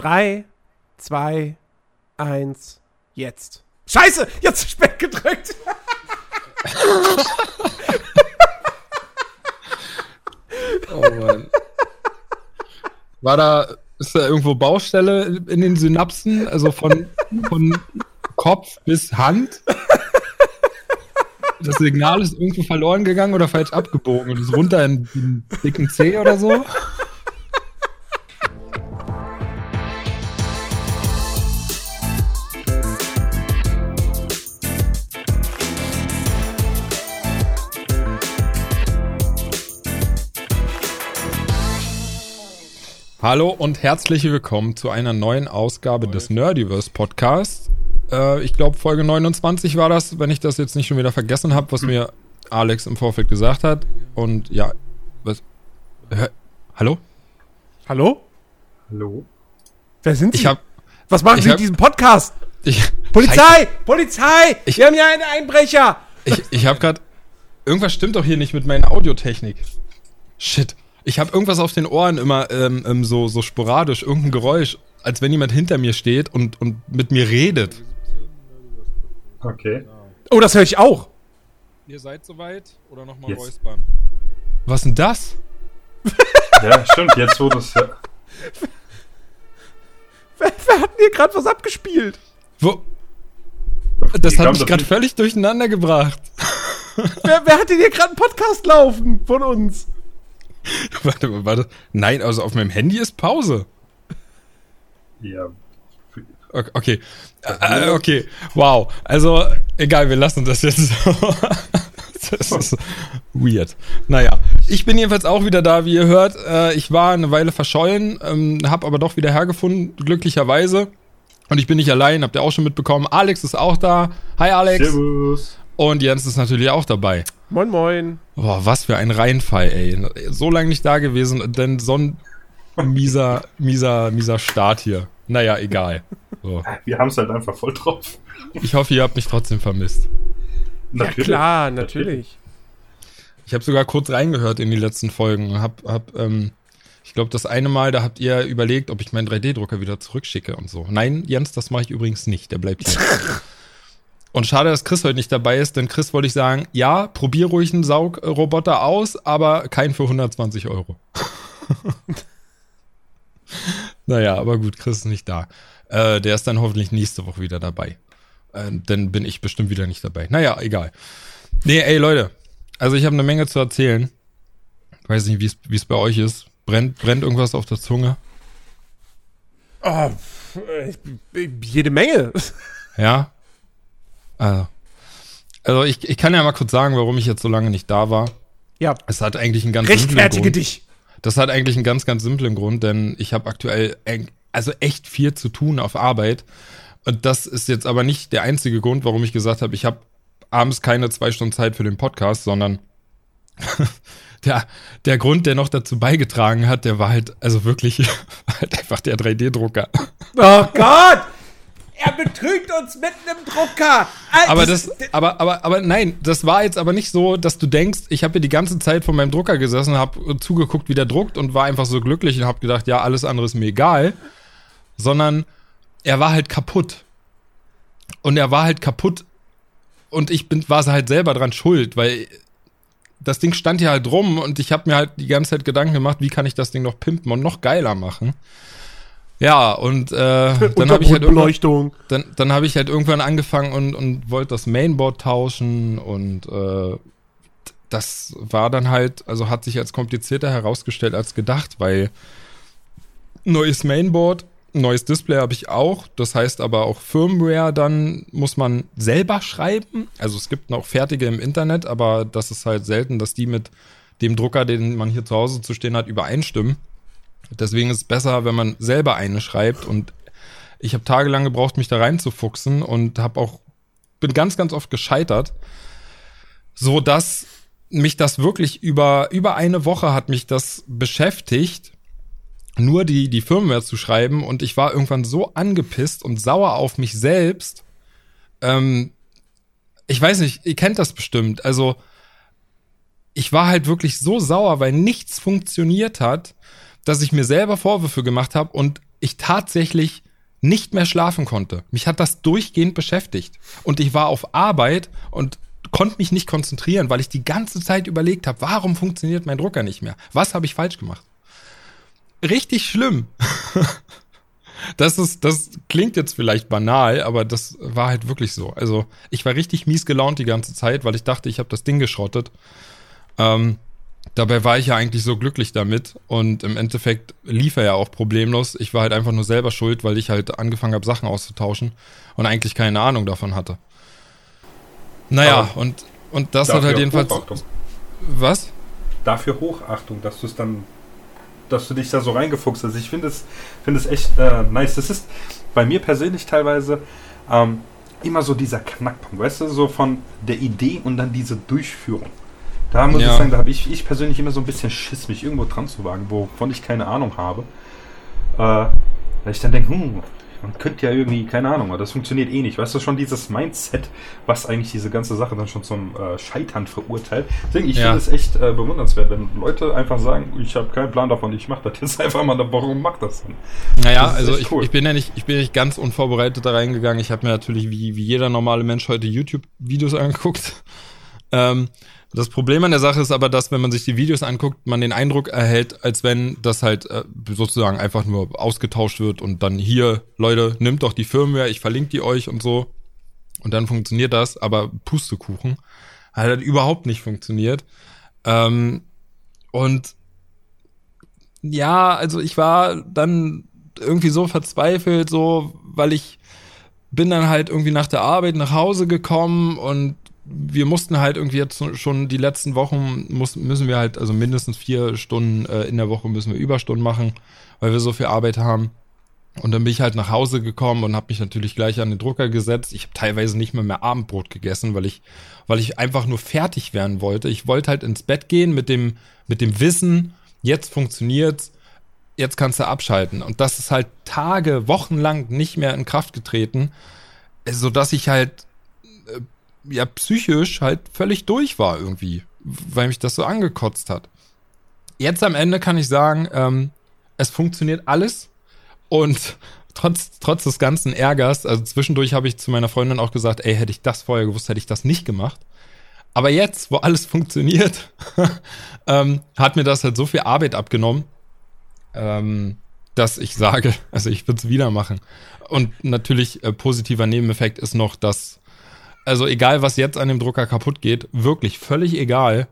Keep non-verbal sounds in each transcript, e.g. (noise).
Drei, zwei, eins, jetzt. Scheiße, jetzt zu spät gedrückt. (laughs) Oh Mann. War da, ist da irgendwo Baustelle in den Synapsen? Also von, von Kopf bis Hand? Das Signal ist irgendwo verloren gegangen oder falsch abgebogen und ist runter in den dicken C oder so? Hallo und herzlich willkommen zu einer neuen Ausgabe des Nerdiverse Podcasts. Äh, ich glaube, Folge 29 war das, wenn ich das jetzt nicht schon wieder vergessen habe, was mir Alex im Vorfeld gesagt hat. Und ja, was? Hä? Hallo? Hallo? Hallo? Wer sind Sie? Ich hab, Was machen ich Sie in hab- diesem Podcast? ich, Polizei! Polizei! Ich- Wir haben hier einen Einbrecher! Ich, ich habe gerade. Irgendwas stimmt doch hier nicht mit meiner Audiotechnik. Shit. Ich habe irgendwas auf den Ohren immer ähm, ähm, so, so sporadisch, irgendein Geräusch, als wenn jemand hinter mir steht und, und mit mir redet. Okay. Oh, das höre ich auch. Ihr seid soweit oder nochmal Jetzt. räuspern? Was denn das? (laughs) Ja, stimmt, jetzt wo das. Ja. (laughs) Wer, wer hat denn hier gerade was abgespielt? Wo? Das hat mich gerade völlig durcheinander gebracht. Wer, wer hat denn hier gerade einen Podcast laufen von uns? (laughs) warte, warte. Nein, also auf meinem Handy ist Pause. Ja. Okay. Äh, okay. Wow. Also, egal, wir lassen das jetzt so. (laughs) Das ist weird. Naja, ich bin jedenfalls auch wieder da, wie ihr hört. Äh, ich war eine Weile verschollen, ähm, habe aber doch wieder hergefunden, glücklicherweise. Und ich bin nicht allein, habt ihr auch schon mitbekommen. Alex ist auch da. Hi Alex. Servus. Und Jens ist natürlich auch dabei. Moin, moin. Boah, was für ein Reinfall, ey. So lange nicht da gewesen, dann so ein mieser, mieser, mieser Start hier. Naja, egal. So. (laughs) Wir haben es halt einfach voll drauf. Ich hoffe, ihr habt mich trotzdem vermisst. Ja klar, natürlich. Ich habe sogar kurz reingehört in die letzten Folgen. Hab, hab, ähm, ich glaube, das eine Mal, da habt ihr überlegt, ob ich meinen 3D-Drucker wieder zurückschicke und so. Nein, Jens, das mache ich übrigens nicht. Der bleibt hier. (laughs) und schade, dass Chris heute nicht dabei ist, denn Chris wollte ich sagen, ja, probier ruhig einen Saugroboter aus, aber kein für 120 Euro. (laughs) naja, aber gut, Chris ist nicht da. Äh, der ist dann hoffentlich nächste Woche wieder dabei. Äh, dann bin ich bestimmt wieder nicht dabei. Naja, egal. Nee, ey Leute, also ich habe eine Menge zu erzählen. Weiß nicht, wie es- bei euch ist. Brennt, brennt irgendwas auf der Zunge? Oh, jede Menge. Ja? Also, also ich, ich kann ja mal kurz sagen, warum ich jetzt so lange nicht da war. Ja, Es hat eigentlich einen ganz rechtfertige Grund. dich. Das hat eigentlich einen ganz, ganz simplen Grund, denn ich habe aktuell also echt viel zu tun auf Arbeit. Und das ist jetzt aber nicht der einzige Grund, warum ich gesagt habe, ich habe abends keine zwei Stunden Zeit für den Podcast, sondern (laughs) der, der Grund, der noch dazu beigetragen hat, der war halt, also wirklich (laughs) halt einfach der 3D-Drucker. Oh Gott! Er betrügt uns mit einem Drucker. Alter, Aber das, aber, aber, aber nein, das war jetzt aber nicht so, dass du denkst, ich habe hier die ganze Zeit vor meinem Drucker gesessen, habe zugeguckt, wie der druckt und war einfach so glücklich und habe gedacht, ja, alles andere ist mir egal, sondern er war halt kaputt. Und er war halt kaputt und ich bin, war halt selber dran schuld, weil das Ding stand hier halt rum und ich habe mir halt die ganze Zeit Gedanken gemacht, wie kann ich das Ding noch pimpen und noch geiler machen. Ja, und äh, (laughs) dann habe ich halt dann, dann habe ich halt irgendwann angefangen und, und wollte das Mainboard tauschen und äh, das war dann halt, also hat sich als komplizierter herausgestellt als gedacht, weil neues Mainboard, neues Display habe ich auch, das heißt aber auch Firmware, dann muss man selber schreiben. Also es gibt noch fertige im Internet, aber das ist halt selten, dass die mit dem Drucker, den man hier zu Hause zu stehen hat, übereinstimmen. Deswegen ist es besser, wenn man selber eine schreibt und ich habe tagelang gebraucht, mich da reinzufuchsen und habe auch bin ganz ganz oft gescheitert, so dass mich das wirklich über über eine Woche hat mich das beschäftigt, nur die die Firmware zu schreiben und ich war irgendwann so angepisst und sauer auf mich selbst. Ähm, ich weiß nicht, ihr kennt das bestimmt. Also ich war halt wirklich so sauer, weil nichts funktioniert hat, dass ich mir selber Vorwürfe gemacht habe und ich tatsächlich nicht mehr schlafen konnte. Mich hat das durchgehend beschäftigt. Und ich war auf Arbeit und konnte mich nicht konzentrieren, weil ich die ganze Zeit überlegt habe, warum funktioniert mein Drucker nicht mehr? Was habe ich falsch gemacht? Richtig schlimm. (laughs) Das ist, das klingt jetzt vielleicht banal, aber das war halt wirklich so. Also ich war richtig mies gelaunt die ganze Zeit, weil ich dachte, ich habe das Ding geschrottet. Ähm, dabei war ich ja eigentlich so glücklich damit und im Endeffekt lief er ja auch problemlos. Ich war halt einfach nur selber schuld, weil ich halt angefangen habe, Sachen auszutauschen und eigentlich keine Ahnung davon hatte. Naja, Aber und, und das hat halt jedenfalls. Hochachtung. Was? Dafür Hochachtung, dass du es dann, dass du dich da so reingefuchst hast. Ich finde es, finde es echt äh, nice. Das ist bei mir persönlich teilweise ähm, immer so dieser Knackpunkt, weißt du, so von der Idee und dann diese Durchführung. Da muss Ja. ich sagen, da habe ich, ich persönlich immer so ein bisschen Schiss, mich irgendwo dran zu wagen, wovon ich keine Ahnung habe. Äh, weil ich dann denke, hm, man könnte ja irgendwie, keine Ahnung, aber das funktioniert eh nicht. Weißt du, schon dieses Mindset, was eigentlich diese ganze Sache dann schon zum äh, Scheitern verurteilt. Deswegen, ich Ja. finde es echt äh, bewundernswert, wenn Leute einfach sagen, ich habe keinen Plan davon, ich mache das jetzt (laughs) einfach mal, warum macht das denn? Naja, Das also ich, cool. ich bin ja nicht, ich bin nicht ganz unvorbereitet da reingegangen. Ich habe mir natürlich wie, wie jeder normale Mensch heute YouTube-Videos angeguckt. Ähm, das Problem an der Sache ist aber, dass wenn man sich die Videos anguckt, man den Eindruck erhält, als wenn das halt äh, sozusagen einfach nur ausgetauscht wird und dann hier, Leute, nimmt doch die Firmware, ich verlinke die euch und so. Und dann funktioniert das, aber Pustekuchen. Hat halt überhaupt nicht funktioniert. Ähm, und ja, also ich war dann irgendwie so verzweifelt, so, weil ich bin dann halt irgendwie nach der Arbeit nach Hause gekommen und wir mussten halt irgendwie jetzt schon die letzten Wochen muss, müssen wir halt, also mindestens vier Stunden äh, in der Woche müssen wir Überstunden machen, weil wir so viel Arbeit haben. Und dann bin ich halt nach Hause gekommen und habe mich natürlich gleich an den Drucker gesetzt. Ich habe teilweise nicht mehr mehr Abendbrot gegessen, weil ich, weil ich einfach nur fertig werden wollte. Ich wollte halt ins Bett gehen mit dem, mit dem Wissen, jetzt funktioniert's, jetzt kannst du abschalten. Und das ist halt Tage, Wochen lang nicht mehr in Kraft getreten, so dass ich halt äh, ja psychisch halt völlig durch war irgendwie, weil mich das so angekotzt hat. Jetzt am Ende kann ich sagen, ähm, es funktioniert alles und (laughs) trotz, trotz des ganzen Ärgers, also zwischendurch habe ich zu meiner Freundin auch gesagt, ey, hätte ich das vorher gewusst, hätte ich das nicht gemacht. Aber jetzt, wo alles (laughs) funktioniert, (laughs) ähm, hat mir das halt so viel Arbeit abgenommen, ähm, dass ich sage, also ich würde es wieder machen. Und natürlich äh, positiver Nebeneffekt ist noch, dass, also egal was jetzt an dem Drucker kaputt geht, wirklich völlig egal,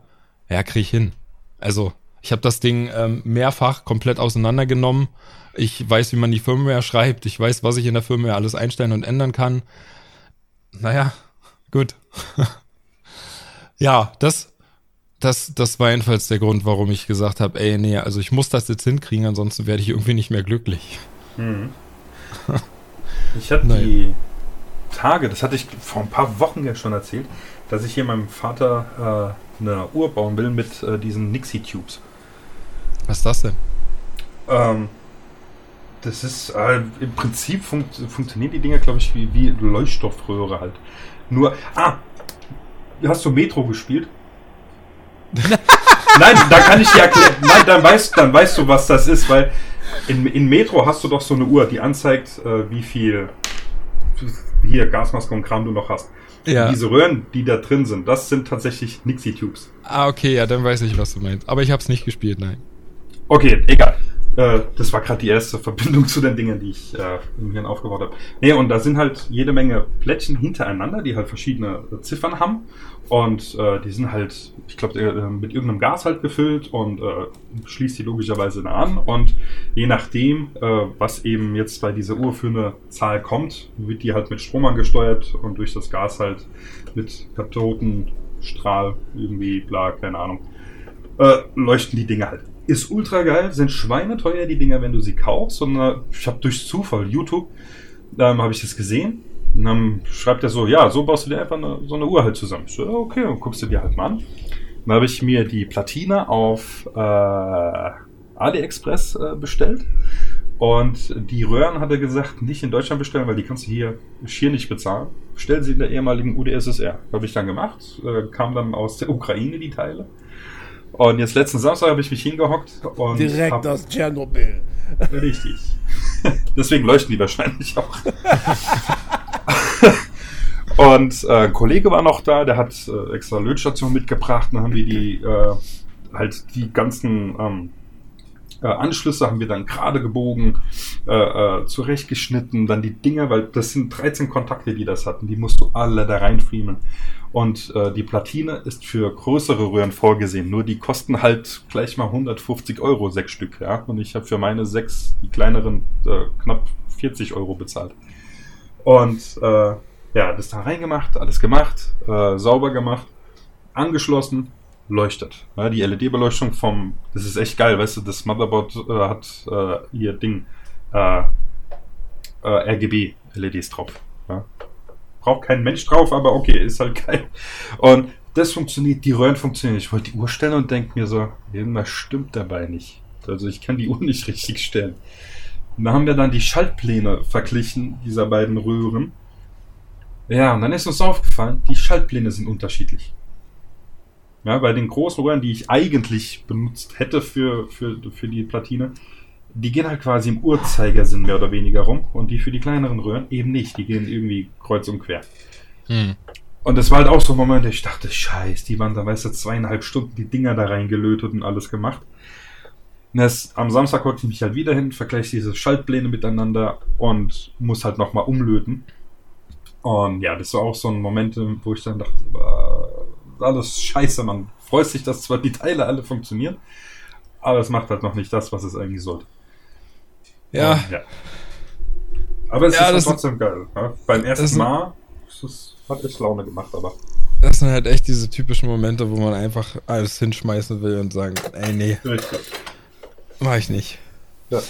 ja, krieg ich hin. Also ich habe das Ding ähm, mehrfach komplett auseinandergenommen. Ich weiß, wie man die Firmware schreibt. Ich weiß, was ich in der Firmware alles einstellen und ändern kann. Naja, gut. (laughs) ja, das, das, das war jedenfalls der Grund, warum ich gesagt habe, ey, nee, also ich muss das jetzt hinkriegen, ansonsten werde ich irgendwie nicht mehr glücklich. Mhm. (laughs) Ich Naja. die Tage, das hatte ich vor ein paar Wochen ja schon erzählt, dass ich hier meinem Vater äh, eine Uhr bauen will mit äh, diesen Nixie-Tubes. Was ist das denn? Ähm, das ist äh, im Prinzip funkt, funktionieren die Dinger, glaube ich, wie, wie Leuchtstoffröhre halt. Nur, ah, hast du Metro gespielt? (laughs) Nein, da kann ich dir erklären. Nein, dann weißt, dann weißt du, was das ist, weil in, in Metro hast du doch so eine Uhr, die anzeigt, äh, wie viel hier Gasmaske und Kram du noch hast. Ja. Diese Röhren, die da drin sind, das sind tatsächlich Nixie-Tubes. Ah, okay, ja, dann weiß ich, was du meinst. Aber ich habe es nicht gespielt, nein. Okay, egal. Äh, das war gerade die erste Verbindung (laughs) zu den Dingen, die ich äh, im Hirn aufgebaut habe. Nee, und da sind halt jede Menge Plättchen hintereinander, die halt verschiedene Ziffern haben. Und äh, die sind halt, ich glaube, äh, mit irgendeinem Gas halt gefüllt und äh, schließt die logischerweise an. Und je nachdem, äh, was eben jetzt bei dieser Uhr für eine Zahl kommt, wird die halt mit Strom angesteuert und durch das Gas halt mit Kathodenstrahl irgendwie, bla, keine Ahnung, äh, leuchten die Dinger halt. Ist ultra geil, sind schweineteuer die Dinger, wenn du sie kaufst. Und ich habe durch Zufall YouTube, ähm, habe ich das gesehen. Und dann schreibt er so, ja, so baust du dir einfach eine, so eine Uhr halt zusammen. Ich so, okay, und guckst du dir halt mal an. Dann habe ich mir die Platine auf äh, AliExpress äh, bestellt. Und die Röhren hat er gesagt, nicht in Deutschland bestellen, weil die kannst du hier schier nicht bezahlen. Stell sie in der ehemaligen UdSSR. Habe ich dann gemacht. Äh, kam dann aus der Ukraine die Teile. Und jetzt letzten Samstag habe ich mich hingehockt und Direkt aus Tschernobyl. richtig. (laughs) Deswegen leuchten die wahrscheinlich auch. (laughs) Und äh, ein Kollege war noch da, der hat äh, extra Lötstation mitgebracht. Dann haben wir die äh, halt die ganzen ähm, äh, Anschlüsse haben wir dann gerade gebogen, äh, äh, zurechtgeschnitten, dann die Dinger, weil das sind 13 Kontakte, die das hatten, die musst du alle da reinfriemeln. Und äh, die Platine ist für größere Röhren vorgesehen, nur die kosten halt gleich mal 150 Euro, sechs Stück, ja. Und ich habe für meine sechs, die kleineren, äh, knapp 40 Euro bezahlt. Und äh, ja, das da reingemacht, alles gemacht, äh, sauber gemacht, angeschlossen, leuchtet. Ja, die LED-Beleuchtung vom, das ist echt geil, weißt du, das Motherboard äh, hat äh, ihr Ding, äh, äh, RGB-LEDs drauf. Ja. Braucht kein Mensch drauf, aber okay, ist halt geil. Und das funktioniert, die Röhren funktionieren. Ich wollte die Uhr stellen und denke mir so, irgendwas stimmt dabei nicht. Also ich kann die Uhr (laughs) nicht richtig stellen. Und da haben wir dann die Schaltpläne verglichen, dieser beiden Röhren. Ja, und dann ist uns aufgefallen, die Schaltpläne sind unterschiedlich. Ja, bei den großen Röhren, die ich eigentlich benutzt hätte für, für, für die Platine, die gehen halt quasi im Uhrzeigersinn mehr oder weniger rum und die für die kleineren Röhren eben nicht. Die gehen irgendwie kreuz und quer. Hm. Und das war halt auch so ein Moment, ich dachte, scheiß, die waren da, weißt du, zweieinhalb Stunden die Dinger da reingelötet und alles gemacht. Und das, am Samstag konnte ich mich halt wieder hin, vergleiche diese Schaltpläne miteinander und muss halt nochmal umlöten. Und ja, das war auch so ein Moment, wo ich dann dachte, alles scheiße. Man freut sich, dass zwar die Teile alle funktionieren, aber es macht halt noch nicht das, was es eigentlich sollte. Ja. Und, ja. Aber es ja, ist halt trotzdem geil. Ja? Beim ersten Mal es, hat es Laune gemacht, aber. Das sind halt echt diese typischen Momente, wo man einfach alles hinschmeißen will und sagen, ey, nee. Richtig. Mach ich nicht. Ja.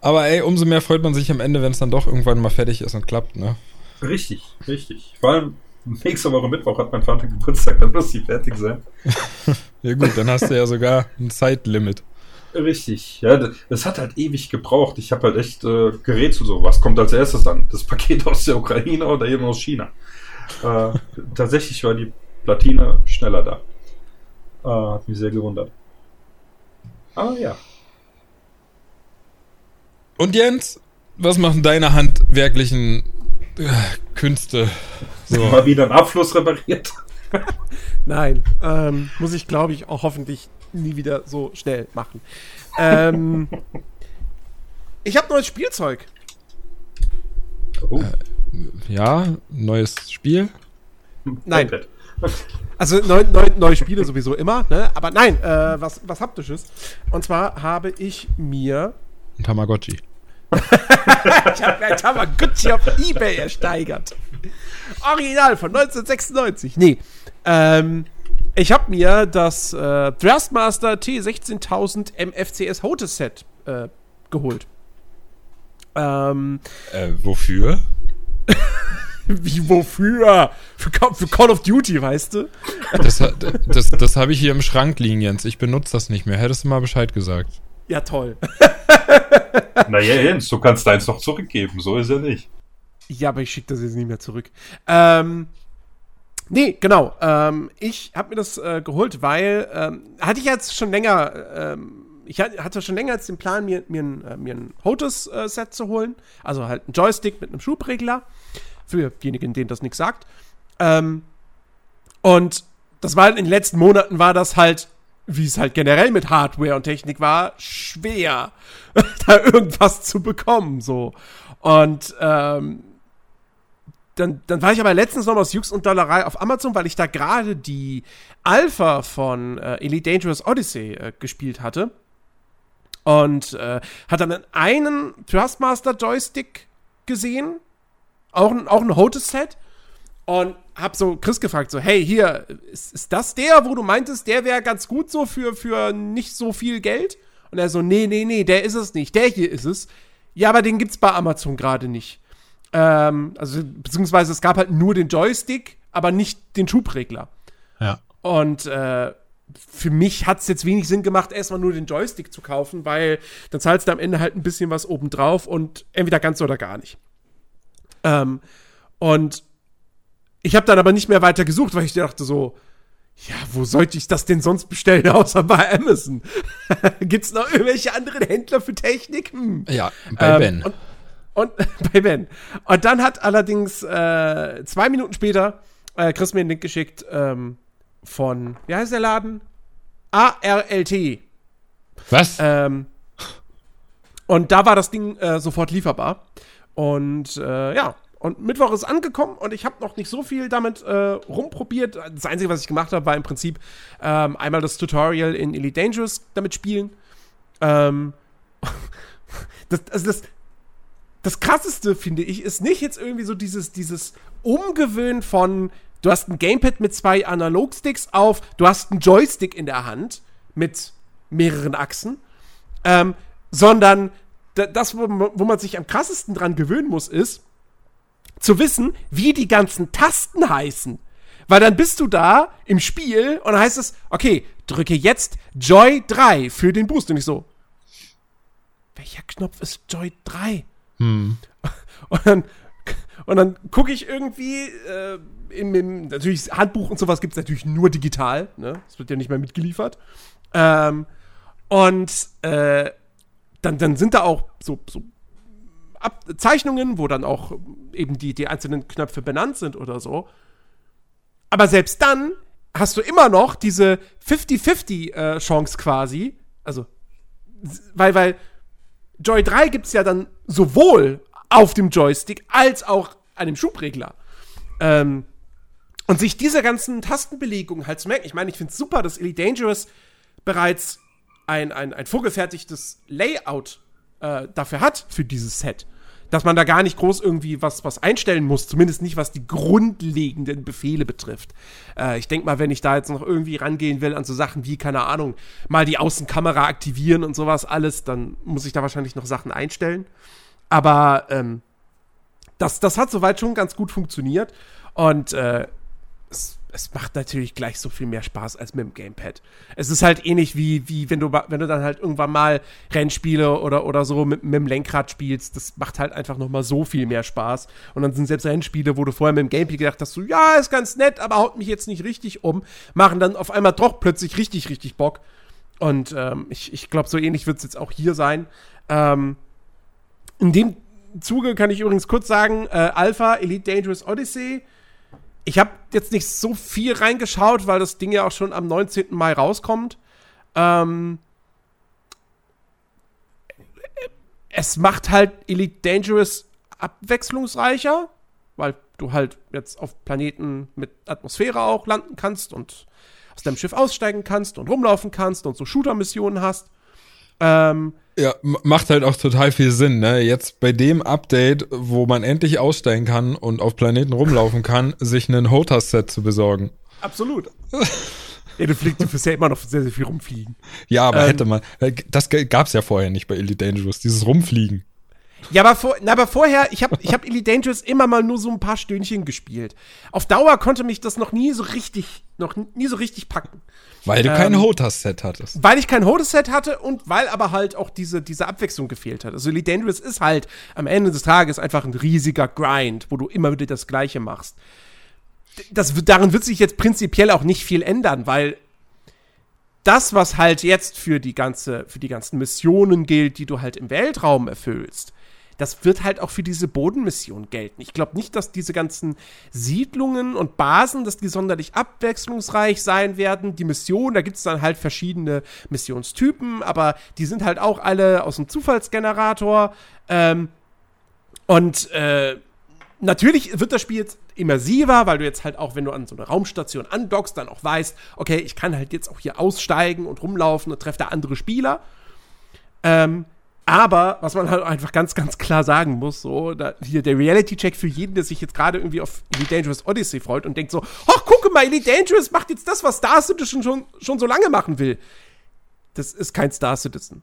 Aber ey, umso mehr freut man sich am Ende, wenn es dann doch irgendwann mal fertig ist und klappt, ne? Richtig, richtig. Vor allem, Nächste Woche Mittwoch hat mein Vater Geburtstag, dann muss sie fertig sein. (laughs) ja gut, dann hast du ja sogar ein Zeitlimit. Richtig, ja, das, hat halt ewig gebraucht. Ich habe halt echt äh, Geräte so. Was kommt als erstes an? Das Paket (laughs) aus der Ukraine oder eben aus China? Äh, tatsächlich war die Platine schneller da. Äh, hat mich sehr gewundert. Aber ja. Und Jens, was machen deine handwerklichen Künste so. Mal wieder einen Abfluss repariert. (laughs) Nein, ähm, muss ich glaube ich auch hoffentlich nie wieder so schnell machen. Ähm, (laughs) ich habe neues Spielzeug. Oh. Äh, ja, neues Spiel. Nein. (laughs) Also neu, neu, neue Spiele sowieso immer, ne? Aber nein, äh, was, was haptisches. Und zwar habe ich mir. Ein Tamagotchi. Ich habe ein Tamagotchi auf Ebay ersteigert. Original von 1996. Nee. Ähm, ich habe mir das äh, Thrustmaster T16000 MFCS Hotes Set äh, geholt. Ähm, äh, wofür? (laughs) Wie wofür? Für, für, Call of Duty, weißt du? Das, das, das habe ich hier im Schrank liegen, Jens. Ich benutze das nicht mehr. Hättest du mal Bescheid gesagt. Ja, toll. (laughs) naja, Jens, du kannst deins noch zurückgeben. So ist er nicht. Ja, aber ich schicke das jetzt nicht mehr zurück. Ähm, nee, genau. Ähm, ich habe mir das äh, geholt, weil ähm, hatte ich jetzt schon länger, ähm, ich hatte schon länger als den Plan, mir, mir ein, äh, mir ein Hotus-Set äh, zu holen. Also halt ein Joystick mit einem Schubregler. Für diejenigen, denen das nichts sagt. Ähm, und das war in den letzten Monaten war das halt, wie es halt generell mit Hardware und Technik war, schwer, (laughs) da irgendwas zu bekommen. So. Und ähm, dann, dann war ich aber letztens noch aus Jux und Dollerei auf Amazon, weil ich da gerade die Alpha von äh, Elite Dangerous Odyssey äh, gespielt hatte. Und äh, hat dann einen Thrustmaster Joystick gesehen. Auch ein, auch ein Hotus-Set. Und hab so Chris gefragt, so, hey, hier, ist, ist das der, wo du meintest, der wäre ganz gut so für, für nicht so viel Geld? Und er so, nee, nee, nee, der ist es nicht, der hier ist es. Ja, aber den gibt's bei Amazon gerade nicht. Ähm, also, beziehungsweise es gab halt nur den Joystick, aber nicht den Schubregler. Ja. Und äh, für mich hat es jetzt wenig Sinn gemacht, erstmal nur den Joystick zu kaufen, weil dann zahlst du am Ende halt ein bisschen was obendrauf und entweder ganz oder gar nicht. Ähm, und ich habe dann aber nicht mehr weiter gesucht, weil ich dachte so, ja, wo sollte ich das denn sonst bestellen, außer bei Amazon? (laughs) Gibt's noch irgendwelche anderen Händler für Technik? Hm. Ja, bei Ähm, Ben. Und, und (laughs) bei Ben. Und dann hat allerdings äh, zwei Minuten später äh, Chris mir einen Link geschickt ähm, von, wie heißt der Laden? ARLT. Was? Ähm, und da war das Ding äh, sofort lieferbar. Und äh, ja, und Mittwoch ist angekommen und ich habe noch nicht so viel damit äh, rumprobiert. Das Einzige, was ich gemacht habe, war im Prinzip ähm, einmal das Tutorial in Elite Dangerous damit spielen. Ähm, (laughs) das, also das, das krasseste, finde ich, ist nicht jetzt irgendwie so dieses, dieses Umgewöhnen von, du hast ein Gamepad mit zwei Analogsticks auf, du hast einen Joystick in der Hand mit mehreren Achsen, ähm, sondern da- das, wo, wo man sich am krassesten dran gewöhnen muss, ist, zu wissen, wie die ganzen Tasten heißen. Weil dann bist du da im Spiel und dann heißt es, okay, drücke jetzt Joy 3 für den Boost. Und ich so, welcher Knopf ist Joy 3? Hm. (laughs) Und dann, und dann gucke ich irgendwie äh, im, im, natürlich Handbuch und sowas gibt es natürlich nur digital, ne? Das wird ja nicht mehr mitgeliefert. Ähm, und äh, dann, dann sind da auch so, so Ab Zeichnungen, wo dann auch eben die, die einzelnen Knöpfe benannt sind oder so. Aber selbst dann hast du immer noch diese 50-50 äh, quasi. Also, weil, weil Joy 3 gibt es ja dann sowohl auf dem Joystick als auch an dem Schubregler. Ähm, und sich diese ganzen Tastenbelegungen halt zu merken. Ich meine, ich finde es super, dass Elite Dangerous bereits ein, ein, ein vorgefertigtes Layout äh, dafür hat, für dieses Set. Dass man da gar nicht groß irgendwie was, was einstellen muss, zumindest nicht, was die grundlegenden Befehle betrifft. Äh, ich denke mal, wenn ich da jetzt noch irgendwie rangehen will an so Sachen wie, keine Ahnung, mal die Außenkamera aktivieren und sowas alles, dann muss ich da wahrscheinlich noch Sachen einstellen. Aber ähm, das, das hat soweit schon ganz gut funktioniert. Und äh, es, es macht natürlich gleich so viel mehr Spaß als mit dem Gamepad. Es ist halt ähnlich wie, wie wenn, du, wenn du dann halt irgendwann mal Rennspiele oder, oder so mit, mit dem Lenkrad spielst. Das macht halt einfach noch mal so viel mehr Spaß. Und dann sind selbst Rennspiele, wo du vorher mit dem Gamepad gedacht hast, so, ja, ist ganz nett, aber haut mich jetzt nicht richtig um, machen dann auf einmal doch plötzlich richtig, richtig Bock. Und ähm, ich, ich glaube, so ähnlich wird es jetzt auch hier sein. Ähm, in dem Zuge kann ich übrigens kurz sagen, äh, Alpha Elite Dangerous Odyssey. Ich habe jetzt nicht so viel reingeschaut, weil das Ding ja auch schon am 19. Mai rauskommt. Ähm, es macht halt Elite Dangerous abwechslungsreicher, weil du halt jetzt auf Planeten mit Atmosphäre auch landen kannst und aus deinem Schiff aussteigen kannst und rumlaufen kannst und so Shooter-Missionen hast. Ähm, Ja, macht halt auch total viel Sinn, ne? Jetzt bei dem Update, wo man endlich aussteigen kann und auf Planeten rumlaufen kann, sich einen HOTAS-Set zu besorgen. absolut. (laughs) ja, du fliegst, du ja immer noch sehr, sehr viel rumfliegen. Ja, aber Ähm. hätte man, äh, das gab's ja vorher nicht bei Elite Dangerous, dieses Rumfliegen. Ja, aber, vor, na, aber vorher, ich habe ich hab Elite Dangerous immer mal nur so ein paar Stündchen gespielt. Auf Dauer konnte mich das noch nie so richtig, noch nie so richtig packen. Weil du Ähm. kein HOTAS-Set hattest. Weil ich kein Hodeset hatte und weil aber halt auch diese, diese Abwechslung gefehlt hat. Also Elite Dangerous ist halt am Ende des Tages einfach ein riesiger Grind, wo du immer wieder das Gleiche machst. Das, daran wird sich jetzt prinzipiell auch nicht viel ändern, weil das, was halt jetzt für die ganze, für die ganzen Missionen gilt, die du halt im Weltraum erfüllst, das wird halt auch für diese Bodenmission gelten. Ich glaube nicht, dass diese ganzen Siedlungen und Basen, dass die sonderlich abwechslungsreich sein werden. Die Mission, da gibt es dann halt verschiedene Missionstypen, aber die sind halt auch alle aus dem Zufallsgenerator. Ähm, und äh, natürlich wird das Spiel jetzt immersiver, weil du jetzt halt auch, wenn du an so eine Raumstation andockst, dann auch weißt, okay, ich kann halt jetzt auch hier aussteigen und rumlaufen und treffe da andere Spieler. Ähm, aber, was man halt einfach ganz, ganz klar sagen muss, so, da, hier der Reality-Check für jeden, der sich jetzt gerade irgendwie auf Elite Dangerous Odyssey freut und denkt so, ach, gucke mal, Elite Dangerous macht jetzt das, was Star Citizen schon, schon so lange machen will. Das ist kein Star Citizen.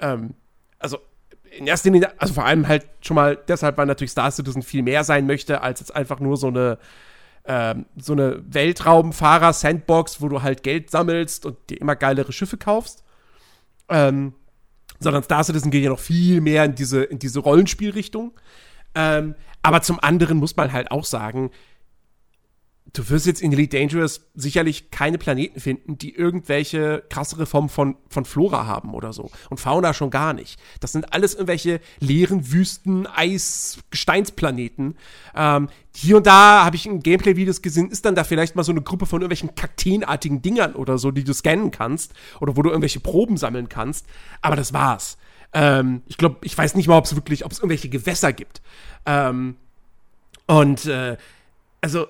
Ähm, also, in erster Linie, also vor allem halt schon mal deshalb, weil natürlich Star Citizen viel mehr sein möchte, als jetzt einfach nur so eine, ähm, so eine Weltraumfahrer-Sandbox, wo du halt Geld sammelst und dir immer geilere Schiffe kaufst. Ähm, sondern Star Citizen geht ja noch viel mehr in diese, in diese Rollenspielrichtung. Ähm, aber zum anderen muss man halt auch sagen, du wirst jetzt in Elite Dangerous sicherlich keine Planeten finden, die irgendwelche krassere Form von, von Flora haben oder so. Und Fauna schon gar nicht. Das sind alles irgendwelche leeren Wüsten, Eis, Gesteinsplaneten. Ähm, hier und da habe ich in Gameplay-Videos gesehen, ist dann da vielleicht mal so eine Gruppe von irgendwelchen kakteenartigen Dingern oder so, die du scannen kannst oder wo du irgendwelche Proben sammeln kannst. Aber das war's. Ähm, ich glaube, ich weiß nicht mal, ob es wirklich, ob es irgendwelche Gewässer gibt. Ähm, und äh, also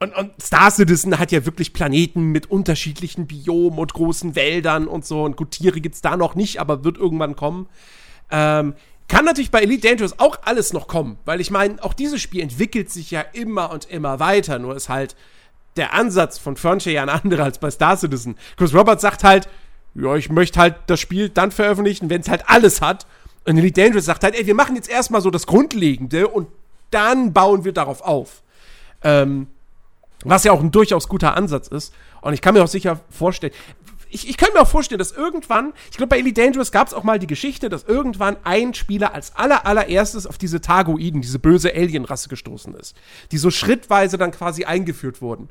und, und Star Citizen hat ja wirklich Planeten mit unterschiedlichen Biomen und großen Wäldern und so. Und gut, Tiere gibt's da noch nicht, aber wird irgendwann kommen. Ähm, kann natürlich bei Elite Dangerous auch alles noch kommen, weil ich meine, auch dieses Spiel entwickelt sich ja immer und immer weiter. Nur ist halt der Ansatz von Frontier ja ein anderer als bei Star Citizen. Chris Roberts sagt halt, ja, ich möchte halt das Spiel dann veröffentlichen, wenn es halt alles hat. Und Elite Dangerous sagt halt, ey, wir machen jetzt erstmal so das Grundlegende und dann bauen wir darauf auf. Ähm, was ja auch ein durchaus guter Ansatz ist. Und ich kann mir auch sicher vorstellen, ich, ich kann mir auch vorstellen, dass irgendwann, ich glaube, bei Elite Dangerous gab es auch mal die Geschichte, dass irgendwann ein Spieler als aller, allererstes auf diese Targoiden, diese böse Alienrasse gestoßen ist. Die so schrittweise dann quasi eingeführt wurden.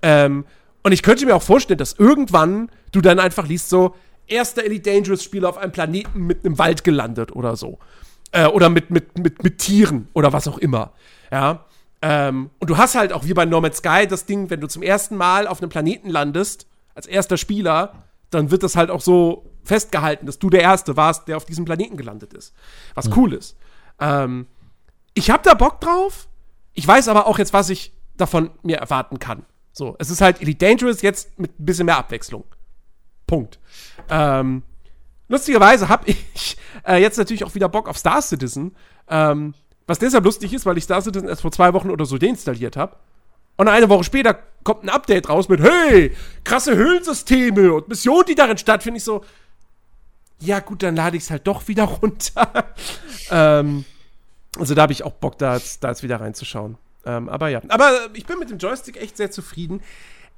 Ähm, und ich könnte mir auch vorstellen, dass irgendwann du dann einfach liest, so, erster Elite Dangerous Spieler auf einem Planeten mit einem Wald gelandet oder so. Äh, oder mit, mit, mit, mit Tieren oder was auch immer. Ja. Ähm, und du hast halt auch wie bei Norman Sky das Ding, wenn du zum ersten Mal auf einem Planeten landest, als erster Spieler, dann wird das halt auch so festgehalten, dass du der Erste warst, der auf diesem Planeten gelandet ist. Was mhm. cool ist. Ähm, ich hab da Bock drauf. Ich weiß aber auch jetzt, was ich davon mir erwarten kann. So, es ist halt Elite Dangerous jetzt mit ein bisschen mehr Abwechslung. Punkt. Ähm, lustigerweise habe (laughs) ich äh, jetzt natürlich auch wieder Bock auf Star Citizen. Ähm, was deshalb lustig ist, weil ich Star Citizen erst vor zwei Wochen oder so deinstalliert habe. Und eine Woche später kommt ein Update raus mit, hey, krasse Höhlensysteme und Missionen, die darin stattfinden. Ich so, ja gut, dann lade ich es halt doch wieder (laughs) runter. ähm, also da habe ich auch Bock, da jetzt, da jetzt wieder reinzuschauen. Ähm, aber ja, aber ich bin mit dem Joystick echt sehr zufrieden.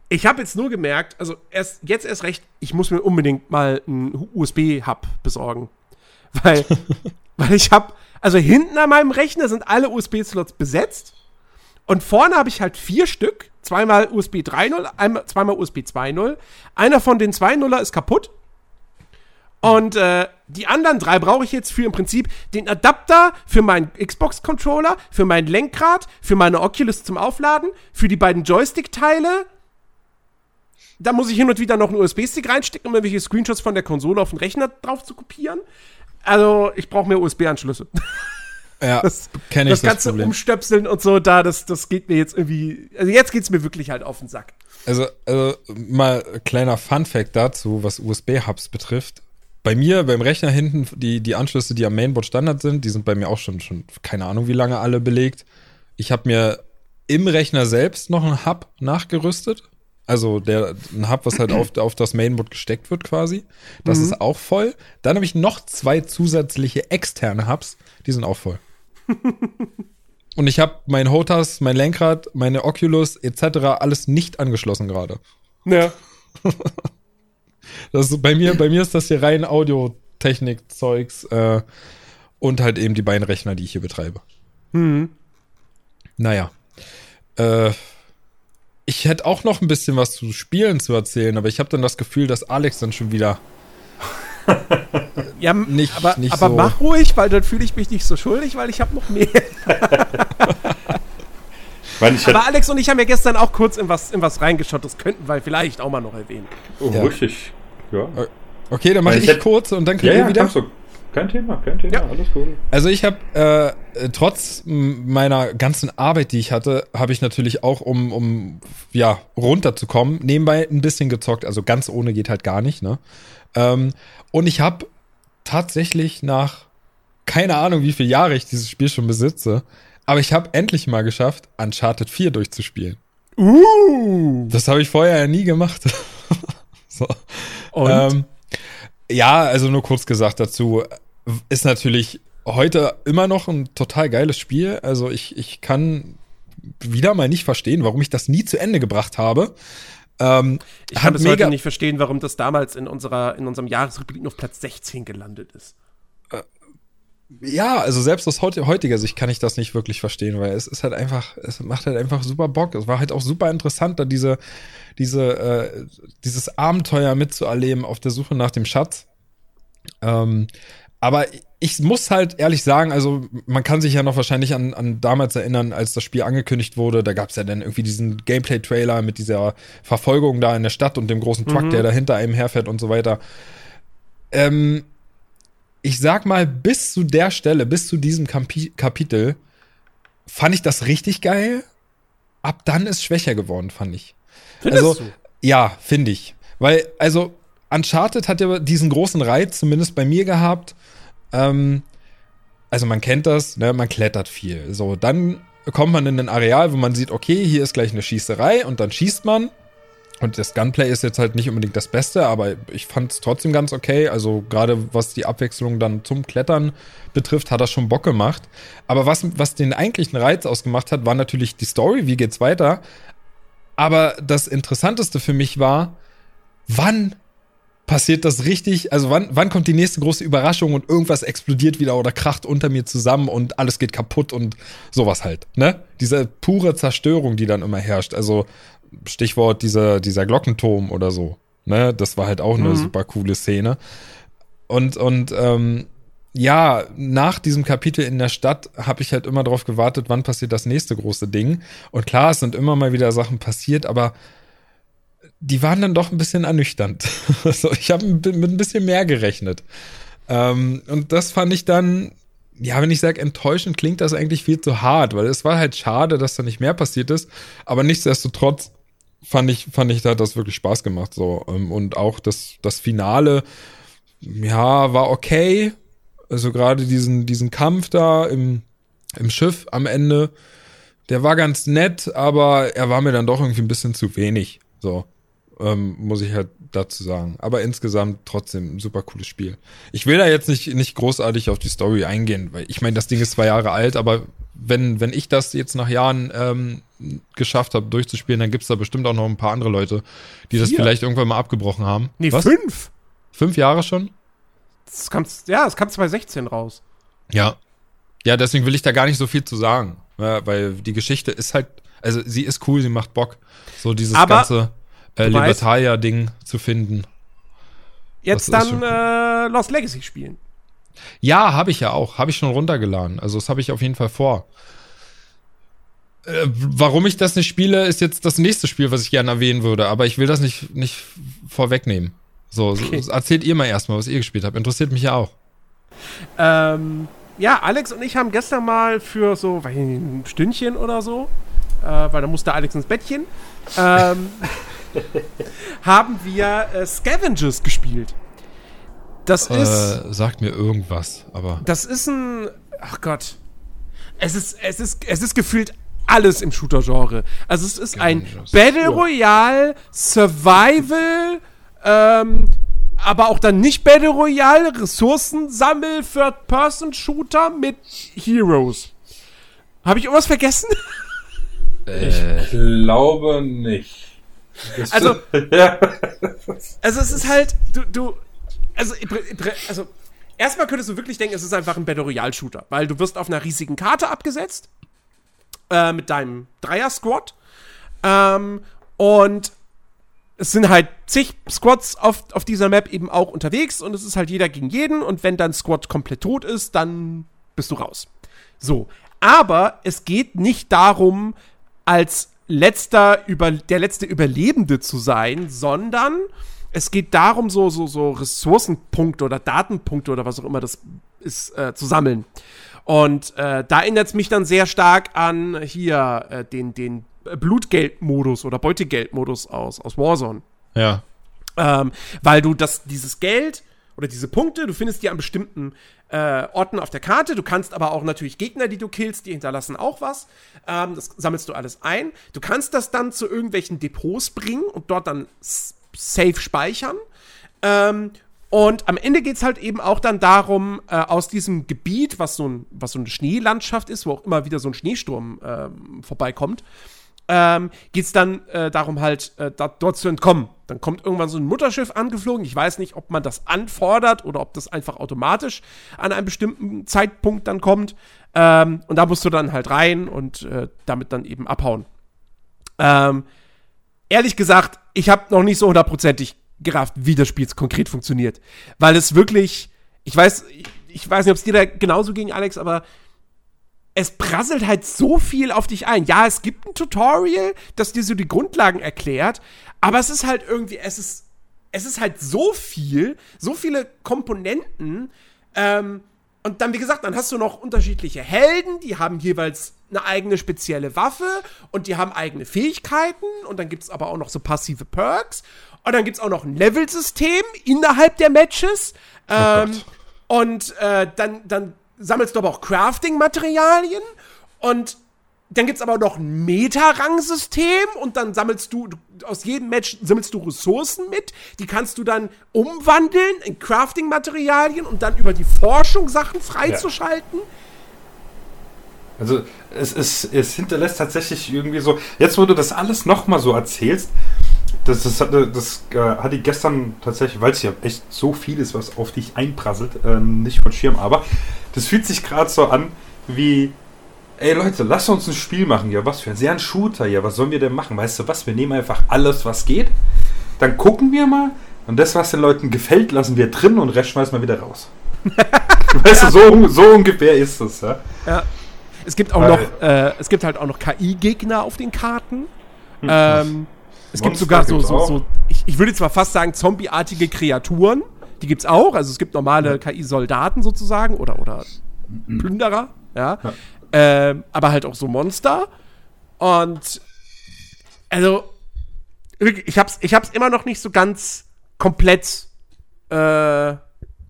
Ich habe jetzt nur gemerkt, also erst, jetzt erst recht, ich muss mir unbedingt mal einen USB-Hub besorgen. Weil, (laughs) weil ich habe also hinten an meinem Rechner sind alle USB-Slots besetzt. Und vorne habe ich halt vier Stück. Zweimal USB 3.0, zweimal USB 2.0. Einer von den 2.0er ist kaputt. Und äh, die anderen drei brauche ich jetzt für im Prinzip den Adapter für meinen Xbox-Controller, für mein Lenkrad, für meine Oculus zum Aufladen, für die beiden Joystick-Teile. Da muss ich hin und wieder noch einen USB-Stick reinstecken, um irgendwelche Screenshots von der Konsole auf den Rechner drauf zu kopieren. Also, ich brauche mehr USB-Anschlüsse. (laughs) Ja, das kenne ich das, das ganze Problem. Umstöpseln und so, da, das, das geht mir jetzt irgendwie. Also jetzt geht es mir wirklich halt auf den Sack. Also, also mal kleiner Fun-Fact dazu, was USB-Hubs betrifft. Bei mir, beim Rechner hinten, die, die Anschlüsse, die am Mainboard Standard sind, die sind bei mir auch schon, schon keine Ahnung, wie lange alle belegt. Ich habe mir im Rechner selbst noch einen Hub nachgerüstet. Also der, ein Hub, was halt auf, auf das Mainboard gesteckt wird quasi. Das mhm. ist auch voll. Dann habe ich noch zwei zusätzliche externe Hubs. Die sind auch voll. (laughs) Und ich habe mein HOTAS, mein Lenkrad, meine Oculus etc. alles nicht angeschlossen gerade. Ja. Das ist, bei mir, bei mir ist das hier rein Audiotechnik-Zeugs äh, und halt eben die beiden Rechner, die ich hier betreibe. Mhm. Naja. Äh, ich hätte auch noch ein bisschen was zu Spielen zu erzählen, aber ich habe dann das Gefühl, dass Alex dann schon wieder ja, (laughs) nicht, aber, nicht aber so. mach ruhig, weil dann fühle ich mich nicht so schuldig, weil ich habe noch mehr. (laughs) aber Alex und ich haben ja gestern auch kurz in was, in was reingeschaut, das könnten wir vielleicht auch mal noch erwähnen. Oh, ja. richtig. Ja. Okay, dann mache ich, ich kurz und dann könnt ja, ihr wieder. Ja, kein Thema, kein Thema, ja. alles cool. Also ich habe äh, trotz meiner ganzen Arbeit, die ich hatte, habe ich natürlich auch, um, um ja runterzukommen, nebenbei ein bisschen gezockt. Also ganz ohne geht halt gar nicht, ne? Ähm, und ich habe tatsächlich nach keine Ahnung, wie viele Jahre ich dieses Spiel schon besitze, aber ich habe endlich mal geschafft, Uncharted 4 durchzuspielen. Uh. Das habe ich vorher ja nie gemacht. (laughs) so. Und? Ähm, ja, also nur kurz gesagt dazu, ist natürlich heute immer noch ein total geiles Spiel. Also ich, ich kann wieder mal nicht verstehen, warum ich das nie zu Ende gebracht habe. Ähm, ich kann bis heute nicht verstehen, warum das damals in unserer in unserem Jahresrückblick nur auf Platz 16 gelandet ist. Äh, ja, also selbst aus heutiger Sicht kann ich das nicht wirklich verstehen, weil es ist halt einfach, es macht halt einfach super Bock. Es war halt auch super interessant, da diese, diese, äh, dieses Abenteuer mitzuerleben auf der Suche nach dem Schatz. Ähm, aber ich muss halt ehrlich sagen, also man kann sich ja noch wahrscheinlich an, an damals erinnern, als das Spiel angekündigt wurde. Da gab es ja dann irgendwie diesen Gameplay-Trailer mit dieser Verfolgung da in der Stadt und dem großen Truck, mhm. der da hinter einem herfährt und so weiter. Ähm, ich sag mal, bis zu der Stelle, bis zu diesem Kapi Kapitel, fand ich das richtig geil. Ab dann ist schwächer geworden, fand ich. Findest also, du? Ja, finde ich. Weil, also, Uncharted hat ja diesen großen Reiz, zumindest bei mir gehabt. Ähm, also man kennt das, ne, man klettert viel. So, dann kommt man in ein Areal, wo man sieht, okay, hier ist gleich eine Schießerei und dann schießt man. Und das Gunplay ist jetzt halt nicht unbedingt das Beste, aber ich fand es trotzdem ganz okay. Also gerade was die Abwechslung dann zum Klettern betrifft, hat das schon Bock gemacht. Aber was, was den eigentlichen Reiz ausgemacht hat, war natürlich die Story, wie geht's weiter. Aber das Interessanteste für mich war, wann passiert das richtig? Also wann, wann kommt die nächste große Überraschung und irgendwas explodiert wieder oder kracht unter mir zusammen und alles geht kaputt und sowas halt, ne? Diese pure Zerstörung, die dann immer herrscht. Also Stichwort dieser, dieser Glockenturm oder so. Ne? Das war halt auch eine mhm. super coole Szene. Und, und ähm, ja, nach diesem Kapitel in der Stadt habe ich halt immer darauf gewartet, wann passiert das nächste große Ding. Und klar, es sind immer mal wieder Sachen passiert, aber die waren dann doch ein bisschen ernüchternd. (laughs) also ich habe mit ein bisschen mehr gerechnet. Ähm, und das fand ich dann, ja, wenn ich sage enttäuschend, klingt das eigentlich viel zu hart, weil es war halt schade, dass da nicht mehr passiert ist. Aber nichtsdestotrotz fand ich, fand ich, da hat das wirklich Spaß gemacht. So. Ähm, und auch das, das Finale, ja, war okay. Also gerade diesen, diesen Kampf da im, im Schiff am Ende, der war ganz nett, aber er war mir dann doch irgendwie ein bisschen zu wenig. So. Ähm, muss ich halt dazu sagen. Aber insgesamt trotzdem ein super cooles Spiel. Ich will da jetzt nicht, nicht großartig auf die Story eingehen, weil ich meine, das Ding ist zwei Jahre alt, aber wenn, wenn ich das jetzt nach Jahren ähm, geschafft habe, durchzuspielen, dann gibt es da bestimmt auch noch ein paar andere Leute, die das vielleicht irgendwann mal abgebrochen haben. Nee, Was? fünf. Fünf Jahre schon? Das kam, ja, es kam 2016 raus. Ja. Ja, deswegen will ich da gar nicht so viel zu sagen. Ja, weil die Geschichte ist halt, also sie ist cool, sie macht Bock. So dieses Aber ganze äh, Libertalia-Ding zu finden. Jetzt dann äh, Lost Legacy spielen. Ja, habe ich ja auch. Habe ich schon runtergeladen. Also das habe ich auf jeden Fall vor. Äh, warum ich das nicht spiele, ist jetzt das nächste Spiel, was ich gerne erwähnen würde. Aber ich will das nicht, nicht vorwegnehmen. So, okay. so erzählt ihr mal erstmal, was ihr gespielt habt. Interessiert mich ja auch. Ähm, ja, Alex und ich haben gestern mal für so weiß nicht, ein Stündchen oder so, äh, weil da musste Alex ins Bettchen, ähm, (laughs) haben wir äh, Scavengers gespielt. Das äh, ist. Sagt mir irgendwas, aber. Das ist ein. Ach Gott. Es ist, es ist, es ist gefühlt alles im Shooter-Genre. Also es ist ein Battle Royale, Survival, ähm, aber auch dann nicht Battle Royale, Ressourcensammel, Third-Person-Shooter mit Heroes. Habe ich irgendwas vergessen? Äh, ich glaube nicht. also, (laughs) also es ist halt, du, du, also, also erstmal könntest du wirklich denken, es ist einfach ein Battle Royale Shooter, weil du wirst auf einer riesigen Karte abgesetzt äh, mit deinem Dreier-Squad ähm, und es sind halt zig Squads auf, auf dieser Map eben auch unterwegs und es ist halt jeder gegen jeden und wenn dein Squad komplett tot ist, dann bist du raus. So. Aber es geht nicht darum, als letzter über, der letzte Überlebende zu sein, sondern es geht darum, so, so, so Ressourcenpunkte oder Datenpunkte oder was auch immer das ist, äh, zu sammeln. Und äh, da erinnert es mich dann sehr stark an hier äh, den, den Blutgeldmodus oder Beutegeldmodus aus, aus Warzone. Ja. Ähm, weil du das, dieses Geld oder diese Punkte, du findest die an bestimmten äh, Orten auf der Karte. Du kannst aber auch natürlich Gegner, die du killst, die hinterlassen auch was. Ähm, das sammelst du alles ein. Du kannst das dann zu irgendwelchen Depots bringen und dort dann safe speichern. Ähm, und am Ende geht es halt eben auch dann darum, äh, aus diesem Gebiet, was so, ein, was so eine Schneelandschaft ist, wo auch immer wieder so ein Schneesturm ähm, vorbeikommt, ähm, geht es dann äh, darum, halt äh, da, dort zu entkommen. Dann kommt irgendwann so ein Mutterschiff angeflogen. Ich weiß nicht, ob man das anfordert oder ob das einfach automatisch an einem bestimmten Zeitpunkt dann kommt. Ähm, und da musst du dann halt rein und äh, damit dann eben abhauen. Ähm, ehrlich gesagt, ich habe noch nicht so hundertprozentig gerafft, wie das Spiel konkret funktioniert. Weil es wirklich, ich weiß, ich weiß nicht, ob es dir da genauso ging, Alex, aber es prasselt halt so viel auf dich ein. Ja, es gibt ein Tutorial, das dir so die Grundlagen erklärt, aber es ist halt irgendwie, es ist, es ist halt so viel, so viele Komponenten, ähm, und dann, wie gesagt, dann hast du noch unterschiedliche Helden, die haben jeweils eine eigene spezielle Waffe und die haben eigene Fähigkeiten und dann gibt es aber auch noch so passive Perks und dann gibt es auch noch ein Level-System innerhalb der Matches. Oh ähm, und äh, dann, dann sammelst du aber auch Crafting-Materialien und dann gibt es aber noch ein Meta-Rang-System und dann sammelst du, aus jedem Match sammelst du Ressourcen mit, die kannst du dann umwandeln in Crafting-Materialien und dann über die Forschung Sachen freizuschalten. Ja. Also es, es, es hinterlässt tatsächlich irgendwie so, jetzt wo du das alles nochmal so erzählst, das, das, das, das äh, hatte ich gestern tatsächlich, weil es ja echt so viel ist, was auf dich einprasselt, ähm, nicht von Schirm, aber das fühlt sich gerade so an wie ey Leute, lass uns ein Spiel machen. Ja, was für ein, sehr ein Shooter. Ja, was sollen wir denn machen? Weißt du was? Wir nehmen einfach alles, was geht. Dann gucken wir mal. Und das, was den Leuten gefällt, lassen wir drin und Rest schmeißen wir wieder raus. (laughs) weißt du, so, so ungefähr ist es, ja. Ja. Es gibt auch Weil, noch, äh, es gibt halt auch noch KI-Gegner auf den Karten. Hm, ähm, es gibt sogar so, so, so, ich, ich würde zwar fast sagen, zombieartige Kreaturen. Die gibt's auch. Also es gibt normale KI-Soldaten sozusagen oder, oder mhm. Plünderer, ja. ja. Ähm, aber halt auch so Monster. Und also, ich hab's, ich hab's immer noch nicht so ganz komplett, äh,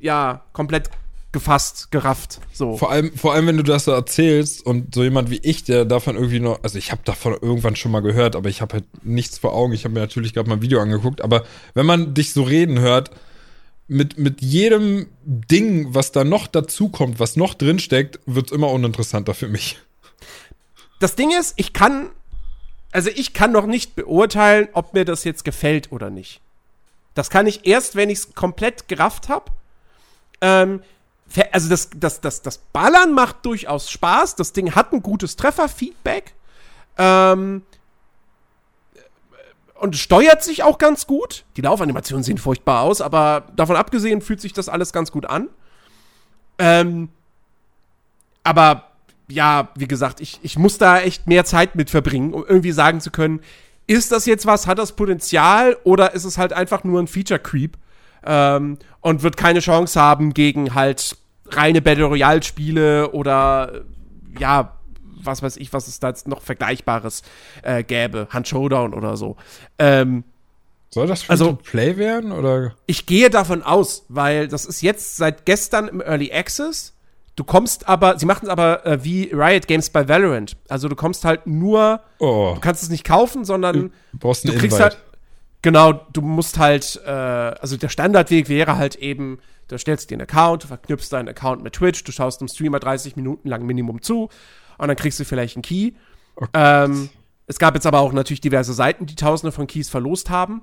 ja, komplett gefasst, gerafft. So. Vor allem, vor allem, wenn du das so erzählst und so jemand wie ich, der davon irgendwie noch, also ich habe davon irgendwann schon mal gehört, aber ich habe halt nichts vor Augen. Ich habe mir natürlich gerade mal ein Video angeguckt, aber wenn man dich so reden hört, mit, mit jedem Ding, was da noch dazukommt, was noch drinsteckt, wird es immer uninteressanter für mich. Das Ding ist, ich kann, also ich kann noch nicht beurteilen, ob mir das jetzt gefällt oder nicht. Das kann ich erst, wenn ich es komplett gerafft habe. Ähm, also das, das, das, das Ballern macht durchaus Spaß. Das Ding hat ein gutes Trefferfeedback. Ähm, und steuert sich auch ganz gut. Die Laufanimationen sehen furchtbar aus, aber davon abgesehen fühlt sich das alles ganz gut an. Ähm, aber ja, wie gesagt, ich, ich muss da echt mehr Zeit mit verbringen, um irgendwie sagen zu können, ist das jetzt was, hat das Potenzial oder ist es halt einfach nur ein Feature Creep ähm, und wird keine Chance haben gegen halt reine Battle Royale Spiele oder ja, was weiß ich, was es da jetzt noch Vergleichbares äh, gäbe. Hand Showdown oder so. Ähm, Soll das für also, Play werden? Oder? Ich gehe davon aus, weil das ist jetzt seit gestern im Early Access. Du kommst aber, sie machen es aber äh, wie Riot Games bei Valorant. Also du kommst halt nur, oh. du kannst es nicht kaufen, sondern du, du kriegst Invite. halt, genau, du musst halt, äh, also der Standardweg wäre halt eben, du stellst dir einen Account, du verknüpfst deinen Account mit Twitch, du schaust einem Streamer 30 Minuten lang Minimum zu, und dann kriegst du vielleicht einen Key. Okay. Ähm, es gab jetzt aber auch natürlich diverse Seiten, die Tausende von Keys verlost haben.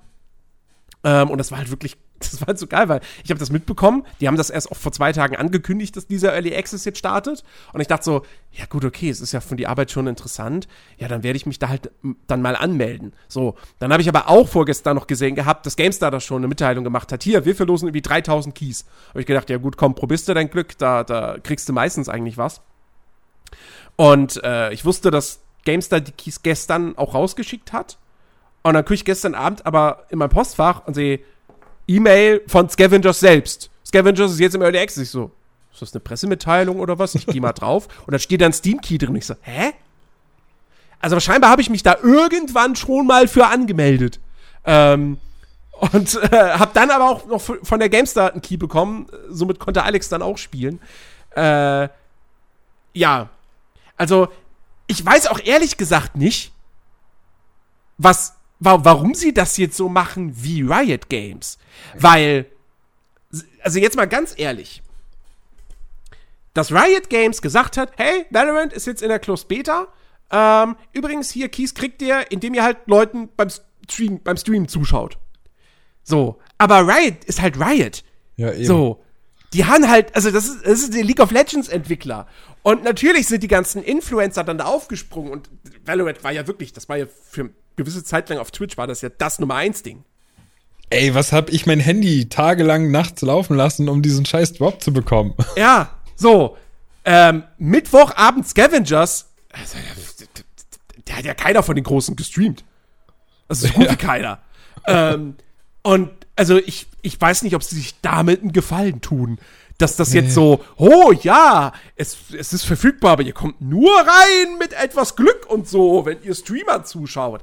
Ähm, und das war halt wirklich, (laughs) das war halt so geil, weil ich habe das mitbekommen. Die haben das erst auch vor zwei Tagen angekündigt, dass dieser Early Access jetzt startet. Und ich dachte so, ja gut, okay, es ist ja von die Arbeit schon interessant. Ja, dann werde ich mich da halt dann mal anmelden. So, dann habe ich aber auch vorgestern noch gesehen gehabt, dass GameStar da schon eine Mitteilung gemacht hat. Hier, wir verlosen irgendwie 3000 Keys. Habe ich gedacht, ja gut, komm, probierst du dein Glück, da, da kriegst du meistens eigentlich was. Und äh, ich wusste, dass GameStar die Keys gestern auch rausgeschickt hat. Und dann gucke ich gestern Abend aber in mein Postfach und sehe E-Mail von Scavengers selbst. Scavengers ist jetzt im Early Access. Ich so, ist das eine Pressemitteilung oder was? Ich gehe mal drauf. Und da steht dann Steam Key drin. Ich so, hä? Also scheinbar habe ich mich da irgendwann schon mal für angemeldet. Ähm, und äh, habe dann aber auch noch von der GameStar einen Key bekommen. Somit konnte Alex dann auch spielen. Äh, ja, also, ich weiß auch ehrlich gesagt nicht, was, wa warum sie das jetzt so machen wie Riot Games. Weil, also jetzt mal ganz ehrlich, dass Riot Games gesagt hat, hey, Valorant ist jetzt in der Closed Beta, Ähm, übrigens, hier, Keys kriegt ihr, indem ihr halt Leuten beim Stream, beim Stream zuschaut. So. Aber Riot ist halt Riot. Ja, eben. So. Die haben halt, also das ist, das ist der League of Legends Entwickler. Und natürlich sind die ganzen Influencer dann da aufgesprungen und Valorant war ja wirklich, das war ja für eine gewisse Zeit lang auf Twitch, war das ja das Nummer eins Ding. Ey, was hab ich mein Handy tagelang nachts laufen lassen, um diesen scheiß Drop zu bekommen? (laughs) Ja, so. Ähm, Mittwochabend Scavengers, also, der hat ja keiner von den Großen gestreamt. Also so gut (laughs) wie keiner. Ähm, und also ich, ich weiß nicht, ob sie sich damit einen Gefallen tun. Dass das Nee. jetzt so, oh ja, es, es ist verfügbar, aber ihr kommt nur rein mit etwas Glück und so, wenn ihr Streamer zuschaut.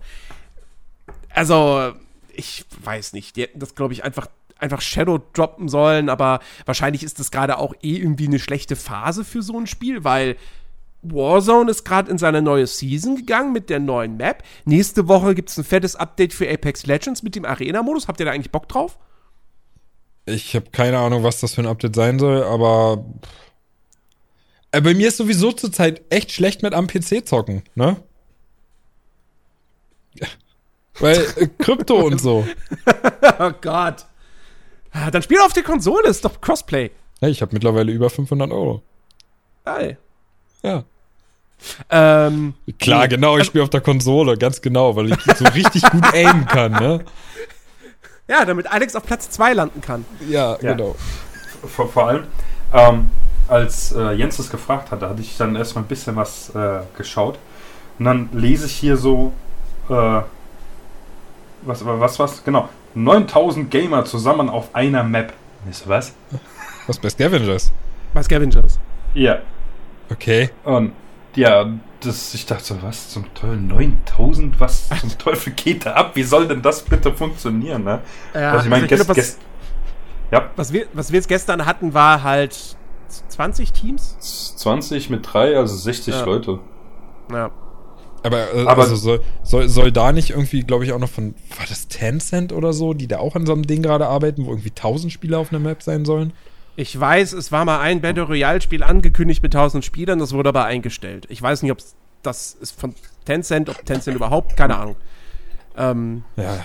Also, ich weiß nicht. Die hätten das, glaube ich, einfach, einfach Shadow droppen sollen, aber wahrscheinlich ist das gerade auch eh irgendwie eine schlechte Phase für so ein Spiel, weil Warzone ist gerade in seine neue Season gegangen mit der neuen Map. Nächste Woche gibt es ein fettes Update für Apex Legends mit dem Arena-Modus. Habt ihr da eigentlich Bock drauf? Ich habe keine Ahnung, was das für ein Update sein soll, aber äh, bei mir ist sowieso zurzeit echt schlecht mit am PC zocken, ne? (laughs) Weil äh, Krypto und so. (laughs) Oh Gott. Ah, Dann spiel auf der Konsole, ist doch Crossplay. Ja, ich habe mittlerweile über 500 Euro. Geil. Ja. Ähm, Klar, genau, ich spiele auf der Konsole, ganz genau, weil ich so richtig gut aimen kann, ne? (laughs) ja, damit Alex auf Platz 2 landen kann. Ja, Ja. genau. Vor, vor allem, ähm, als äh, Jens das gefragt hatte, hatte ich dann erstmal ein bisschen was äh, geschaut. Und dann lese ich hier so, äh, was, was, was, genau, 9000 Gamer zusammen auf einer Map. Ist was? Was bei Scavengers? Bei Scavengers. Ja. Okay. Und ja, das, ich dachte so, was zum Teufel, 9000? Was zum Teufel geht da ab? Wie soll denn das bitte funktionieren, ne? Ja, also ich meine, also gest, ja, Was wir, was wir jetzt gestern hatten, war halt 20 Teams. 20 mit 3, also 60 Ja. Leute. Ja. Aber, äh, Aber- also soll, soll, soll da nicht irgendwie, glaube ich, auch noch von, war das Tencent oder so, die da auch an so einem Ding gerade arbeiten, wo irgendwie 1000 Spieler auf einer Map sein sollen? Ich weiß, es war mal ein Battle Royale-Spiel angekündigt mit 1000 Spielern, das wurde aber eingestellt. Ich weiß nicht, ob das ist von Tencent, ob Tencent überhaupt, keine Ahnung. Ähm, Ja,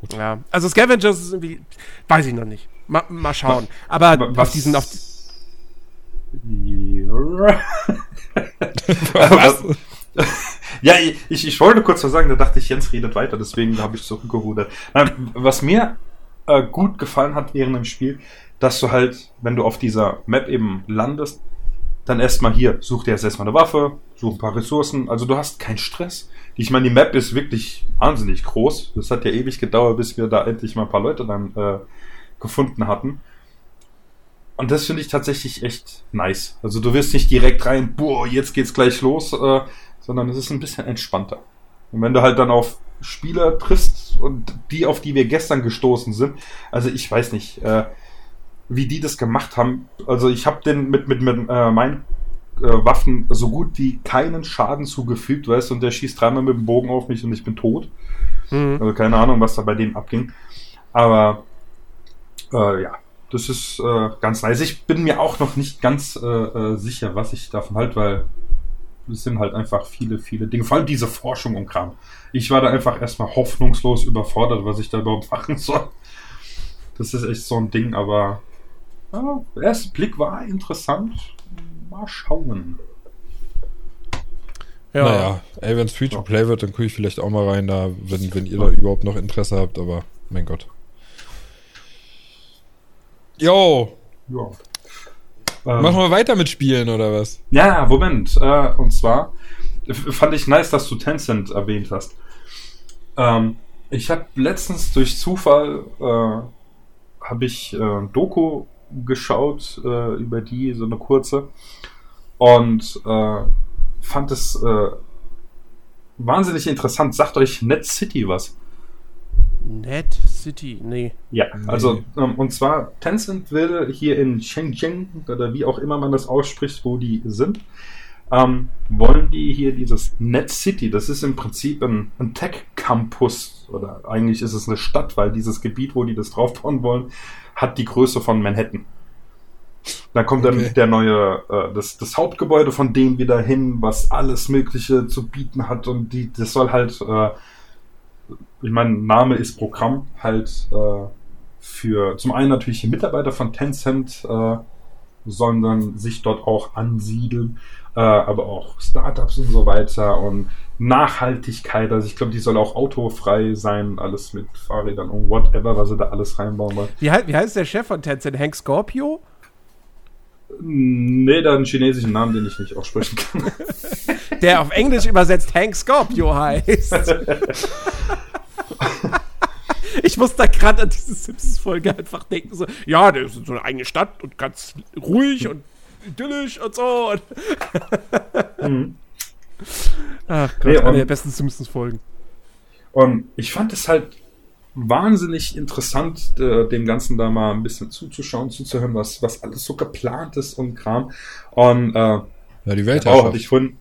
gut. ja. Also Scavengers ist irgendwie, weiß ich noch nicht. Mal, mal schauen. Aber Aber auf diesen, auf, (laughs) Was? Ja, ich, ich wollte kurz was sagen, da dachte ich, Jens redet weiter, deswegen habe ich zurückgerudert. Nein, was mir äh, gut gefallen hat während dem Spiel, dass du halt, wenn du auf dieser Map eben landest, dann erstmal hier, such dir jetzt erstmal eine Waffe, such ein paar Ressourcen, also du hast keinen Stress. Ich meine, die Map ist wirklich wahnsinnig groß. Das hat ja ewig gedauert, bis wir da endlich mal ein paar Leute dann äh, gefunden hatten. Und das finde ich tatsächlich echt nice. Also du wirst nicht direkt rein, boah, jetzt geht's gleich los, äh, sondern es ist ein bisschen entspannter. Und wenn du halt dann auf Spieler triffst und die, auf die wir gestern gestoßen sind, also ich weiß nicht, äh, wie die das gemacht haben. Also ich habe den mit, mit, mit äh, meinen äh, Waffen so gut wie keinen Schaden zugefügt, weißt du, und der schießt dreimal mit dem Bogen auf mich und ich bin tot. hm. Also keine Ahnung, was da bei denen abging. Aber äh, ja, das ist äh, ganz nice. Ich bin mir auch noch nicht ganz äh, sicher, was ich davon halte, weil es sind halt einfach viele, viele Dinge. Vor allem diese Forschung und Kram. Ich war da einfach erstmal hoffnungslos überfordert, was ich da überhaupt (laughs) machen soll. Das ist echt so ein Ding, aber ja, der erste Blick war interessant. Mal schauen. ja. Naja, ey, wenn es Free-to-Play wird, dann gucke ich vielleicht auch mal rein, da, wenn, wenn ihr da überhaupt noch Interesse habt, aber mein Gott. Jo, Ja. Machen wir weiter mit Spielen oder was? Ja, Moment. Äh, und zwar fand ich nice, dass du Tencent erwähnt hast. Ähm, ich habe letztens durch Zufall äh, habe ich äh, ein Doku geschaut äh, über die so eine kurze und äh, fand es äh, wahnsinnig interessant. Sagt euch Net City was? Net City, nee. Ja, Nee. also ähm, und zwar Tencent will hier in Shenzhen oder wie auch immer man das ausspricht, wo die sind, ähm, wollen die hier dieses Net City, das ist im Prinzip ein, ein Tech-Campus oder eigentlich ist es eine Stadt, weil dieses Gebiet, wo die das draufbauen wollen, hat die Größe von Manhattan. Dann kommt dann Okay. der neue, äh, das, das Hauptgebäude von denen wieder hin, was alles Mögliche zu bieten hat und die, das soll halt, äh, ich meine, Name ist Programm, halt äh, für zum einen natürlich die Mitarbeiter von Tencent, äh, sondern sich dort auch ansiedeln, äh, aber auch Startups und so weiter und Nachhaltigkeit. Also ich glaube, die soll auch autofrei sein, alles mit Fahrrädern und whatever, was sie da alles reinbauen wollen. Wie, wie heißt der Chef von Tencent? Hank Scorpio? Nee, da einen chinesischen Namen, den ich nicht aussprechen kann. (laughs) Der auf Englisch übersetzt Hank Scorpio heißt. Ich muss da gerade an diese Simpsons-Folge einfach denken, so, ja, das ist so eine eigene Stadt und ganz ruhig und idyllisch und so. Und Mhm. Ach Gott, Nee, eine und- der besten Simpsons-Folgen. Und ich fand es halt wahnsinnig interessant, äh, dem Ganzen da mal ein bisschen zuzuschauen, zuzuhören, was, was alles so geplant ist und Kram. Und äh, Ja, die auch hatte Weltherrschaft. ich vorhin.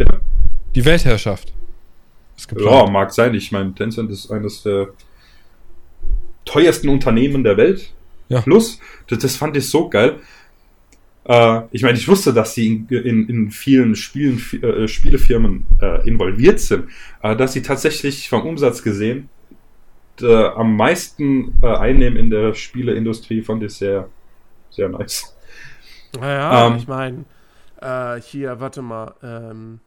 Bitte? Die Weltherrschaft. Ja, mag sein. Ich meine, Tencent ist eines der teuersten Unternehmen der Welt. Ja. Plus, das, das fand ich so geil. Äh, ich meine, ich wusste, dass sie in, in, in vielen Spielen, äh, Spielefirmen äh, involviert sind, äh, dass sie tatsächlich vom Umsatz gesehen äh, am meisten äh, einnehmen in der Spieleindustrie, fand ich sehr, sehr nice. Naja, Ähm. ich meine, äh, hier, warte mal, ähm,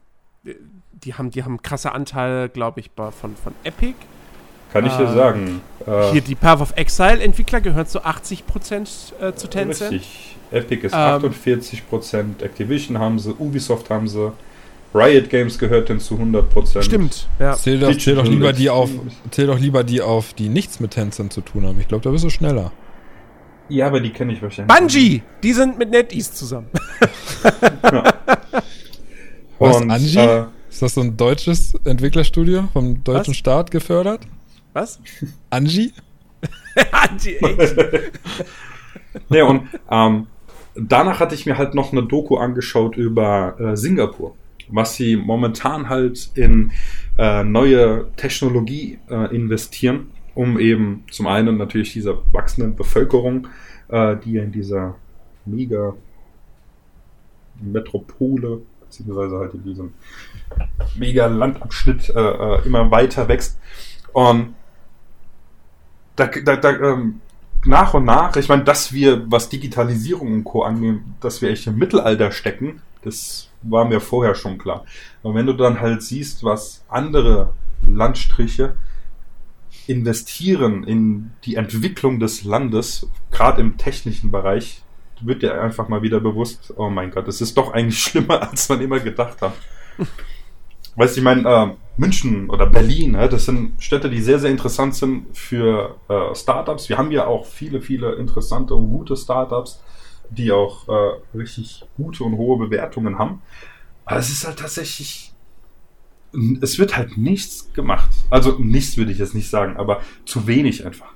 die- haben, die haben krasse Anteile, glaube ich, von, von Epic. Kann ich dir Äh, sagen. Äh, Hier, die Path of Exile-Entwickler gehören zu 80% äh, zu Tencent. Richtig. Epic ist Ähm, 48%, Activision haben sie, Ubisoft haben sie, Riot Games gehört denn zu 100%. Stimmt, ja. Zähl doch, zähl doch lieber die auf, zähl doch lieber die auf, die nichts mit Tencent zu tun haben. Ich glaube, da bist du schneller. Ja, aber die kenne ich wahrscheinlich. Bungie, die sind mit NetEase zusammen. (laughs) Was, Und, Angie? Äh, Ist das so ein deutsches Entwicklerstudio vom deutschen Was? Staat gefördert? Was? (laughs) Angie? (laughs) Bungie, ey. (laughs) nee, und ähm, danach hatte ich mir halt noch eine Doku angeschaut über äh, Singapur, was sie momentan halt in äh, neue Technologie äh, investieren, um eben zum einen natürlich dieser wachsenden Bevölkerung, äh, die in dieser mega Metropole, beziehungsweise halt in diesem mega Landabschnitt äh, äh, immer weiter wächst. Und da, da, da ähm, nach und nach, ich meine, dass wir, was Digitalisierung und Co. angeht, dass wir echt im Mittelalter stecken, das war mir vorher schon klar. Aber wenn du dann halt siehst, was andere Landstriche investieren in die Entwicklung des Landes, gerade im technischen Bereich, wird dir einfach mal wieder bewusst, oh mein Gott, es ist doch eigentlich (laughs) schlimmer, als man immer gedacht hat. Weißt du, ich meine, äh, München oder Berlin, ne, das sind Städte, die sehr, sehr interessant sind für äh, Startups. Wir haben ja auch viele, viele interessante und gute Startups, die auch äh, richtig gute und hohe Bewertungen haben. Aber es ist halt tatsächlich, es wird halt nichts gemacht. Also nichts würde ich jetzt nicht sagen, aber zu wenig einfach.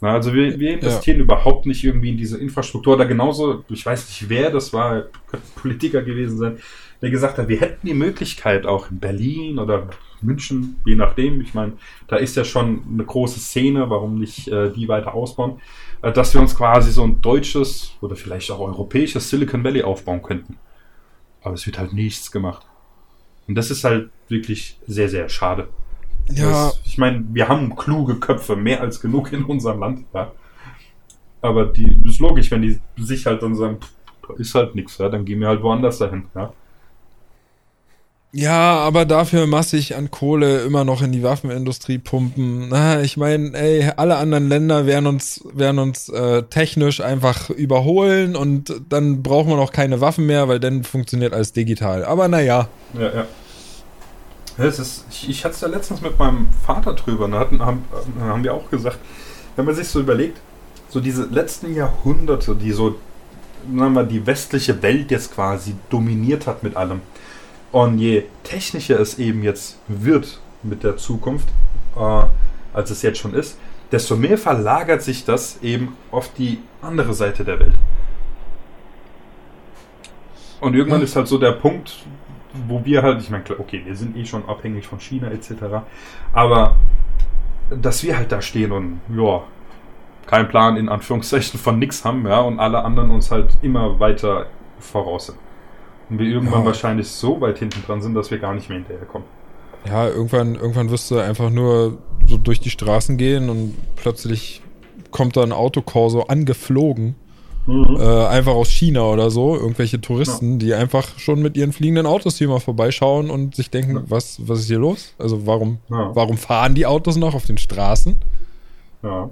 Na, also wir, wir investieren überhaupt nicht irgendwie in diese Infrastruktur. Da genauso, ich weiß nicht wer, das war, könnte ein Politiker gewesen sein, der gesagt hat, wir hätten die Möglichkeit auch in Berlin oder München, je nachdem, ich meine, da ist ja schon eine große Szene, warum nicht äh, die weiter ausbauen, äh, dass wir uns quasi so ein deutsches oder vielleicht auch europäisches Silicon Valley aufbauen könnten. Aber es wird halt nichts gemacht. Und das ist halt wirklich sehr, sehr schade. Ja, Das, ich meine, wir haben kluge Köpfe, mehr als genug in unserem Land, ja. Aber die, das ist logisch, wenn die sich halt dann sagen, pff, da ist halt nichts, ja, dann gehen wir halt woanders dahin, ja. ja, aber dafür massig an Kohle immer noch in die Waffenindustrie pumpen. Na, ich meine, ey, alle anderen Länder werden uns, werden uns äh, technisch einfach überholen und dann brauchen wir noch keine Waffen mehr, weil dann funktioniert alles digital. Aber naja. Ja, ja. Ist, ich, ich hatte es ja letztens mit meinem Vater drüber, da hatten, haben, haben wir auch gesagt, wenn man sich so überlegt, so diese letzten Jahrhunderte, die so, sagen wir, die westliche Welt jetzt quasi dominiert hat mit allem. Und je technischer es eben jetzt wird mit der Zukunft, äh, als es jetzt schon ist, desto mehr verlagert sich das eben auf die andere Seite der Welt. Und irgendwann ist halt so der Punkt, wo wir halt, ich meine, klar, okay, wir sind eh schon abhängig von China etc., aber dass wir halt da stehen und ja, keinen Plan in Anführungszeichen von nix haben, ja, und alle anderen uns halt immer weiter voraus sind. Und wir irgendwann Ja. wahrscheinlich so weit hinten dran sind, dass wir gar nicht mehr hinterherkommen. Ja, irgendwann, irgendwann wirst du einfach nur so durch die Straßen gehen und plötzlich kommt da ein Autokorso angeflogen. Mhm. Äh, einfach aus China oder so. Irgendwelche Touristen, die einfach schon mit ihren fliegenden Autos hier mal vorbeischauen und sich denken, Ja. was, was ist hier los? Also warum, Ja. warum fahren die Autos noch auf den Straßen? Ja.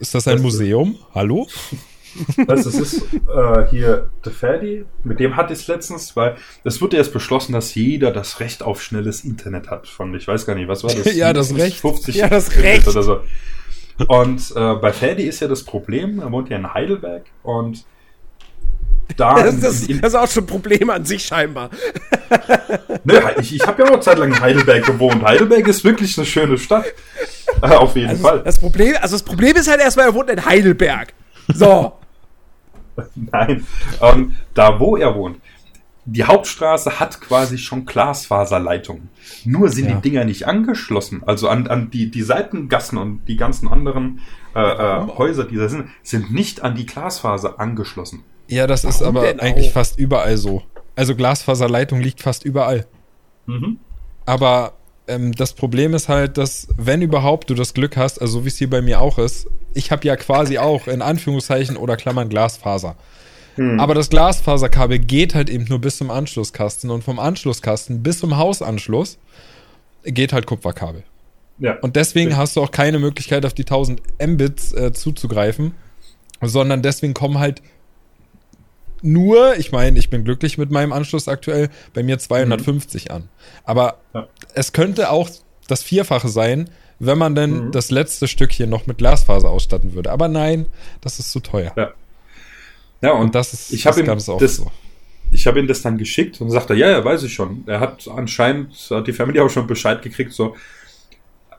Ist das ein Das- Museum? Hallo? Weißt du, es ist äh, hier der Ferdi, mit dem hatte ich es letztens, weil es wurde erst beschlossen, dass jeder das Recht auf schnelles Internet hat. Von, ich weiß gar nicht, was war das? (laughs) Ja, das Recht. 50 Ja, das Recht. Oder so. Und äh, bei Ferdi ist ja das Problem, er wohnt ja in Heidelberg und da. Das, das, das ist auch schon ein Problem an sich scheinbar. ne, ich ich habe ja auch eine Zeit lang in Heidelberg gewohnt. Heidelberg ist wirklich eine schöne Stadt. Äh, auf jeden Also Fall. das Problem, also das Problem ist halt erstmal, er wohnt in Heidelberg. So. (laughs) Nein, ähm, da wo er wohnt. Die Hauptstraße hat quasi schon Glasfaserleitungen. Nur sind Ja. die Dinger nicht angeschlossen. Also an, an die, die Seitengassen und die ganzen anderen äh, äh, Häuser, die da sind, sind nicht an die Glasfaser angeschlossen. Ja, das ist Warum aber denn eigentlich auch? fast überall so. Also Glasfaserleitung liegt fast überall. Mhm. Aber ähm, das Problem ist halt, dass, wenn überhaupt du das Glück hast, also so wie es hier bei mir auch ist, ich habe ja quasi auch in Anführungszeichen oder Klammern Glasfaser. Hm. Aber das Glasfaserkabel geht halt eben nur bis zum Anschlusskasten und vom Anschlusskasten bis zum Hausanschluss geht halt Kupferkabel. ja. Und deswegen hast du auch keine Möglichkeit, auf die 1000 Mbits äh, zuzugreifen, sondern deswegen kommen halt nur, ich meine, ich bin glücklich mit meinem Anschluss aktuell, bei mir 250 an. Aber Ja. es könnte auch das Vierfache sein, wenn man denn Mhm. das letzte Stückchen noch mit Glasfaser ausstatten würde. Aber nein, das ist zu teuer. Ja. Ja, und, Und das ist, ich habe das ihm oft das, so. ich habe ihm das dann geschickt und sagte, ja, ja, weiß ich schon. Er hat anscheinend, hat die Familie auch schon Bescheid gekriegt, so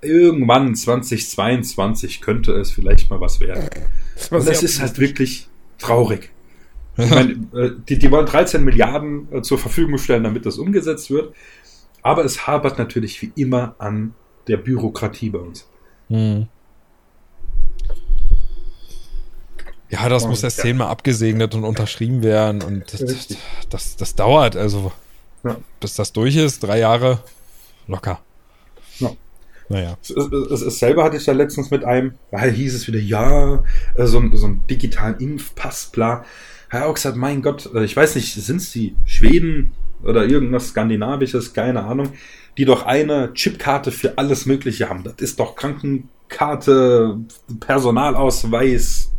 irgendwann 2022 könnte es vielleicht mal was werden. Und das ist halt wirklich traurig. (laughs) Ich meine, äh, die, die wollen 13 Milliarden äh, zur Verfügung stellen, damit das umgesetzt wird. Aber es hapert natürlich wie immer an der Bürokratie bei uns. Hm. Ja, das Und, muss erst ja. zehnmal abgesegnet und unterschrieben werden und das, das, das dauert. Also, Ja. bis das durch ist, drei Jahre locker. Ja. Naja. Es, es, es selber hatte ich da letztens mit einem, da hieß es wieder, ja, äh, so, ein- so einen digitalen Impfpass, bla. Er hat auch gesagt, mein Gott, äh, ich weiß nicht, sind es die Schweden oder irgendwas Skandinavisches, keine Ahnung, die doch eine Chipkarte für alles Mögliche haben. Das ist doch Krankenkarte, Personalausweis,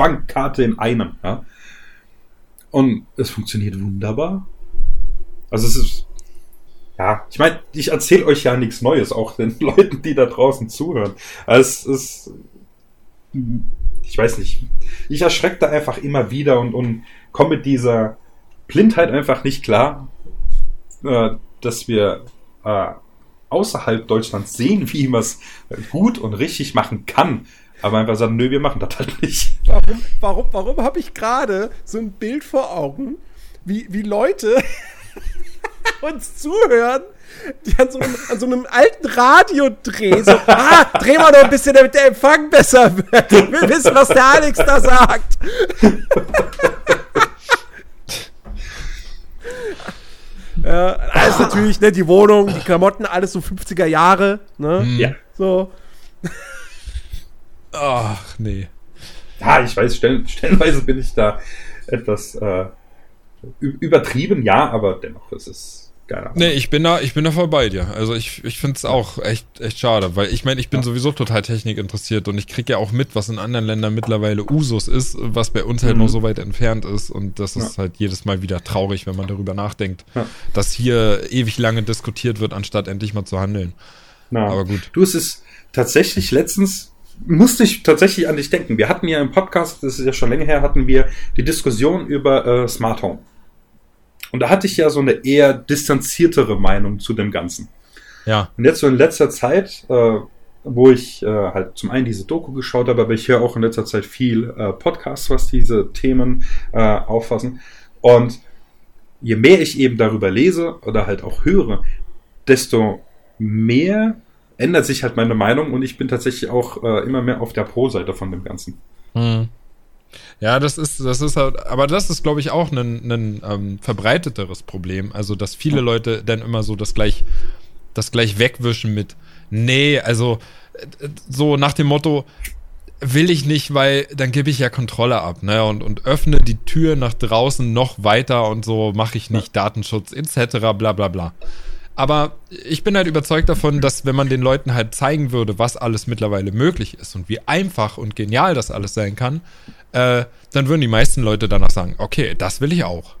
Bankkarte in einem, ja. Und es funktioniert wunderbar. Also es ist, ja, ich meine, ich erzähle euch ja nichts Neues, auch den (laughs) Leuten, die da draußen zuhören. Also es ist, ich weiß nicht, ich erschrecke da einfach immer wieder und, und komme mit dieser Blindheit einfach nicht klar, äh, dass wir äh, außerhalb Deutschlands sehen, wie man es gut und richtig machen kann. Aber einfach sagen, nö, wir machen das halt nicht. Warum, warum, warum habe ich gerade so ein Bild vor Augen, wie, wie Leute (laughs) uns zuhören, die an so einem, an so einem alten Radio drehen. So, ah, dreh mal noch ein bisschen, damit der Empfang besser wird. Ich will wissen, was der Alex da sagt. (laughs) ja, alles natürlich, ne, die Wohnung, die Klamotten, alles so 50er Jahre, ne? Ja. So. Ach, nee. Ja, ich weiß, stellen, (laughs) stellenweise bin ich da etwas äh, übertrieben, ja, aber dennoch ist es Ahnung. Nee, ich bin da, ich bin da voll bei dir. Also ich, ich finde es auch echt, echt schade, weil ich meine, ich bin sowieso total Technik interessiert und ich kriege ja auch mit, was in anderen Ländern mittlerweile Usus ist, was bei uns halt Mhm. noch so weit entfernt ist. Und das ist Ja. halt jedes Mal wieder traurig, wenn man darüber nachdenkt, Ja. dass hier ewig lange diskutiert wird, anstatt endlich mal zu handeln. Na, Aber gut. Du, es ist tatsächlich letztens, musste ich tatsächlich an dich denken. Wir hatten ja im Podcast, das ist ja schon länger her, hatten wir die Diskussion über äh, Smart Home. Und da hatte ich ja so eine eher distanziertere Meinung zu dem Ganzen. Ja. Und jetzt so in letzter Zeit, äh, wo ich äh, halt zum einen diese Doku geschaut habe, aber ich höre auch in letzter Zeit viel äh, Podcasts, was diese Themen äh, auffassen. Und je mehr ich eben darüber lese oder halt auch höre, desto mehr ändert sich halt meine Meinung und ich bin tatsächlich auch äh, immer mehr auf der Pro-Seite von dem Ganzen. Hm. Ja, das ist, das ist halt, aber das ist, glaube ich, auch ein, ein ähm, verbreiteteres Problem. Also, dass viele Leute dann immer so das gleich, das gleich wegwischen mit, nee, also äh, so nach dem Motto, will ich nicht, weil dann gebe ich ja Kontrolle ab, ne? Und, und öffne die Tür nach draußen noch weiter und so mache ich nicht Datenschutz etc. bla bla bla. Aber ich bin halt überzeugt davon, dass wenn man den Leuten halt zeigen würde, was alles mittlerweile möglich ist und wie einfach und genial das alles sein kann, äh, dann würden die meisten Leute danach sagen, okay, das will ich auch.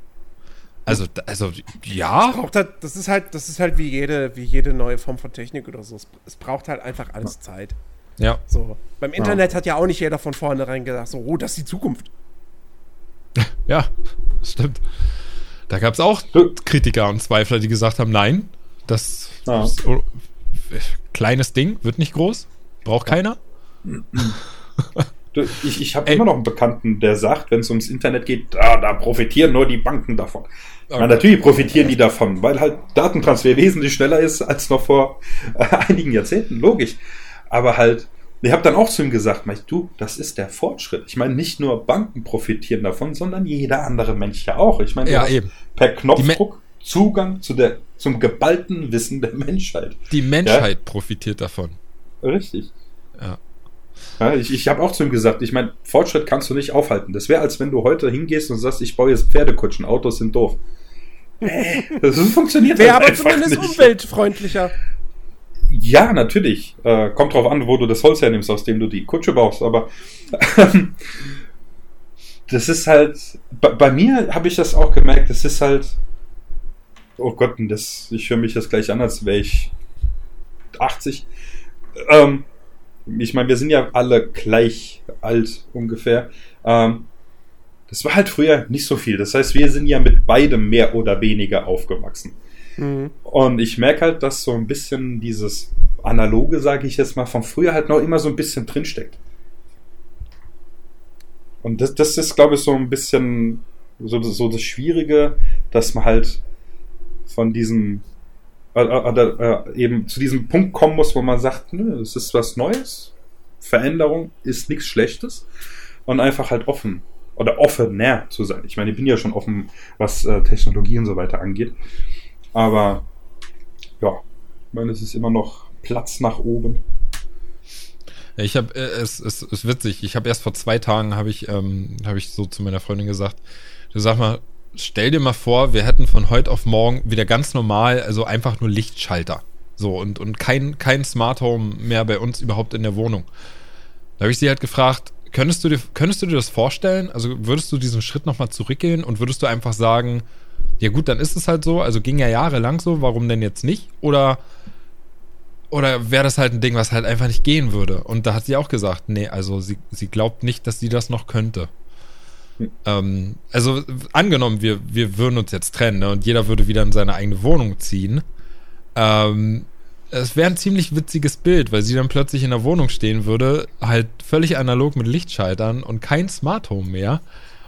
Also, also ja. Halt, das ist halt, das ist halt wie jede, wie jede neue Form von Technik oder so. Es, es braucht halt einfach alles Zeit. Ja. So. Beim Internet ja. hat ja auch nicht jeder von vornherein gedacht, so, oh, das ist die Zukunft. (laughs) ja, stimmt. Da gab es auch Kritiker und Zweifler, die gesagt haben, nein, das ja. ist, oh, kleines Ding, wird nicht groß, braucht keiner. (laughs) Ich, ich habe immer noch einen Bekannten, der sagt, wenn es ums Internet geht, da, da profitieren nur die Banken davon. Okay. Na, natürlich profitieren die davon, weil halt Datentransfer wesentlich schneller ist als noch vor äh, (laughs) einigen Jahrzehnten, logisch. Aber halt, ich habe dann auch zu ihm gesagt, du, das ist der Fortschritt. Ich meine, nicht nur Banken profitieren davon, sondern jeder andere Mensch ja auch. Ich meine, ja, per Knopfdruck Zugang zu der, zum geballten Wissen der Menschheit. Die Menschheit ja? profitiert davon. Richtig. Ja. ja ich ich habe auch zu ihm gesagt, ich meine, Fortschritt kannst du nicht aufhalten. Das wäre, als wenn du heute hingehst und sagst, ich baue jetzt Pferdekutschen, Autos sind doof. das funktioniert Wäre halt aber zumindest nicht. umweltfreundlicher. Ja, natürlich. Äh, kommt drauf an, wo du das Holz hernimmst, aus dem du die Kutsche baust. Aber ähm, das ist halt. Bei, bei mir habe ich das auch gemerkt. Das ist halt. Oh Gott, das, ich höre mich das gleich an, als wäre ich 80. Ähm, ich meine, wir sind ja alle gleich alt ungefähr. Ähm, das war halt früher nicht so viel. Das heißt, wir sind ja mit beidem mehr oder weniger aufgewachsen. Mhm. Und ich merke halt, dass so ein bisschen dieses Analoge, sage ich jetzt mal, von früher halt noch immer so ein bisschen drinsteckt. Und das, das ist, glaube ich, so ein bisschen so, so das Schwierige, dass man halt von diesem äh, äh, äh, eben zu diesem Punkt kommen muss, wo man sagt, nö, es ist was Neues, Veränderung ist nichts Schlechtes und einfach halt offen oder offener zu sein. Ich meine, ich bin ja schon offen, was äh, Technologie und so weiter angeht. Aber ja, ich meine, es ist immer noch Platz nach oben. Ich habe, äh, es, es ist witzig. Ich habe erst vor zwei Tagen habe ich, ähm, habe ich so zu meiner Freundin gesagt. Du sag mal, stell dir mal vor, wir hätten von heute auf morgen wieder ganz normal, also einfach nur Lichtschalter. So und und kein kein Smart Home mehr bei uns überhaupt in der Wohnung. Da habe ich sie halt gefragt, könntest du dir könntest du dir das vorstellen? Also würdest du diesen Schritt nochmal zurückgehen und würdest du einfach sagen, ja gut, dann ist es halt so, also ging ja jahrelang so, warum denn jetzt nicht? Oder, oder wäre das halt ein Ding, was halt einfach nicht gehen würde? Und da hat sie auch gesagt, nee, also sie, sie glaubt nicht, dass sie das noch könnte. Hm. Ähm, also angenommen, wir, wir würden uns jetzt trennen ne, und jeder würde wieder in seine eigene Wohnung ziehen. Ähm, es wäre ein ziemlich witziges Bild, weil sie dann plötzlich in der Wohnung stehen würde, halt völlig analog mit Lichtschaltern und kein Smart Home mehr.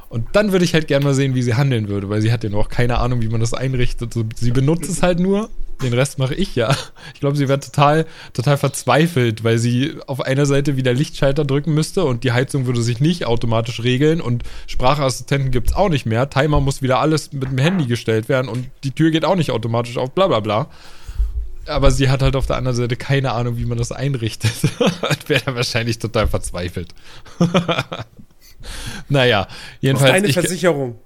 Und dann würde ich halt gerne mal sehen, wie sie handeln würde, weil sie hat ja noch keine Ahnung, wie man das einrichtet. sie benutzt es halt nur. Den Rest mache ich ja. Ich glaube, sie wäre total, total verzweifelt, weil sie auf einer Seite wieder Lichtschalter drücken müsste und die Heizung würde sich nicht automatisch regeln und Sprachassistenten gibt es auch nicht mehr. Timer muss wieder alles mit dem Handy gestellt werden und die Tür geht auch nicht automatisch auf, bla bla bla. Aber sie hat halt auf der anderen Seite keine Ahnung, wie man das einrichtet. (laughs) wäre dann wahrscheinlich total verzweifelt. (laughs) naja, jedenfalls. Das ist deine ich, Versicherung.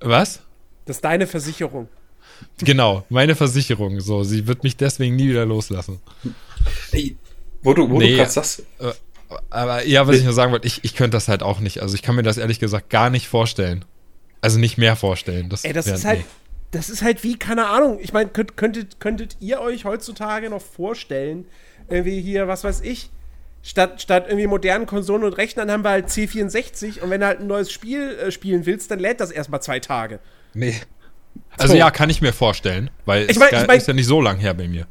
Was? Das ist deine Versicherung. Genau, meine Versicherung. So, sie wird mich deswegen nie wieder loslassen. Ey, wo du, wo nee, du gerade sagst. Äh, aber ja, was ich nur sagen wollte, ich, ich könnte das halt auch nicht. Also ich kann mir das ehrlich gesagt gar nicht vorstellen. Also nicht mehr vorstellen. Das Ey, das ist halt, nee. das ist halt wie, keine Ahnung. Ich meine, könnt, könntet, könntet ihr euch heutzutage noch vorstellen, irgendwie hier, was weiß ich, statt, statt irgendwie modernen Konsolen und Rechnern haben wir halt C64 und wenn du halt ein neues Spiel äh, spielen willst, dann lädt das erstmal zwei Tage. Nee. Also so. ja, kann ich mir vorstellen, weil ich mein, es ich mein, ist ja nicht so lang her bei mir.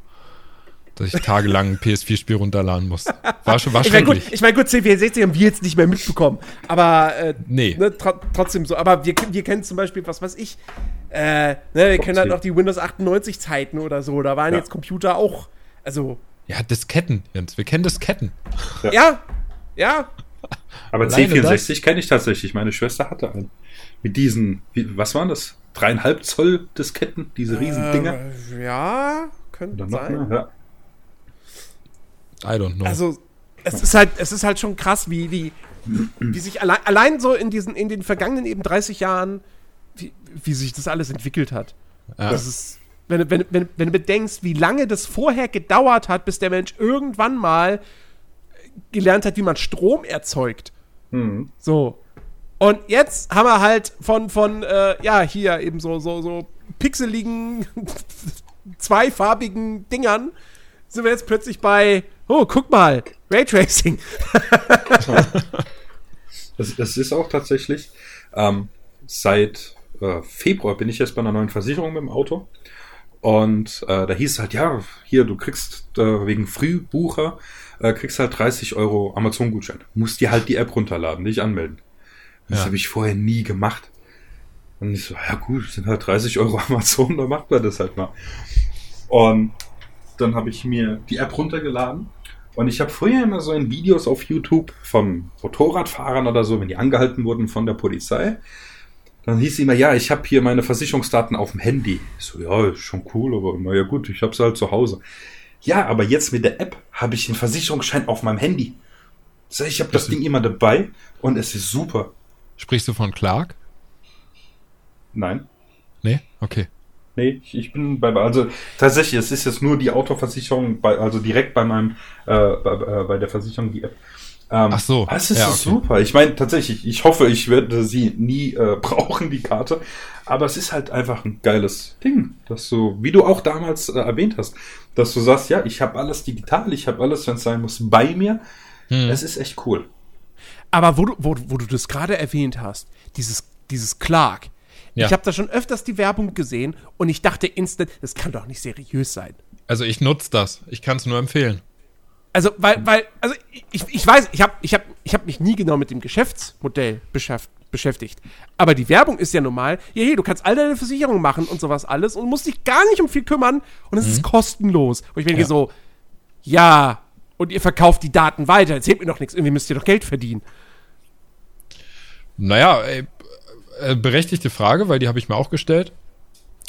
Dass ich tagelang ein PS4-Spiel runterladen muss. War schon war ich mein, gut, ich meine, gut, C64 haben wir jetzt nicht mehr mitbekommen. Aber äh, nee. Ne, tr trotzdem so. Aber wir, wir kennen zum Beispiel, was weiß ich, äh, ne, wir kennen halt noch die Windows 98-Zeiten oder so. Da waren ja. jetzt Computer auch, also Ja, Disketten, Jens. Wir kennen Disketten. Ja, ja. ja. Aber C64 kenne ich tatsächlich. Meine Schwester hatte einen. Mit diesen, wie, was waren das? Dreieinhalb Zoll Disketten, diese riesen Dinger. Äh, ja, könnte sein. Mehr, ja. I don't know. Also, es ist halt, es ist halt schon krass, wie, wie, wie sich allein, allein so in diesen, in den vergangenen eben 30 Jahren, wie, wie sich das alles entwickelt hat. Ja. Das ist, wenn, wenn, wenn, wenn du bedenkst, wie lange das vorher gedauert hat, bis der Mensch irgendwann mal gelernt hat, wie man Strom erzeugt. Mhm. So. Und jetzt haben wir halt von, von äh, ja, hier eben so, so, so pixeligen, (laughs) zweifarbigen Dingern, sind wir jetzt plötzlich bei, oh, guck mal, Raytracing. (laughs) das, das ist auch tatsächlich, ähm, seit äh, Februar bin ich jetzt bei einer neuen Versicherung mit dem Auto. Und äh, da hieß es halt, ja, hier, du kriegst äh, wegen Frühbucher, äh, kriegst halt 30 Euro Amazon-Gutschein. Musst dir halt die App runterladen, dich anmelden. Das ja. habe ich vorher nie gemacht. Und ich so, ja gut, sind halt 30 Euro (laughs) Amazon, da macht man das halt mal. Und dann habe ich mir die App runtergeladen. Und ich habe früher immer so in Videos auf YouTube von Motorradfahrern oder so, wenn die angehalten wurden von der Polizei, dann hieß immer, ja, ich habe hier meine Versicherungsdaten auf dem Handy. Ich so, ja, ist schon cool, aber naja gut, ich habe sie halt zu Hause. Ja, aber jetzt mit der App habe ich den Versicherungsschein auf meinem Handy. Ich habe das Ding immer dabei und es ist super. Sprichst du von Clark? Nein. Nee? Okay. Nee, ich, ich bin bei, also tatsächlich, es ist jetzt nur die Autoversicherung, bei, also direkt bei meinem, äh, bei, äh, bei der Versicherung die App. Ähm, Ach so. Es ist ja, okay. super. Ich meine, tatsächlich, ich hoffe, ich werde sie nie äh, (laughs) brauchen, die Karte. Aber es ist halt einfach ein geiles Ding, dass du, wie du auch damals äh, erwähnt hast, dass du sagst, ja, ich habe alles digital, ich habe alles, wenn es sein muss, bei mir. Hm. Es ist echt cool. Aber wo du, wo, wo du das gerade erwähnt hast, dieses, dieses Clark, ja. ich habe da schon öfters die Werbung gesehen und ich dachte instant, das kann doch nicht seriös sein. Also ich nutze das. Ich kann es nur empfehlen. Also, weil, weil, also ich, ich weiß, ich habe ich hab, ich hab mich nie genau mit dem Geschäftsmodell beschäftigt. Aber die Werbung ist ja normal, ja, hey, du kannst all deine Versicherungen machen und sowas alles und musst dich gar nicht um viel kümmern und es mhm. ist kostenlos. Und ich denke ja. so, ja, und ihr verkauft die Daten weiter, erzählt mir doch nichts, irgendwie müsst ihr doch Geld verdienen. Naja, ey, äh, berechtigte Frage, weil die habe ich mir auch gestellt.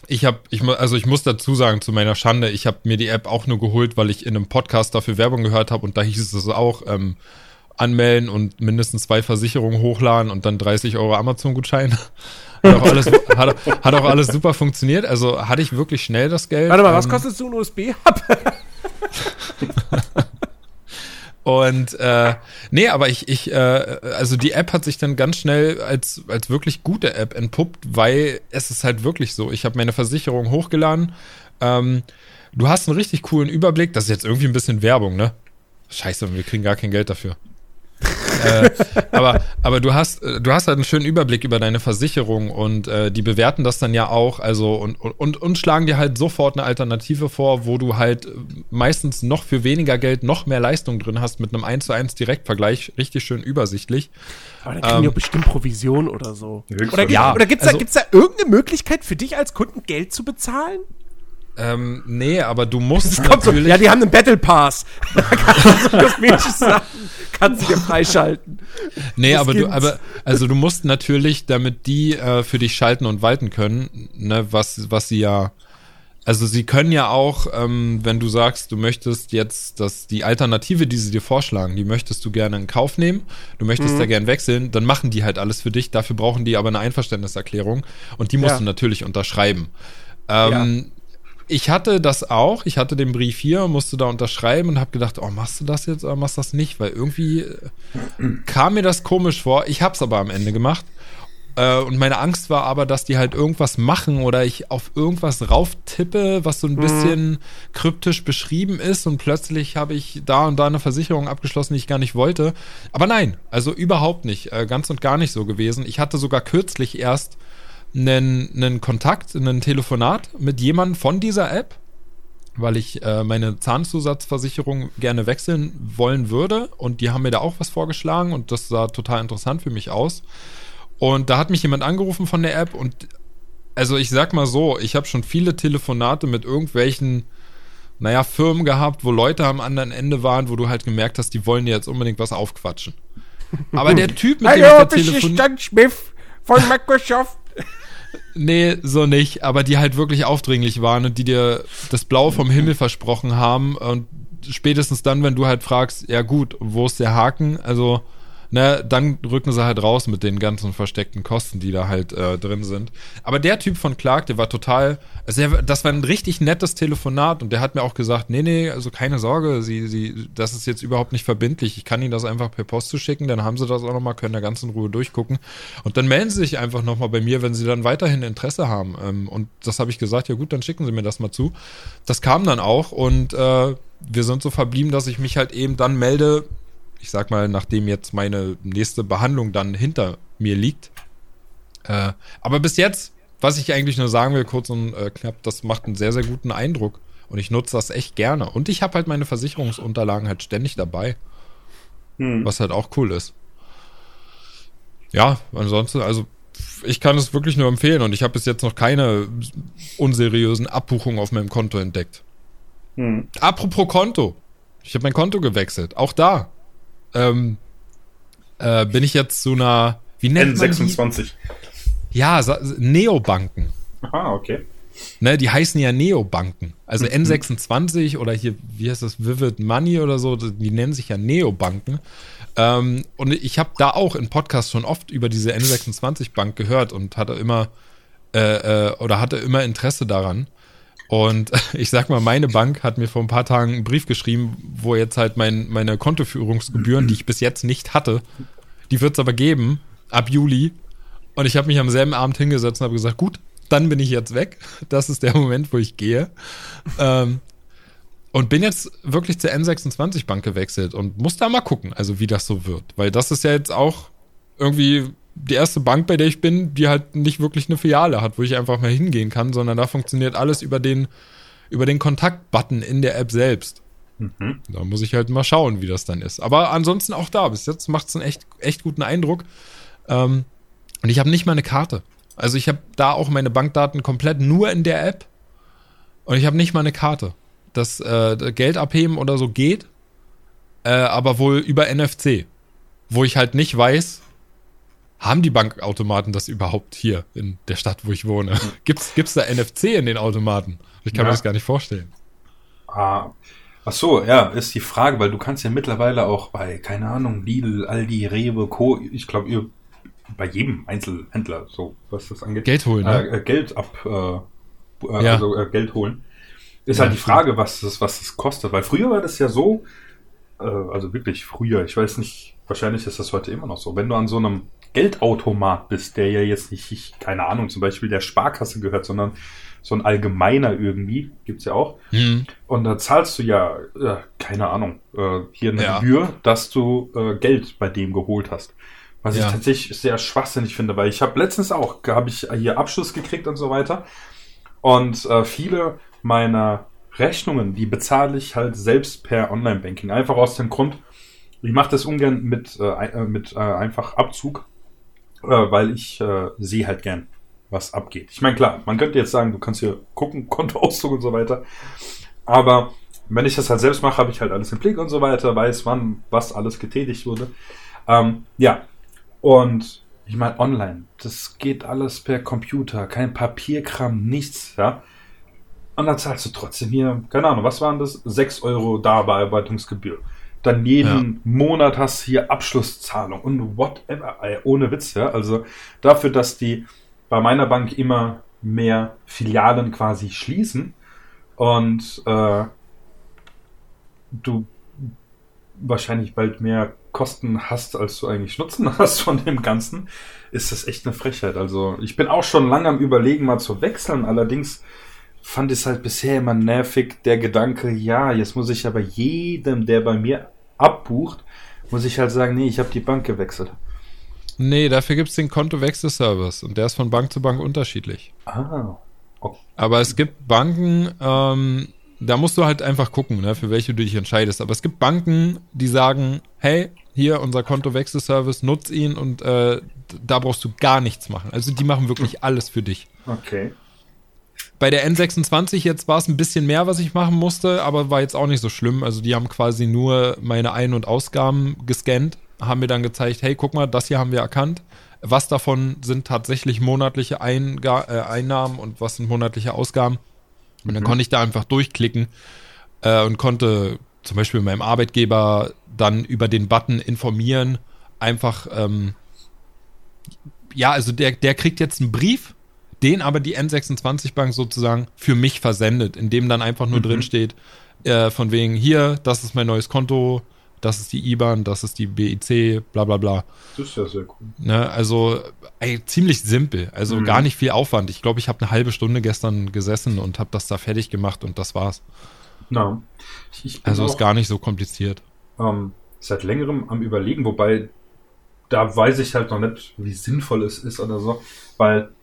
Ich habe, ich, also ich muss dazu sagen, zu meiner Schande, ich habe mir die App auch nur geholt, weil ich in einem Podcast dafür Werbung gehört habe und da hieß es auch, ähm, anmelden und mindestens zwei Versicherungen hochladen und dann 30 Euro Amazon-Gutschein. (laughs) Hat auch, alles, hat, hat, auch alles super funktioniert. Also hatte ich wirklich schnell das Geld. Warte mal, ähm, was kostet so ein USB-Hub? (laughs) Und äh, nee, aber ich, ich, äh, also die App hat sich dann ganz schnell als, als wirklich gute App entpuppt, weil es ist halt wirklich so. Ich habe meine Versicherung hochgeladen. Ähm, du hast einen richtig coolen Überblick. Das ist jetzt irgendwie ein bisschen Werbung, ne? Scheiße, wir kriegen gar kein Geld dafür äh, aber, aber du hast, du hast halt einen schönen Überblick über deine Versicherung und äh, die bewerten das dann ja auch, also und, und, und schlagen dir halt sofort eine Alternative vor, wo du halt meistens noch für weniger Geld noch mehr Leistung drin hast mit einem 1 zu 1 Direktvergleich, richtig schön übersichtlich. Aber da kriegen ähm, die bestimmt Provision oder so. Oder, ja, oder gibt es also, da, da irgendeine Möglichkeit für dich als Kunden Geld zu bezahlen? Ähm, nee, aber du musst natürlich... So, ja, die haben einen Battle Pass. (laughs) Da kannst du kosmetische Sachen kannst du dir freischalten. Nee, das aber gibt's. du, aber, also du musst natürlich, damit die äh, für dich schalten und walten können, ne, was, was sie ja, also sie können ja auch, ähm, wenn du sagst, du möchtest jetzt, dass die Alternative, die sie dir vorschlagen, die möchtest du gerne in Kauf nehmen, du möchtest mhm. da gern wechseln, dann machen die halt alles für dich. Dafür brauchen die aber eine Einverständniserklärung und die musst ja. du natürlich unterschreiben. Ähm, ja ich hatte das auch. Ich hatte den Brief hier, musste da unterschreiben und habe gedacht, oh, machst du das jetzt oder machst du das nicht? Weil irgendwie äh, kam mir das komisch vor. Ich habe es aber am Ende gemacht. Äh, und meine Angst war aber, dass die halt irgendwas machen oder ich auf irgendwas rauftippe, was so ein mhm. bisschen kryptisch beschrieben ist und plötzlich habe ich da und da eine Versicherung abgeschlossen, die ich gar nicht wollte. Aber nein, also überhaupt nicht. Äh, ganz und gar nicht so gewesen. Ich hatte sogar kürzlich erst einen, einen Kontakt, ein Telefonat mit jemandem von dieser App, weil ich äh, meine Zahnzusatzversicherung gerne wechseln wollen würde. Und die haben mir da auch was vorgeschlagen und das sah total interessant für mich aus. Und da hat mich jemand angerufen von der App und also ich sag mal so, ich habe schon viele Telefonate mit irgendwelchen naja, Firmen gehabt, wo Leute am anderen Ende waren, wo du halt gemerkt hast, die wollen dir jetzt unbedingt was aufquatschen. Aber (laughs) der Typ, mit dem ich da telefoniert... Smith von Microsoft. Nee, so nicht, aber die halt wirklich aufdringlich waren und die dir das Blau vom Himmel versprochen haben und spätestens dann, wenn du halt fragst, ja gut, wo ist der Haken? Also ne, dann rücken sie halt raus mit den ganzen versteckten Kosten, die da halt äh, drin sind. Aber der Typ von Clark, der war total, also der, das war ein richtig nettes Telefonat und der hat mir auch gesagt, nee, nee, also keine Sorge, sie, sie, das ist jetzt überhaupt nicht verbindlich. Ich kann Ihnen das einfach per Post zu schicken, dann haben sie das auch nochmal, können da ganz in Ruhe durchgucken. Und dann melden sie sich einfach nochmal bei mir, wenn sie dann weiterhin Interesse haben. Ähm, und das habe ich gesagt, ja gut, dann schicken sie mir das mal zu. Das kam dann auch und äh, wir sind so verblieben, dass ich mich halt eben dann melde, ich sag mal, nachdem jetzt meine nächste Behandlung dann hinter mir liegt. Äh, aber bis jetzt, was ich eigentlich nur sagen will, kurz und äh, knapp, das macht einen sehr, sehr guten Eindruck. Und ich nutze das echt gerne. Und ich habe halt meine Versicherungsunterlagen halt ständig dabei. Hm. Was halt auch cool ist. Ja, ansonsten, also ich kann es wirklich nur empfehlen und ich habe bis jetzt noch keine unseriösen Abbuchungen auf meinem Konto entdeckt. Hm. Apropos Konto. Ich habe mein Konto gewechselt. Auch da ähm, äh, bin ich jetzt zu einer, wie nennt N26. man die? Ja, Neobanken. Aha, okay. Ne, die heißen ja Neobanken. Also mhm. N26 oder hier, wie heißt das, Vivid Money oder so, die nennen sich ja Neobanken. Ähm, und ich habe da auch im Podcast schon oft über diese N26-Bank gehört und hatte immer äh, äh, oder hatte immer Interesse daran. Und (laughs) ich sag mal, meine Bank hat mir vor ein paar Tagen einen Brief geschrieben, wo jetzt halt mein, meine Kontoführungsgebühren, die ich bis jetzt nicht hatte, die wird es aber geben ab Juli. Und ich habe mich am selben Abend hingesetzt und habe gesagt, gut, dann bin ich jetzt weg. (laughs) Das ist der Moment, wo ich gehe. Ähm, und bin jetzt wirklich zur N26 Bank gewechselt und muss da mal gucken, also wie das so wird. Weil das ist ja jetzt auch irgendwie die erste Bank, bei der ich bin, die halt nicht wirklich eine Filiale hat, wo ich einfach mal hingehen kann, sondern da funktioniert alles über den, über den Kontakt-Button in der App selbst. Mhm. Da muss ich halt mal schauen, wie das dann ist. Aber ansonsten auch da, bis jetzt macht es einen echt, echt guten Eindruck. Ähm, und ich habe nicht mal eine Karte. Also ich habe da auch meine Bankdaten komplett nur in der App. Und ich habe nicht mal eine Karte. Das äh, Geld abheben oder so geht, äh, aber wohl über NFC. Wo ich halt nicht weiß, haben die Bankautomaten das überhaupt hier in der Stadt, wo ich wohne? Gibt's, gibt's da NFC in den Automaten? Ich kann ja. mir das gar nicht vorstellen. Ah. Ach so, ja, ist die Frage, weil du kannst ja mittlerweile auch bei, keine Ahnung, Lidl, Aldi, Rewe, Co., ich glaube, bei jedem Einzelhändler, so was das angeht. Geld holen, ne? äh, Geld ab, äh, äh, ja. also äh, Geld holen. Ist ja, halt die Frage, was das, was das kostet, weil früher war das ja so, äh, also wirklich früher, ich weiß nicht, wahrscheinlich ist das heute immer noch so, wenn du an so einem Geldautomat bist, der ja jetzt nicht, ich, keine Ahnung, zum Beispiel der Sparkasse gehört, sondern so ein allgemeiner irgendwie, gibt's ja auch. Mhm. Und da zahlst du ja, äh, keine Ahnung, äh, hier eine ja. Gebühr, dass du äh, Geld bei dem geholt hast. Was ja. ich tatsächlich sehr schwachsinnig finde, weil ich habe letztens auch, habe ich hier Abschluss gekriegt und so weiter. Und äh, viele meiner Rechnungen, die bezahle ich halt selbst per Online-Banking. Einfach aus dem Grund, ich mache das ungern mit, äh, äh mit einfach Abzug äh, weil ich äh, sehe halt gern, was abgeht. Ich meine, klar, man könnte jetzt sagen, du kannst hier gucken, (laughs) Kontoauszug und so weiter. Aber wenn ich das halt selbst mache, habe ich halt alles im Blick und so weiter, weiß wann, was alles getätigt wurde. Ähm, ja, und ich meine, online, das geht alles per Computer, kein Papierkram, nichts, ja. Und dann zahlst du trotzdem hier, keine Ahnung, was waren das? 6 Euro Darbearbeitungsgebühr. Dann jeden ja. Monat hast du hier Abschlusszahlung und whatever, ohne Witz, ja. Also dafür, dass die bei meiner Bank immer mehr Filialen quasi schließen und äh, du wahrscheinlich bald mehr Kosten hast, als du eigentlich Nutzen (laughs) hast von dem Ganzen, ist das echt eine Frechheit. Also ich bin auch schon lange am Überlegen, mal zu wechseln. Allerdings fand es halt bisher immer nervig, der Gedanke, ja, jetzt muss ich aber jedem, der bei mir abbucht, muss ich halt sagen, nee, ich habe die Bank gewechselt. Nee, dafür gibt es den Kontowechselservice und der ist von Bank zu Bank unterschiedlich. Ah. Okay. Aber es gibt Banken, ähm, da musst du halt einfach gucken, ne, für welche du dich entscheidest. Aber es gibt Banken, die sagen, hey, hier unser Kontowechselservice, nutz ihn und äh, da brauchst du gar nichts machen. Also die machen wirklich alles für dich. Okay. Bei der N26 jetzt war es ein bisschen mehr, was ich machen musste, aber war jetzt auch nicht so schlimm. Also die haben quasi nur meine Ein- und Ausgaben gescannt, haben mir dann gezeigt, hey, guck mal, das hier haben wir erkannt. Was davon sind tatsächlich monatliche Einga äh, Einnahmen und was sind monatliche Ausgaben? Und dann Mhm. konnte ich da einfach durchklicken äh, und konnte zum Beispiel meinem Arbeitgeber dann über den Button informieren. Einfach, ähm, ja, also der, der kriegt jetzt einen Brief, den aber die N26-Bank sozusagen für mich versendet, in dem dann einfach nur Mhm. drin steht, äh, von wegen hier, das ist mein neues Konto, das ist die IBAN, das ist die BIC, bla bla bla. Das ist ja sehr cool. Ne, also ey, ziemlich simpel, also Mhm. gar nicht viel Aufwand. Ich glaube, ich habe eine halbe Stunde gestern gesessen und habe das da fertig gemacht und das war's. Na, ich, ich Also auch, ist gar nicht so kompliziert. ähm, seit längerem am überlegen, wobei da weiß ich halt noch nicht, wie sinnvoll es ist oder so, weil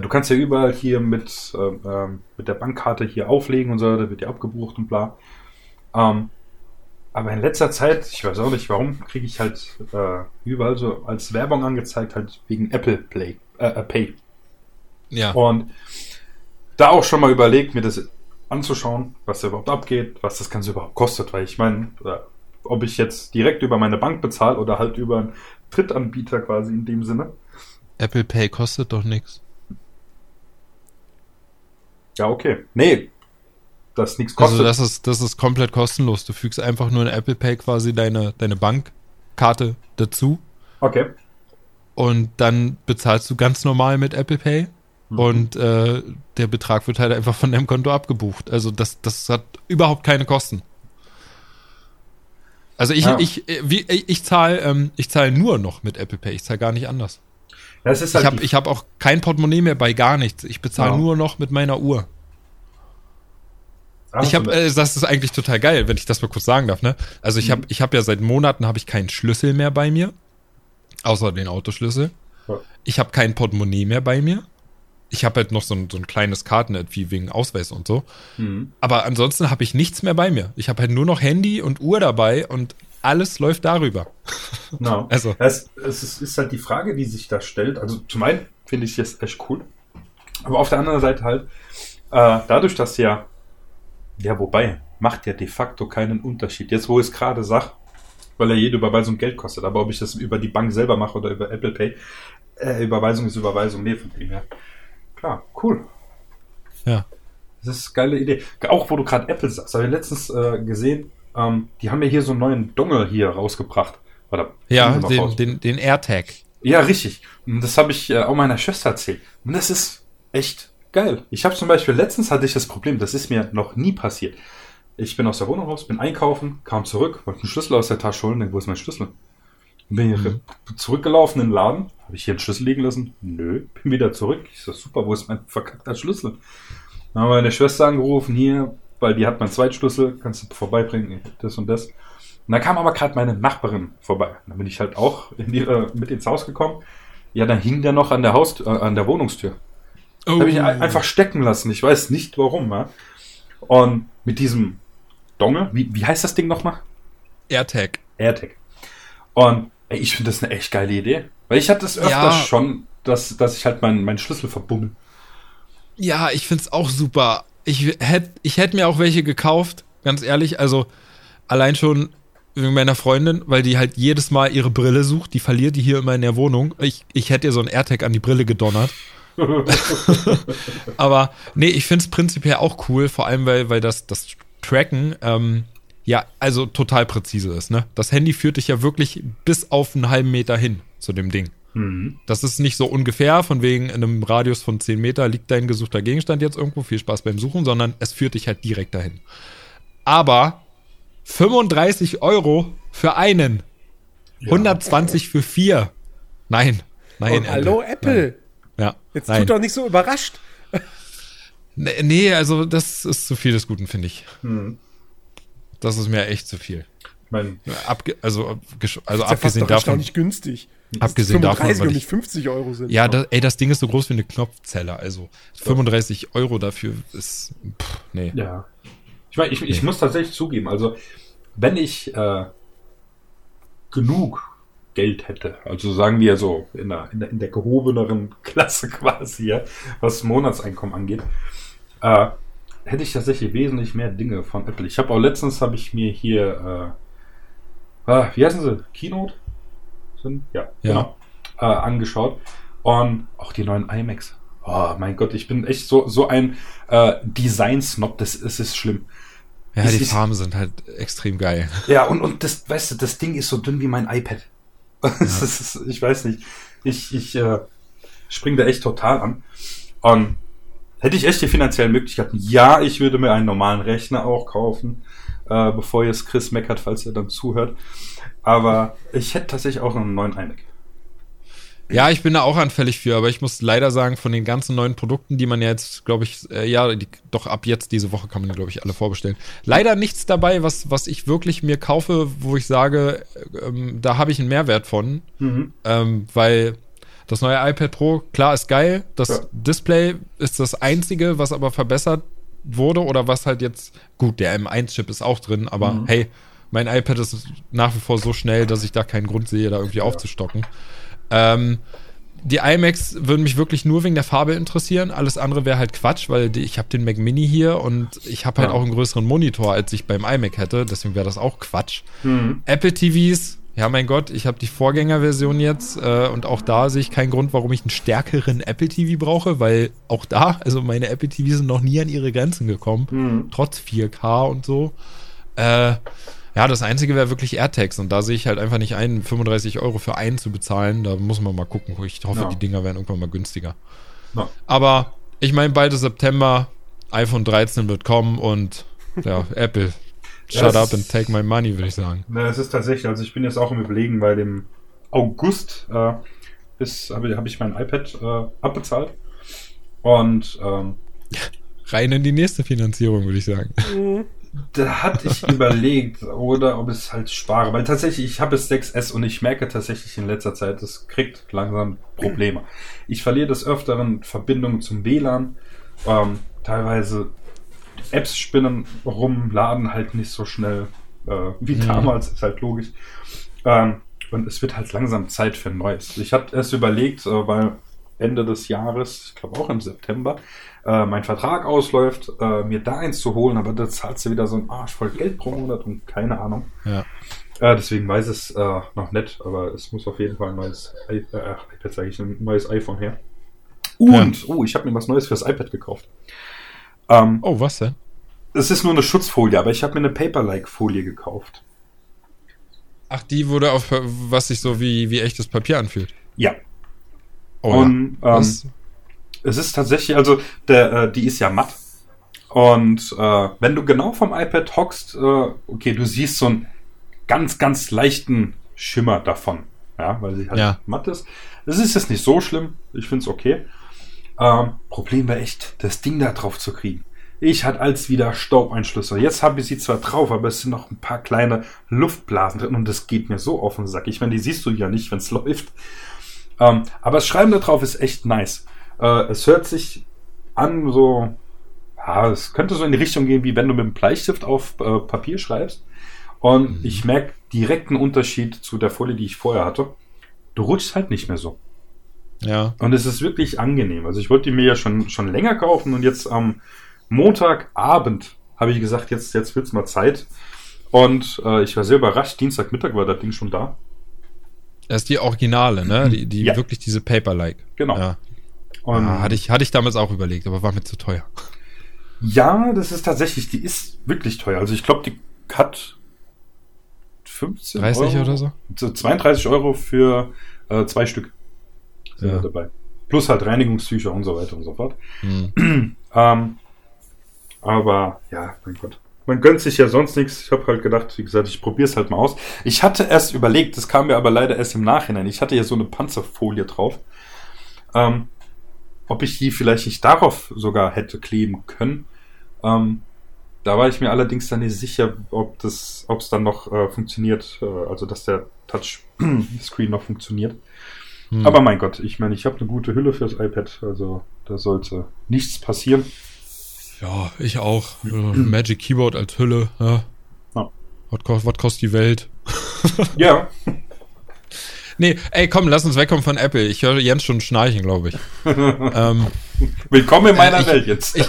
du kannst ja überall hier mit, ähm, mit der Bankkarte hier auflegen und so, da wird ja abgebucht und bla. Ähm, aber in letzter Zeit, ich weiß auch nicht warum, kriege ich halt äh, überall so als Werbung angezeigt, halt wegen Apple Play, äh, äh, Pay. Ja. Und da auch schon mal überlegt, mir das anzuschauen, was da überhaupt abgeht, was das Ganze überhaupt kostet, weil ich meine, äh, ob ich jetzt direkt über meine Bank bezahle oder halt über einen Drittanbieter quasi in dem Sinne. Apple Pay kostet doch nichts. Ja, okay. Nee, das nichts kostet. Also das ist, das ist komplett kostenlos. Du fügst einfach nur in Apple Pay quasi deine, deine Bankkarte dazu okay. und dann bezahlst du ganz normal mit Apple Pay Mhm. und äh, der Betrag wird halt einfach von deinem Konto abgebucht. Also das, das hat überhaupt keine Kosten. Also ich, Ja. ich, äh, wie, ich, ich zahle ähm, ich zahl nur noch mit Apple Pay. Ich zahle gar nicht anders. Das ist Ich halt habe ich hab auch kein Portemonnaie mehr bei gar nichts. Ich bezahle Ja. nur noch mit meiner Uhr. Ah, Ich habe, äh, das ist eigentlich total geil, wenn ich das mal kurz sagen darf. Ne? Also ich Mhm. habe, ich habe ja seit Monaten habe ich keinen Schlüssel mehr bei mir, außer den Autoschlüssel. Ja. Ich habe kein Portemonnaie mehr bei mir. Ich habe halt noch so ein, so ein kleines Karten wie wegen Ausweis und so. Mhm. Aber ansonsten habe ich nichts mehr bei mir. Ich habe halt nur noch Handy und Uhr dabei und alles läuft darüber. No. (laughs) Also- es, es ist, halt die Frage, die sich da stellt. Also zum einen finde ich es echt cool. Aber auf der anderen Seite halt, äh, dadurch, dass ja, ja, wobei, macht ja de facto keinen Unterschied. Jetzt, wo ich es gerade sag, weil ja jede Überweisung Geld kostet. Aber ob ich das über die Bank selber mache oder über Apple Pay, äh, Überweisung ist Überweisung, nee, von dem her. Klar, cool. Ja. Das ist eine geile Idee. Auch wo du gerade Apple sagst, habe ich letztens äh, gesehen, ähm, die haben ja hier so einen neuen Dongle hier rausgebracht. Oder Ja, raus. den, den, den AirTag. Ja, richtig. Und das habe ich äh, auch meiner Schwester erzählt. Und das ist echt geil. Ich habe zum Beispiel, letztens hatte ich das Problem, das ist mir noch nie passiert. Ich bin aus der Wohnung raus, bin einkaufen, kam zurück, wollte einen Schlüssel aus der Tasche holen, denke, wo ist mein Schlüssel? Bin hier zurückgelaufen in den Laden, habe ich hier einen Schlüssel liegen lassen? Nö, bin wieder zurück. Ich so, super, wo ist mein verkackter Schlüssel? Dann haben meine Schwester angerufen, hier, weil die hat meinen Zweitschlüssel, kannst du vorbeibringen, das und das. Und dann kam aber gerade meine Nachbarin vorbei. Dann bin ich halt auch in die, äh, mit ins Haus gekommen. Ja, dann hing der noch an der Haus, äh, an der Wohnungstür. Oh. Habe ich ein- einfach stecken lassen. Ich weiß nicht warum. Ja? Und mit diesem Dongle, wie, wie heißt das Ding nochmal? AirTag. AirTag. Und ey, ich finde das eine echt geile Idee. Weil ich hatte das öfters Ja. schon, dass, dass ich halt meinen meinen Schlüssel verbummel. Ja, ich find's auch super. Ich hätte ich hätt mir auch welche gekauft, ganz ehrlich. Also allein schon wegen meiner Freundin, weil die halt jedes Mal ihre Brille sucht. Die verliert die hier immer in der Wohnung. Ich, ich hätte ihr so ein AirTag an die Brille gedonnert. (laughs) Aber nee, ich find's prinzipiell auch cool, vor allem weil, weil das, das Tracken ähm, ja also total präzise ist. Ne? Das Handy führt dich ja wirklich bis auf einen halben Meter hin zu dem Ding. Mhm. Das ist nicht so ungefähr, von wegen in einem Radius von 10 Meter liegt dein gesuchter Gegenstand jetzt irgendwo. Viel Spaß beim Suchen, sondern es führt dich halt direkt dahin. Aber 35 Euro für einen, 120 für vier. Nein, nein. Oh, hallo Apple. Nein. Ja, Jetzt nein. tut doch nicht so überrascht. Nee, also das ist zu viel des Guten, finde ich. Mhm. Das ist mir echt zu viel. Ich meine, also, also ist ja fast abgesehen doch davon. erstaunlich günstig. Abgesehen davon, 35 weil und ich- nicht 50 Euro sind. Ja, das, ey, das Ding ist so groß wie eine Knopfzelle. Also 35 Euro dafür ist. Pff, nee. Ja. Ich meine, ich, ich Nee. muss tatsächlich zugeben, also wenn ich äh, genug Geld hätte, also sagen wir so in der, in der, in der gehobeneren (laughs) Klasse quasi, ja, was Monatseinkommen angeht, äh, hätte ich tatsächlich wesentlich mehr Dinge von Apple. Ich habe auch letztens habe ich mir hier, äh, äh, wie heißen sie? Keynote? Sind? Ja, Ja. genau. Äh, angeschaut. Und auch die neuen iMacs. Oh mein Gott, ich bin echt so, so ein äh, Design-Snob, das, das ist schlimm. Ja, Es die ist- Farben sind halt extrem geil. Ja, und, und das, weißt du, das Ding ist so dünn wie mein iPad. (laughs) Das ist, ich weiß nicht. Ich, ich äh, spring da echt total an. Und hätte ich echt die finanziellen Möglichkeiten, ja, ich würde mir einen normalen Rechner auch kaufen, äh, bevor jetzt Chris meckert, falls er dann zuhört. Aber ich hätte tatsächlich auch einen neuen iMac. Ja, ich bin da auch anfällig für, aber ich muss leider sagen, von den ganzen neuen Produkten, die man ja jetzt, glaube ich, äh, ja, die, doch ab jetzt diese Woche kann man die, glaube ich, alle vorbestellen. Leider nichts dabei, was, was ich wirklich mir kaufe, wo ich sage, ähm, da habe ich einen Mehrwert von. Mhm. Ähm, weil das neue iPad Pro, klar, ist geil. Das Ja. Display ist das einzige, was aber verbessert wurde oder was halt jetzt, gut, der M1-Chip ist auch drin, aber Mhm. hey, mein iPad ist nach wie vor so schnell, dass ich da keinen Grund sehe, da irgendwie aufzustocken. Ähm, die iMacs würden mich wirklich nur wegen der Farbe interessieren. Alles andere wäre halt Quatsch, weil die, ich habe den Mac Mini hier und ich habe halt Ja. auch einen größeren Monitor, als ich beim iMac hätte. Deswegen wäre das auch Quatsch. Mhm. Apple TVs, ja mein Gott, ich habe die Vorgängerversion jetzt äh, und auch da sehe ich keinen Grund, warum ich einen stärkeren Apple TV brauche, weil auch da, also meine Apple TVs sind noch nie an ihre Grenzen gekommen, Mhm. trotz 4K und so. Äh, ja, das Einzige wäre wirklich AirTags und da sehe ich halt einfach nicht ein, 35 Euro für einen zu bezahlen. Da muss man mal gucken. Ich hoffe, Ja. die Dinger werden irgendwann mal günstiger. Ja. Aber ich meine, bald ist September, iPhone 13 wird kommen und ja, (laughs) Apple, shut up and take my money, würde ich sagen. Na, es ist tatsächlich, also ich bin jetzt auch im Überlegen, weil dem August äh, habe hab ich mein iPad äh, abbezahlt. Und ähm, Rein in die nächste Finanzierung, würde ich sagen. (laughs) da hatte ich überlegt, oder ob es halt spare, weil tatsächlich, ich habe es 6S und ich merke tatsächlich in letzter Zeit, es kriegt langsam Probleme. Ich verliere des Öfteren Verbindungen zum WLAN, ähm, teilweise Apps spinnen rum, laden halt nicht so schnell äh, wie Mhm. damals, ist halt logisch. Ähm, und es wird halt langsam Zeit für ein neues. Ich hatte erst überlegt, äh, weil Ende des Jahres, ich glaube auch im September, äh, mein Vertrag ausläuft, äh, mir da eins zu holen, aber da zahlst du wieder so ein Arsch voll Geld pro Monat und keine Ahnung. Ja. Äh, deswegen weiß es äh, noch nicht, aber es muss auf jeden Fall ein neues I äh, iPad, sage ich, ein neues iPhone her. Und, oh, ich habe mir was Neues fürs iPad gekauft. Ähm, Oh, was denn? Es ist nur eine Schutzfolie, aber ich habe mir eine Paper-like-Folie gekauft. Ach, die wurde auf, was sich so wie, wie echtes Papier anfühlt. Ja. Oh, und ähm, Was? es ist tatsächlich, also der, äh, die ist ja matt. Und äh, wenn du genau vom iPad hockst, äh, okay, du siehst so einen ganz, ganz leichten Schimmer davon. Ja, weil sie halt Ja. matt ist. Es ist jetzt nicht so schlimm. Ich finde es okay. Ähm, Problem wäre echt, das Ding da drauf zu kriegen. Ich hatte als wieder Staubeinschlüsse. Jetzt habe ich sie zwar drauf, aber es sind noch ein paar kleine Luftblasen drin und das geht mir so auf den Sack. Ich meine, die siehst du ja nicht, wenn es (laughs) läuft. Ähm, aber das Schreiben da drauf ist echt nice. Äh, es hört sich an so, ja, es könnte so in die Richtung gehen, wie wenn du mit einem Bleistift auf äh, Papier schreibst. Und Mhm. ich merke direkt einen Unterschied zu der Folie, die ich vorher hatte. Du rutschst halt nicht mehr so. Ja. Und es ist wirklich angenehm. Also ich wollte die mir ja schon, schon länger kaufen und jetzt am Montagabend habe ich gesagt, jetzt, jetzt wird's mal Zeit. Und äh, ich war sehr überrascht. Dienstagmittag war das Ding schon da. Das ist die Originale, ne? Die, die Ja. wirklich diese Paper-like. Genau. Ja. Und Ah, hatte, ich, hatte ich damals auch überlegt, aber war mir zu teuer. Ja, das ist tatsächlich, die ist wirklich teuer. Also ich glaube, die hat 15 30 Euro, oder so? so 32 Euro für äh, zwei Stück sind Ja. da dabei. Plus halt Reinigungstücher und so weiter und so fort. Hm. Ähm, aber ja, mein Gott. Man gönnt sich ja sonst nichts. Ich habe halt gedacht, wie gesagt, ich probiere es halt mal aus. Ich hatte erst überlegt, das kam mir aber leider erst im Nachhinein. Ich hatte ja so eine Panzerfolie drauf. Ähm, ob ich die vielleicht nicht darauf sogar hätte kleben können. Ähm, da war ich mir allerdings dann nicht sicher, ob das, ob es dann noch äh, funktioniert, äh, also dass der Touchscreen (clears throat) noch funktioniert. Hm. Aber mein Gott, ich meine, ich habe eine gute Hülle fürs iPad, also da sollte nichts passieren. Ja, ich auch. Äh, Magic Keyboard als Hülle. Ja. Ja. Was, kost, was kostet die Welt? Ja, (laughs) Nee, ey, komm, lass uns wegkommen von Apple. Ich höre Jens schon schnarchen, glaube ich. (laughs) ähm, Willkommen in meiner äh, ich, Welt jetzt. Ich,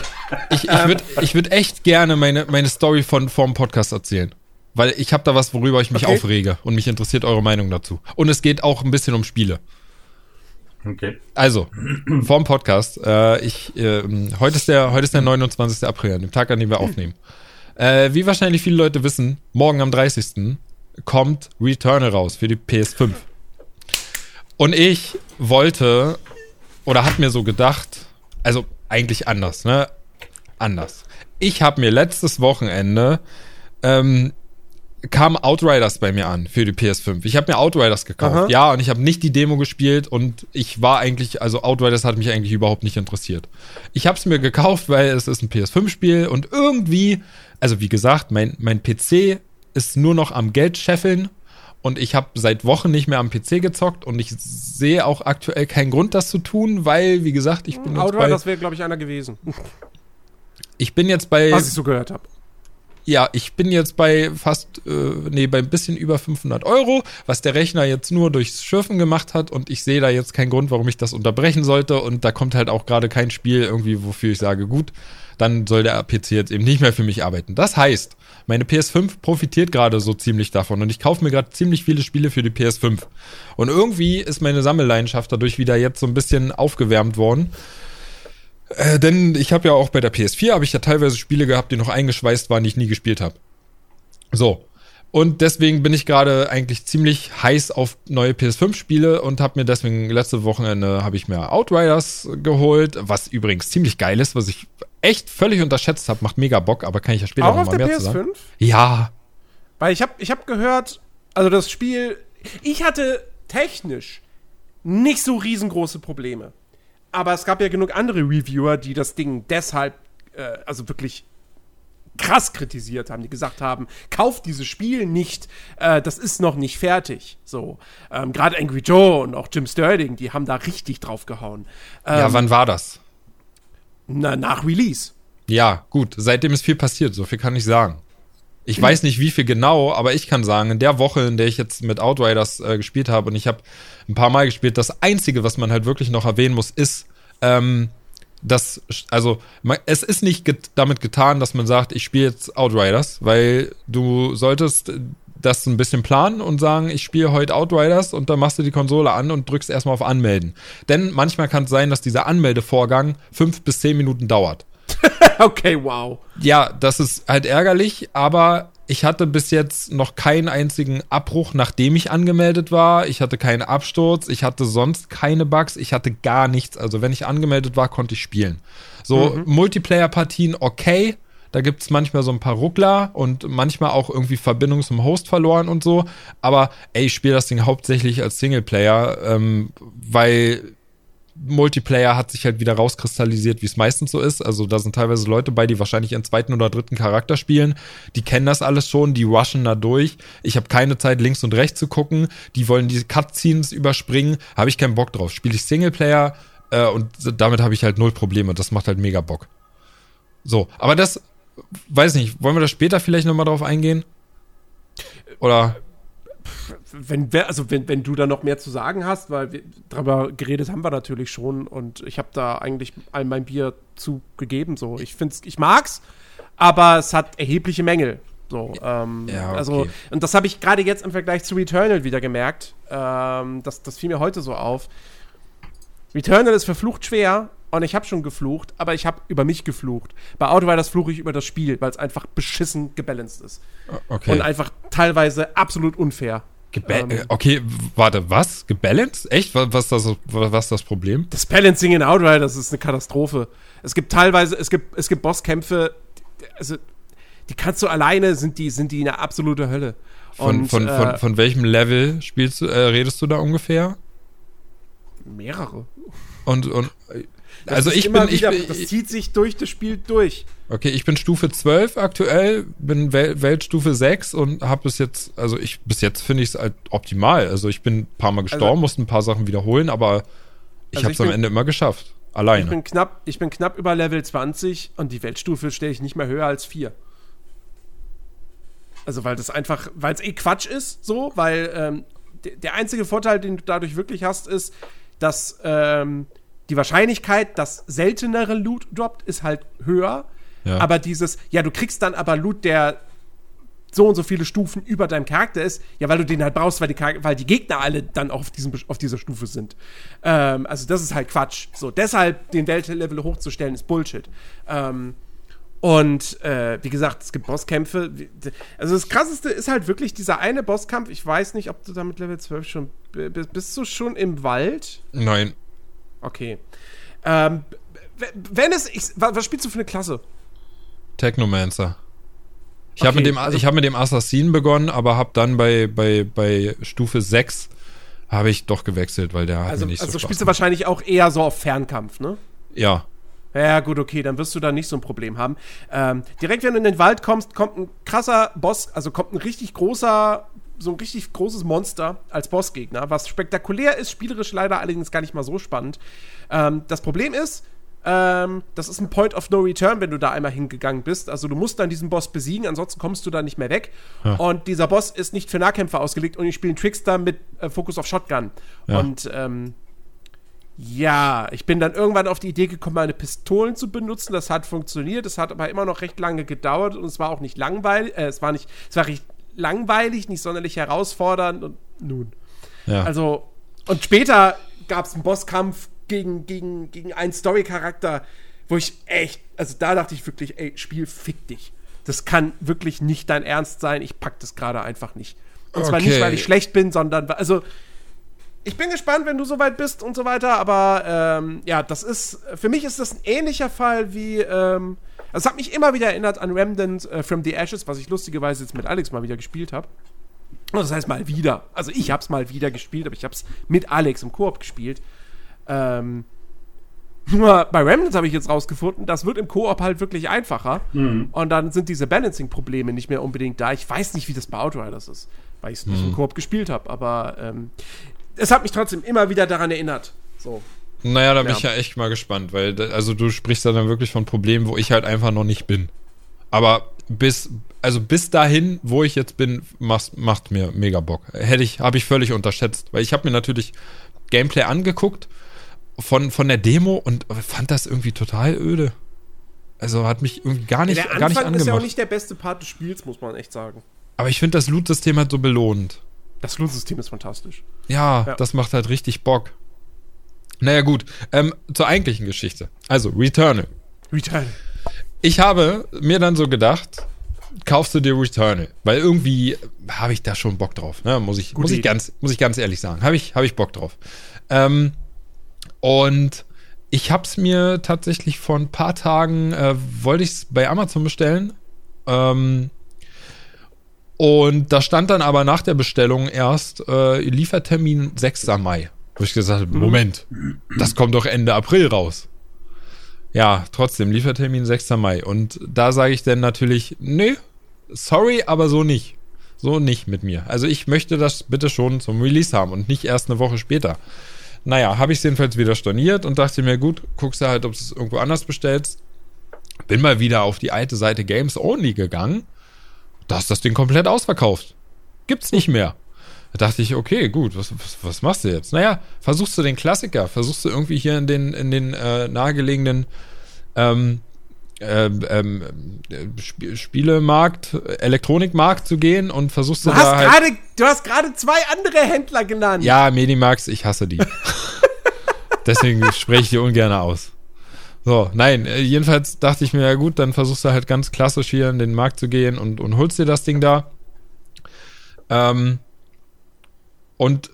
ich, ich würde ich würd echt gerne meine, meine Story von vom Podcast erzählen. Weil ich habe da was, worüber ich mich Okay. aufrege. Und mich interessiert eure Meinung dazu. Und es geht auch ein bisschen um Spiele. Okay. Also, vorm Podcast. Äh, ich, äh, heute, ist der, heute ist der 29. April, an dem Tag, an dem wir aufnehmen. Äh, wie wahrscheinlich viele Leute wissen, morgen am 30. kommt Returnal raus für die PS5. Und ich wollte, oder hab mir so gedacht, also eigentlich anders, ne? Anders. Ich habe mir letztes Wochenende ähm, kam Outriders bei mir an für die PS5. Ich habe mir Outriders gekauft, Aha. ja, und ich habe nicht die Demo gespielt und ich war eigentlich, also Outriders hat mich eigentlich überhaupt nicht interessiert. Ich habe es mir gekauft, weil es ist ein PS5-Spiel und irgendwie, also wie gesagt, mein, mein PC ist nur noch am Geld scheffeln und ich habe seit Wochen nicht mehr am PC gezockt und ich sehe auch aktuell keinen Grund, das zu tun, weil, wie gesagt, ich bin jetzt Outrider, bei, das wäre, glaube ich, einer gewesen, ich bin jetzt bei was ich so gehört habe. Ja, ich bin jetzt bei fast, äh, nee, bei ein bisschen über 500 Euro, was der Rechner jetzt nur durchs Schürfen gemacht hat und ich sehe da jetzt keinen Grund, warum ich das unterbrechen sollte und da kommt halt auch gerade kein Spiel irgendwie, wofür ich sage, gut, dann soll der PC jetzt eben nicht mehr für mich arbeiten. Das heißt, meine PS5 profitiert gerade so ziemlich davon und ich kaufe mir gerade ziemlich viele Spiele für die PS5. Und irgendwie ist meine Sammelleidenschaft dadurch wieder jetzt so ein bisschen aufgewärmt worden. Äh, denn ich habe ja auch bei der PS4 habe ich ja teilweise Spiele gehabt, die noch eingeschweißt waren, die ich nie gespielt habe. So. Und deswegen bin ich gerade eigentlich ziemlich heiß auf neue PS5-Spiele und habe mir deswegen letzte Wochenende habe ich mir Outriders geholt, was übrigens ziemlich geil ist, was ich echt völlig unterschätzt habe, macht mega Bock, aber kann ich ja später Auch noch auf mal der mehr zu sagen. PS5? Ja, Weil ich habe ich hab gehört, also das Spiel, ich hatte technisch nicht so riesengroße Probleme. Aber es gab ja genug andere Reviewer, die das Ding deshalb, äh, also wirklich krass kritisiert haben, die gesagt haben, kauft dieses Spiel nicht, äh, das ist noch nicht fertig. So, ähm, gerade Angry Joe und auch Jim Sterling, die haben da richtig drauf gehauen. Ähm, ja, wann war das? na, nach Release. Ja, gut, seitdem ist viel passiert, so viel kann ich sagen. Ich weiß nicht, wie viel genau, aber ich kann sagen, in der Woche, in der ich jetzt mit Outriders äh, gespielt habe und ich habe ein paar Mal gespielt, das Einzige, was man halt wirklich noch erwähnen muss, ist, ähm, dass, also, es ist nicht get damit getan, dass man sagt, ich spiele jetzt Outriders, weil du solltest das ein bisschen planen und sagen, ich spiele heute Outriders und dann machst du die Konsole an und drückst erstmal auf Anmelden. Denn manchmal kann es sein, dass dieser Anmeldevorgang fünf bis zehn Minuten dauert. (laughs) okay, wow. Ja, das ist halt ärgerlich, aber ich hatte bis jetzt noch keinen einzigen Abbruch, nachdem ich angemeldet war. Ich hatte keinen Absturz, ich hatte sonst keine Bugs, ich hatte gar nichts. Also wenn ich angemeldet war, konnte ich spielen. So, Multiplayer-Partien okay. Da gibt's manchmal so ein paar Ruckler und manchmal auch irgendwie Verbindung zum Host verloren und so. Aber ey, ich spiele das Ding hauptsächlich als Singleplayer, ähm, weil Multiplayer hat sich halt wieder rauskristallisiert, wie es meistens so ist. Also da sind teilweise Leute bei, die wahrscheinlich ihren zweiten oder dritten Charakter spielen. Die kennen das alles schon, die rushen da durch. Ich habe keine Zeit, links und rechts zu gucken. Die wollen die Cutscenes überspringen. Habe ich keinen Bock drauf. Spiele ich Singleplayer äh, und damit habe ich halt null Probleme. Das macht halt mega Bock. So, aber das, weiß nicht, wollen wir da später vielleicht nochmal drauf eingehen? Oder? Wenn, also wenn, wenn du da noch mehr zu sagen hast, weil wir, darüber geredet haben wir natürlich schon und ich habe da eigentlich all mein Bier zugegeben. So, ich find's, ich mag's, aber es hat erhebliche Mängel. So, ähm, Ja, okay. also und das habe ich gerade jetzt im Vergleich zu Returnal wieder gemerkt. Ähm, das, das fiel mir heute so auf. Returnal ist verflucht schwer und ich habe schon geflucht, aber ich habe über mich geflucht. Bei Outriders fluche ich über das Spiel, weil es einfach beschissen gebalanced ist Okay. und einfach teilweise absolut unfair. Geba ähm, äh, okay, warte, was? Gebalanced? Echt? Was, was, das, was ist das Problem? Das Balancing in Outriders ist eine Katastrophe. Es gibt teilweise, es gibt, es gibt Bosskämpfe, also die kannst du alleine, sind die, sind die eine absolute Hölle. Von, Und, von, äh, von, von welchem Level spielst du, äh, redest du da ungefähr? mehrere. Und, und Das also ich bin, ich wieder, bin, das zieht sich durch das Spiel durch. okay, ich bin Stufe 12 aktuell, bin Wel Weltstufe 6 und habe bis jetzt, also ich, bis jetzt finde ich es halt optimal. Also ich bin ein paar Mal gestorben, Also- musste ein paar Sachen wiederholen, aber ich Also habe ich es am Ende immer geschafft. Ich Alleine. bin knapp, ich bin knapp über Level 20 und die Weltstufe stelle ich nicht mehr höher als 4. Also weil das einfach, weil es eh Quatsch ist, so, weil ähm, der einzige Vorteil, den du dadurch wirklich hast, ist, dass ähm, die Wahrscheinlichkeit, dass seltenere Loot droppt, ist halt höher. Ja. Aber dieses, ja, du kriegst dann aber Loot, der so und so viele Stufen über deinem Charakter ist, ja, weil du den halt brauchst, weil die, weil die Gegner alle dann auch auf, diesem, auf dieser Stufe sind. Ähm, also das ist halt Quatsch. So, deshalb den Weltlevel hochzustellen, ist Bullshit. Ähm, und äh, wie gesagt, es gibt Bosskämpfe. Also das krasseste ist halt wirklich dieser eine Bosskampf. Ich weiß nicht, ob du da mit Level 12 schon bist. Bist du schon im Wald? Nein. Okay. Ähm, wenn es. Ich, was spielst du für eine Klasse? Technomancer. Ich okay, habe mit, dem, also, hab mit dem Assassin begonnen, aber habe dann bei, bei, bei Stufe 6 habe ich doch gewechselt, weil der also, hat mir nicht also so Also spielst du wahrscheinlich auch eher so auf Fernkampf, ne? Ja. Ja, gut, okay, dann wirst du da nicht so ein Problem haben. Ähm, direkt, wenn du in den Wald kommst, kommt ein krasser Boss, also kommt ein richtig großer, so ein richtig großes Monster als Bossgegner, was spektakulär ist, spielerisch leider allerdings gar nicht mal so spannend. Ähm, das Problem ist, ähm, das ist ein Point of No Return, wenn du da einmal hingegangen bist. Also du musst dann diesen Boss besiegen, ansonsten kommst du da nicht mehr weg. Ja. Und dieser Boss ist nicht für Nahkämpfer ausgelegt und ich spiele Trickster mit äh, Fokus auf Shotgun. Ja. Und ähm, ja, ich bin dann irgendwann auf die Idee gekommen, meine Pistolen zu benutzen. Das hat funktioniert. Es hat aber immer noch recht lange gedauert und es war auch nicht langweilig. Äh, es war nicht, es war recht langweilig, nicht sonderlich herausfordernd und nun. Ja. Also, und später gab es einen Bosskampf gegen, gegen, gegen einen Story-Charakter, wo ich echt, also da dachte ich wirklich, ey, Spiel, fick dich. Das kann wirklich nicht dein Ernst sein. Ich pack das gerade einfach nicht. Und okay. zwar nicht, weil ich schlecht bin, sondern, also, ich bin gespannt, wenn du soweit bist und so weiter, aber ähm, ja, das ist, für mich ist das ein ähnlicher Fall wie, ähm, es hat mich immer wieder erinnert an Remnant äh, from the Ashes, was ich lustigerweise jetzt mit Alex mal wieder gespielt habe. Das heißt mal wieder. Also ich hab's mal wieder gespielt, aber ich hab's mit Alex im Koop gespielt. Ähm, nur bei Remnant habe ich jetzt rausgefunden, das wird im Koop halt wirklich einfacher. Mhm. Und dann sind diese Balancing-Probleme nicht mehr unbedingt da. Ich weiß nicht, wie das bei Outriders ist, weil ich es nicht mhm. im Koop gespielt habe. Aber ähm, es hat mich trotzdem immer wieder daran erinnert. So. Naja, da ja. bin ich ja echt mal gespannt, weil also du sprichst dann wirklich von Problemen, wo ich halt einfach noch nicht bin. Aber bis, also bis dahin, wo ich jetzt bin, macht, macht mir mega Bock. Hätte ich, habe ich völlig unterschätzt, weil ich habe mir natürlich Gameplay angeguckt von, von der Demo und fand das irgendwie total öde. Also hat mich irgendwie gar nicht, der gar nicht angemacht. ist ja auch nicht der beste Part des Spiels, muss man echt sagen. Aber ich finde das Loot-System halt so belohnt. Das Loot-System ist fantastisch. Ja, ja, das macht halt richtig Bock. Naja, gut. Ähm, zur eigentlichen Geschichte. Also, Returnal. Returnal. Ich habe mir dann so gedacht, kaufst du dir Returnal? Weil irgendwie habe ich da schon Bock drauf. Ne? Muss, ich, muss, ich ganz, muss ich ganz ehrlich sagen. Habe ich, hab ich Bock drauf. Ähm, und ich habe es mir tatsächlich vor ein paar Tagen, äh, wollte ich es bei Amazon bestellen. Ähm, und da stand dann aber nach der Bestellung erst äh, Liefertermin 6. Mai. Wo ich gesagt habe, mhm. Moment, das kommt doch Ende April raus. Ja, trotzdem, Liefertermin 6. Mai. Und da sage ich dann natürlich, nee, sorry, aber so nicht. So nicht mit mir. Also ich möchte das bitte schon zum Release haben und nicht erst eine Woche später. Naja, habe ich es jedenfalls wieder storniert und dachte mir, gut, guckst du halt, ob du es irgendwo anders bestellst. Bin mal wieder auf die alte Seite Games Only gegangen. Da ist das Ding komplett ausverkauft. Gibt's nicht mehr. Da dachte ich, okay, gut, was, was, was machst du jetzt? Naja, versuchst du den Klassiker, versuchst du irgendwie hier in den, in den äh, nahegelegenen ähm, ähm, ähm, Sp Spielemarkt, Elektronikmarkt zu gehen und versuchst du, du da halt grade, Du hast gerade zwei andere Händler genannt. Ja, Medimax, ich hasse die. (laughs) Deswegen spreche ich die ungern aus. So, nein, äh, jedenfalls dachte ich mir, ja gut, dann versuchst du halt ganz klassisch hier in den Markt zu gehen und, und holst dir das Ding da. Ähm, und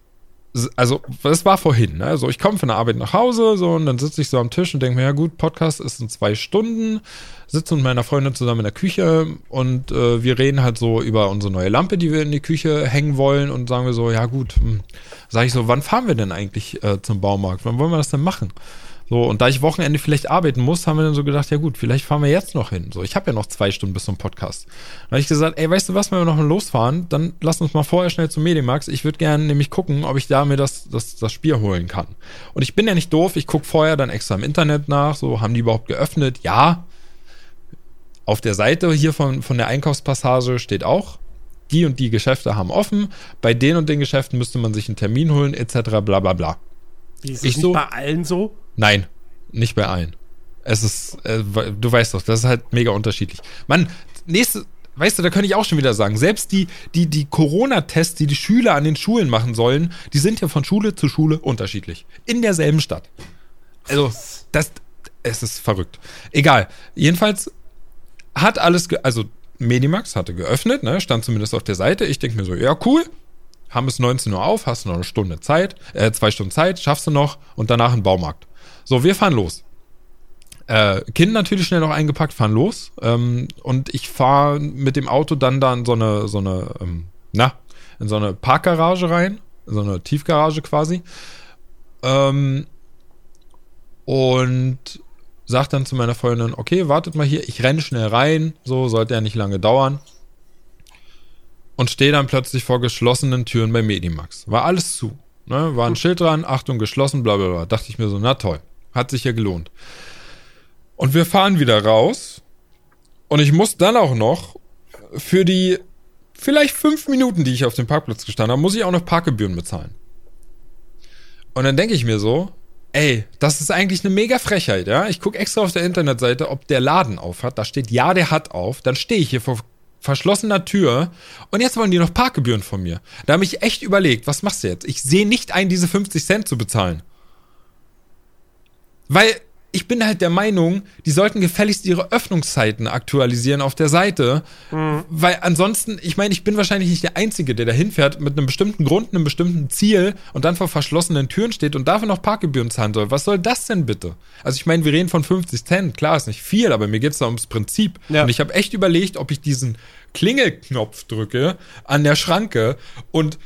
also, das war vorhin, ne? Also, ich komme von der Arbeit nach Hause, so, und dann sitze ich so am Tisch und denke mir, ja gut, Podcast ist in zwei Stunden, sitze mit meiner Freundin zusammen in der Küche und äh, wir reden halt so über unsere neue Lampe, die wir in die Küche hängen wollen und sagen wir so, ja gut, hm. sage ich so, wann fahren wir denn eigentlich äh, zum Baumarkt? Wann wollen wir das denn machen? So, und da ich Wochenende vielleicht arbeiten muss, haben wir dann so gedacht, ja gut, vielleicht fahren wir jetzt noch hin. So, ich habe ja noch zwei Stunden bis zum Podcast. Dann habe ich gesagt, ey, weißt du was, wenn wir noch mal losfahren, dann lass uns mal vorher schnell zum Medimax. Ich würde gerne nämlich gucken, ob ich da mir das, das, das Spiel holen kann. Und ich bin ja nicht doof, ich gucke vorher dann extra im Internet nach, so, haben die überhaupt geöffnet? Ja. Auf der Seite hier von, von der Einkaufspassage steht auch, die und die Geschäfte haben offen, bei den und den Geschäften müsste man sich einen Termin holen, etc. bla bla bla. Ist Ich so- bei allen so? Nein, nicht bei allen. Es ist, äh, du weißt doch, das ist halt mega unterschiedlich. Mann, nächste, weißt du, da könnte ich auch schon wieder sagen, selbst die, die, die Corona-Tests, die die Schüler an den Schulen machen sollen, die sind ja von Schule zu Schule unterschiedlich. In derselben Stadt. Also, das, es ist verrückt. Egal. Jedenfalls hat alles, also Medimax hatte geöffnet, ne, stand zumindest auf der Seite. Ich denke mir so, ja, cool. Haben es 19 Uhr auf, hast noch eine Stunde Zeit, äh, zwei Stunden Zeit, schaffst du noch und danach ein Baumarkt. So, wir fahren los. Äh, kind natürlich schnell noch eingepackt, fahren los. Ähm, und ich fahre mit dem Auto dann da in so eine, so eine, ähm, na, in so eine Parkgarage rein, in so eine Tiefgarage quasi. Ähm, und sag dann zu meiner Freundin, okay, wartet mal hier, ich renne schnell rein, so sollte ja nicht lange dauern. Und stehe dann plötzlich vor geschlossenen Türen bei Medimax. War alles zu. Ne? War ein Schild dran, Achtung, geschlossen, bla bla bla. Dachte ich mir so, na toll. Hat sich ja gelohnt. Und wir fahren wieder raus. Und ich muss dann auch noch für die vielleicht fünf Minuten, die ich auf dem Parkplatz gestanden habe, muss ich auch noch Parkgebühren bezahlen. Und dann denke ich mir so, ey, das ist eigentlich eine mega Frechheit, ja? Ich gucke extra auf der Internetseite, ob der Laden auf hat. Da steht, ja, der hat auf. Dann stehe ich hier vor verschlossener Tür und jetzt wollen die noch Parkgebühren von mir. Da habe ich echt überlegt, was machst du jetzt? Ich sehe nicht ein, diese 50 Cent zu bezahlen. Weil ich bin halt der Meinung, die sollten gefälligst ihre Öffnungszeiten aktualisieren auf der Seite. Weil ansonsten, ich meine, ich bin wahrscheinlich nicht der Einzige, der da hinfährt mit einem bestimmten Grund, einem bestimmten Ziel und dann vor verschlossenen Türen steht und dafür noch Parkgebühren zahlen soll. Was soll das denn bitte? Also ich meine, wir reden von 50 Cent, klar, ist nicht viel, aber mir geht's da ums Prinzip. Ja. Und ich habe echt überlegt, ob ich diesen Klingelknopf drücke an der Schranke und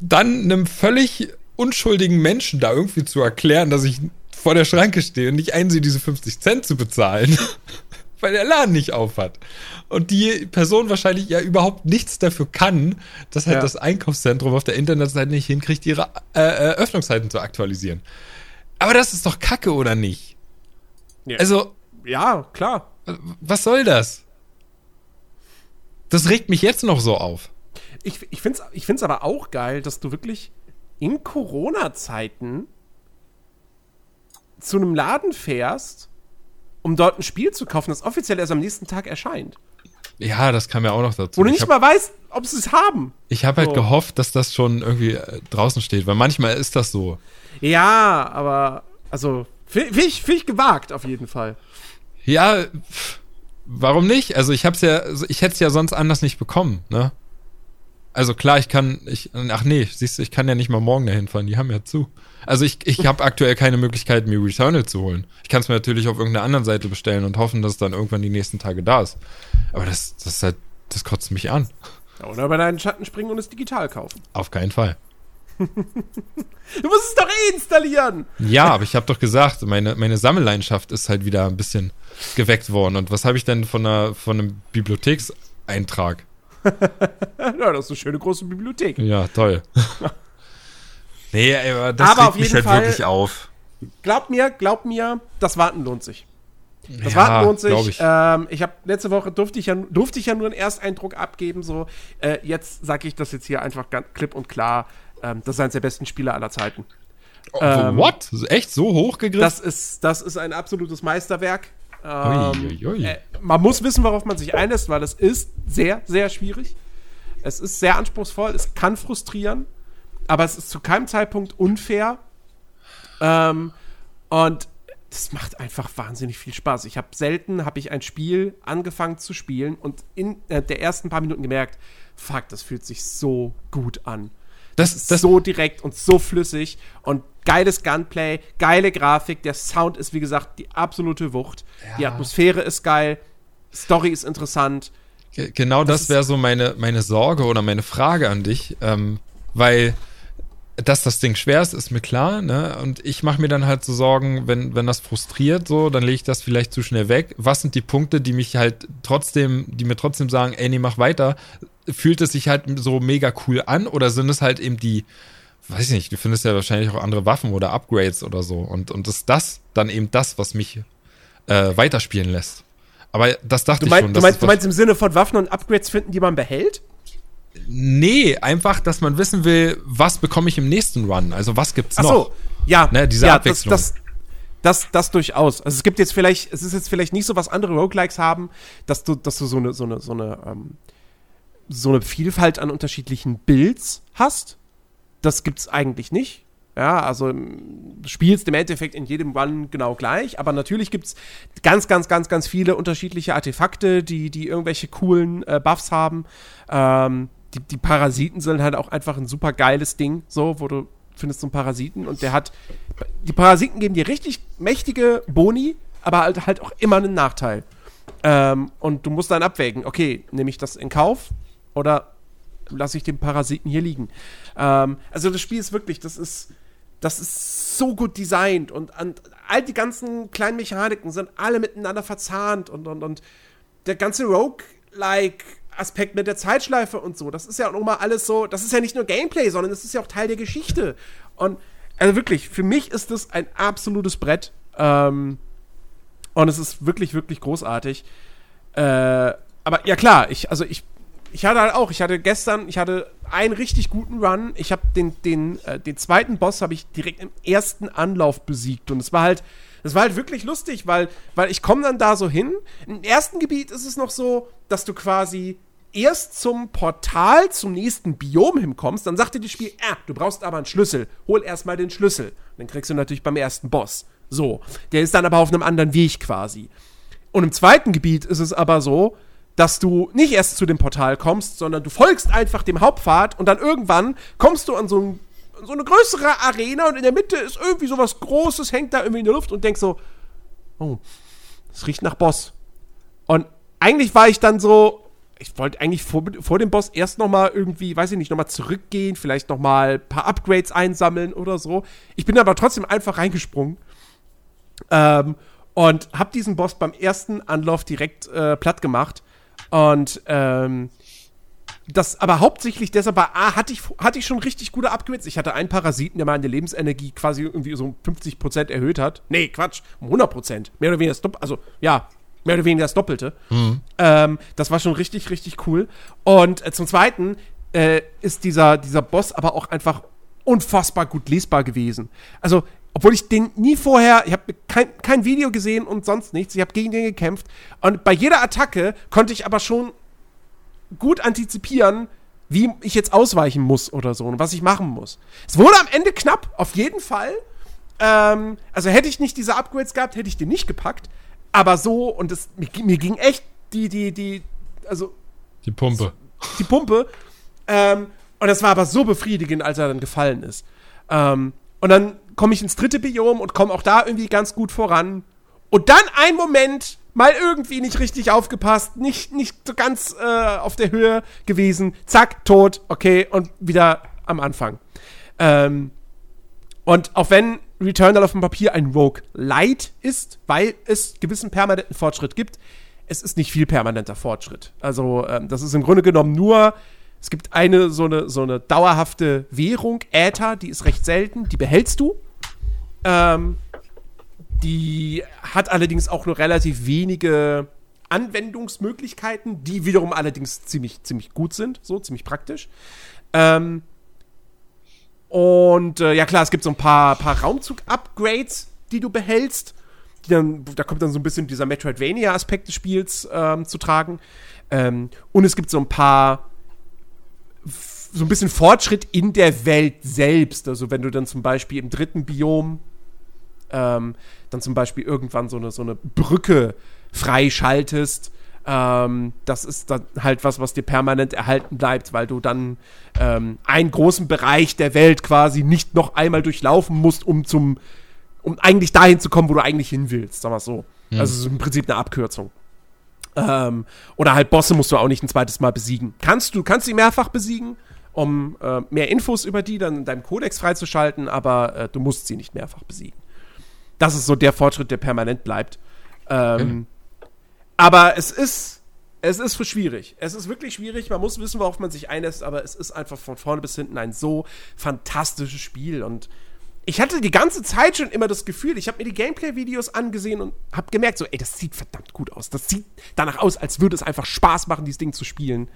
dann einem völlig unschuldigen Menschen da irgendwie zu erklären, dass ich vor der Schranke stehe und nicht einsehe, diese 50 Cent zu bezahlen, (laughs) weil der Laden nicht auf hat. Und die Person wahrscheinlich ja überhaupt nichts dafür kann, dass halt Ja. das Einkaufszentrum auf der Internetseite nicht hinkriegt, ihre äh, äh, Öffnungszeiten zu aktualisieren. Aber das ist doch Kacke, oder nicht? Ja. Also, Ja, klar. was soll das? Das regt mich jetzt noch so auf. Ich, ich finde es ich find's aber auch geil, dass du wirklich in Corona-Zeiten zu einem Laden fährst, um dort ein Spiel zu kaufen, das offiziell erst am nächsten Tag erscheint. Ja, das kam ja auch noch dazu. Wo du Ich nicht hab- mal weißt, ob sie es haben. Ich habe halt So. gehofft, dass das schon irgendwie äh, draußen steht, weil manchmal ist das so. Ja, aber, also, finde ich, find ich gewagt, auf jeden Fall. Ja, warum nicht? Also ich hab's ja, also ich hätte es ja sonst anders nicht bekommen, ne? Also klar, ich kann, ich, ach nee, siehst du, ich kann ja nicht mal morgen dahin fahren, die haben ja zu. Also ich, ich habe aktuell keine Möglichkeit, mir Returnal zu holen. Ich kann es mir natürlich auf irgendeiner anderen Seite bestellen und hoffen, dass es dann irgendwann die nächsten Tage da ist. Aber das, das ist halt, das kotzt mich an. Oder bei deinen Schatten springen und es digital kaufen. Auf keinen Fall. (laughs) Du musst es doch eh installieren. Ja, aber ich habe doch gesagt, meine, meine Sammelleidenschaft ist halt wieder ein bisschen geweckt worden. Und was habe ich denn von, einer, von einem Bibliothekseintrag? (laughs) Ja, das ist eine schöne große Bibliothek. Ja, toll. (laughs) nee, aber das Aber regt mich halt Fall- wirklich auf. Glaub mir, glaub mir, das Warten lohnt sich. Das Ja, Warten lohnt sich. ich. Ähm, ich habe letzte Woche durfte ich ja durfte ich ja nur einen Ersteindruck abgeben. So äh, jetzt sage ich das jetzt hier einfach ganz klipp und klar. Ähm, das ist eines der besten Spieler aller Zeiten. Oh, ähm, what? Echt so hochgegriffen? Das ist das ist ein absolutes Meisterwerk. Ähm, Ui, ui, äh, man muss wissen, worauf man sich einlässt, weil es ist sehr sehr schwierig. Es ist sehr anspruchsvoll. Es kann frustrieren, aber es ist zu keinem Zeitpunkt unfair. Ähm, und das macht einfach wahnsinnig viel Spaß. Ich habe selten habe ich ein Spiel angefangen zu spielen und in äh, der ersten paar Minuten gemerkt, fuck, das fühlt sich so gut an. das, Das ist das, so direkt und so flüssig und geiles Gunplay, geile Grafik, der Sound ist wie gesagt die absolute Wucht. Die Ja. Atmosphäre ist geil, Story ist interessant. Ge- Genau Das das, wäre so meine, meine Sorge oder meine Frage an dich, ähm, weil dass das Ding schwer ist, ist mir klar, ne? Und ich mache mir dann halt so Sorgen, wenn, wenn das frustriert, so, dann lege ich das vielleicht zu schnell weg. Was sind die Punkte, die mich halt trotzdem, die mir trotzdem sagen, ey, nee, mach weiter? Fühlt es sich halt so mega cool an oder sind es halt eben die, weiß ich nicht, du findest ja wahrscheinlich auch andere Waffen oder Upgrades oder so. Und, und ist das dann eben das, was mich äh, weiterspielen lässt? Aber das dachte Du, ich mein, schon. du, meinst, du meinst im Sinne von Waffen und Upgrades finden, die man behält? Nee, einfach, dass man wissen will, was bekomme ich im nächsten Run? Also was gibt's Ach noch? so, ja, Ne, diese ja, Abwechslung. Das, das, das, das durchaus. Also es gibt jetzt vielleicht, es ist jetzt vielleicht nicht so, was andere Roguelikes haben, dass du, dass du so eine, so eine, so eine, ähm, so eine Vielfalt an unterschiedlichen Builds hast. Das gibt's eigentlich nicht. Ja, also ähm, du spielst im Endeffekt in jedem Run genau gleich, aber natürlich gibt's ganz, ganz, ganz, ganz viele unterschiedliche Artefakte, die, die irgendwelche coolen äh, Buffs haben. Ähm, die, die Parasiten sind halt auch einfach ein super geiles Ding, so, wo du findest so einen Parasiten und der hat. Die Parasiten geben dir richtig mächtige Boni, aber halt, halt auch immer einen Nachteil. Ähm, und du musst dann abwägen, okay, nehme ich das in Kauf oder lasse ich den Parasiten hier liegen? Ähm, also das Spiel ist wirklich, das ist, das ist so gut designt und, und all die ganzen kleinen Mechaniken sind alle miteinander verzahnt und, und, und der ganze Rogue-like Aspekt mit der Zeitschleife und so, das ist ja auch mal alles so, das ist ja nicht nur Gameplay, sondern das ist ja auch Teil der Geschichte. Und also wirklich, für mich ist das ein absolutes Brett. Ähm, und es ist wirklich, wirklich großartig. Äh, aber ja klar, ich, also ich, ich hatte halt auch, ich hatte gestern, ich hatte einen richtig guten Run. Ich habe den, den, äh, den zweiten Boss habe ich direkt im ersten Anlauf besiegt. Und es war halt, das war halt wirklich lustig, weil, weil ich komme dann da so hin. Im ersten Gebiet ist es noch so, dass du quasi erst zum Portal zum nächsten Biom hinkommst, dann sagt dir das Spiel, ah, du brauchst aber einen Schlüssel. Hol erstmal den Schlüssel. Den kriegst du natürlich beim ersten Boss. So. Der ist dann aber auf einem anderen Weg quasi. Und im zweiten Gebiet ist es aber so, dass du nicht erst zu dem Portal kommst, sondern du folgst einfach dem Hauptpfad und dann irgendwann kommst du an so, ein, so eine größere Arena und in der Mitte ist irgendwie so was Großes, hängt da irgendwie in der Luft und denkst so, oh, das riecht nach Boss. Und eigentlich war ich dann so, ich wollte eigentlich vor, vor dem Boss erst noch mal irgendwie, weiß ich nicht, noch mal zurückgehen, vielleicht noch mal ein paar Upgrades einsammeln oder so. Ich bin aber trotzdem einfach reingesprungen ähm, und habe diesen Boss beim ersten Anlauf direkt äh, platt gemacht. Und ähm, das aber hauptsächlich deshalb war, A, hatte ich, hatte ich schon richtig gute Upgrades. Ich hatte einen Parasiten, der meine Lebensenergie quasi irgendwie so um 50% erhöht hat. Nee, Quatsch, um 100%. Mehr oder weniger das Doppelte. Also, ja, mehr oder weniger das Doppelte. Ähm, das war schon richtig, richtig cool. Und äh, zum Zweiten äh, ist dieser, dieser Boss aber auch einfach unfassbar gut lesbar gewesen. Also, obwohl ich den nie vorher, ich habe kein, kein Video gesehen und sonst nichts, ich habe gegen den gekämpft. Und bei jeder Attacke konnte ich aber schon gut antizipieren, wie ich jetzt ausweichen muss oder so und was ich machen muss. Es wurde am Ende knapp, auf jeden Fall. Ähm, also hätte ich nicht diese Upgrades gehabt, hätte ich den nicht gepackt. Aber so, und das, mir, mir ging echt die, die, die, also Die Pumpe. die Pumpe. Ähm, und das war aber so befriedigend, als er dann gefallen ist. Ähm, und dann komme ich ins dritte Biom und komme auch da irgendwie ganz gut voran. Und dann ein Moment, mal irgendwie nicht richtig aufgepasst, nicht, nicht so ganz äh, auf der Höhe gewesen. Zack, tot, okay, und wieder am Anfang. Ähm, und auch wenn Returnal auf dem Papier ein Rogue Light ist, weil es gewissen permanenten Fortschritt gibt, es ist nicht viel permanenter Fortschritt. Also, ähm, das ist im Grunde genommen nur, es gibt eine so eine, so eine dauerhafte Währung, Äther, die ist recht selten, die behältst du. Ähm, die hat allerdings auch nur relativ wenige Anwendungsmöglichkeiten, die wiederum allerdings ziemlich, ziemlich gut sind, so ziemlich praktisch. Ähm, und äh, ja klar, es gibt so ein paar, paar Raumzug-Upgrades, die du behältst. Die dann, da kommt dann so ein bisschen dieser Metroidvania-Aspekt des Spiels ähm, zu tragen. Ähm, und es gibt so ein paar so ein bisschen Fortschritt in der Welt selbst. Also wenn du dann zum Beispiel im dritten Biom ähm, dann zum Beispiel irgendwann so eine, so eine Brücke freischaltest. Ähm, das ist dann halt was, was dir permanent erhalten bleibt, weil du dann ähm, einen großen Bereich der Welt quasi nicht noch einmal durchlaufen musst, um zum, um eigentlich dahin zu kommen, wo du eigentlich hin willst, sagen wir so. Also es ist im Prinzip eine Abkürzung. Ähm, oder halt Bosse musst du auch nicht ein zweites Mal besiegen. Kannst du, kannst sie mehrfach besiegen, um äh, mehr Infos über die dann in deinem Kodex freizuschalten, aber äh, du musst sie nicht mehrfach besiegen. Das ist so der Fortschritt, der permanent bleibt. Ähm, Aber es ist, es ist schwierig. Es ist wirklich schwierig. Man muss wissen, worauf man sich einlässt, aber es ist einfach von vorne bis hinten ein so fantastisches Spiel. Und ich hatte die ganze Zeit schon immer das Gefühl, ich habe mir die Gameplay-Videos angesehen und habe gemerkt, so, ey, das sieht verdammt gut aus. Das sieht danach aus, als würde es einfach Spaß machen, dieses Ding zu spielen.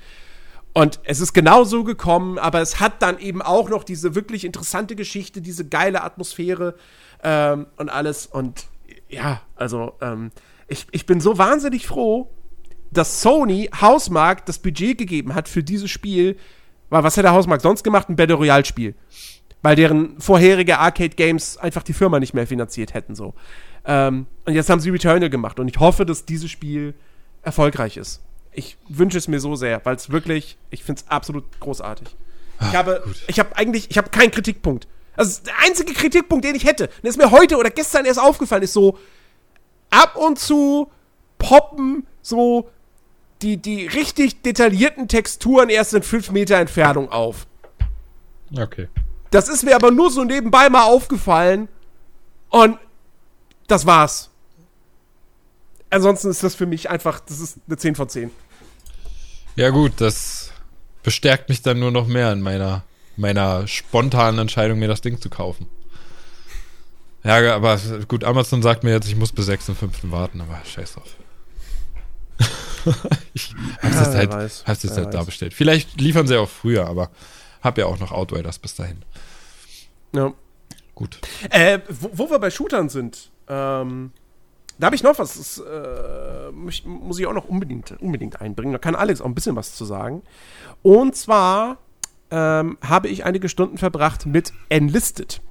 Und es ist genau so gekommen, aber es hat dann eben auch noch diese wirklich interessante Geschichte, diese geile Atmosphäre ähm, und alles. Und ja, also ähm, ich, ich bin so wahnsinnig froh, dass Sony Hausmark das Budget gegeben hat für dieses Spiel. Weil was hätte Hausmark sonst gemacht? Ein Battle Royale Spiel. Weil deren vorherige Arcade Games einfach die Firma nicht mehr finanziert hätten, so. Ähm, und jetzt haben sie Returnal gemacht und ich hoffe, dass dieses Spiel erfolgreich ist ich wünsche es mir so sehr, weil es wirklich, ich finde es absolut großartig. ich ah, habe, gut. ich habe eigentlich, ich habe keinen Kritikpunkt. Also der einzige Kritikpunkt, den ich hätte, der ist mir heute oder gestern erst aufgefallen, ist so, ab und zu poppen so die, die richtig detaillierten Texturen erst in 5 Meter Entfernung auf. Okay. Das ist mir aber nur so nebenbei mal aufgefallen und das war's ansonsten ist das für mich einfach, das ist eine 10 von 10. Ja, gut, das bestärkt mich dann nur noch mehr in meiner, meiner spontanen Entscheidung, mir das Ding zu kaufen. Ja, aber gut, Amazon sagt mir jetzt, ich muss bis 6.5. warten, aber scheiß drauf. (laughs) ich hab's ja, jetzt halt, weiß, hab's jetzt halt da bestellt. Vielleicht liefern sie auch früher, aber hab ja auch noch Outriders bis dahin. Ja. Gut. Äh, wo, wo wir bei Shootern sind, ähm, da habe ich noch was, das äh, muss, ich auch noch unbedingt, unbedingt einbringen. Da kann Alex auch ein bisschen was zu sagen. Und zwar ähm, habe ich einige Stunden verbracht mit Enlisted.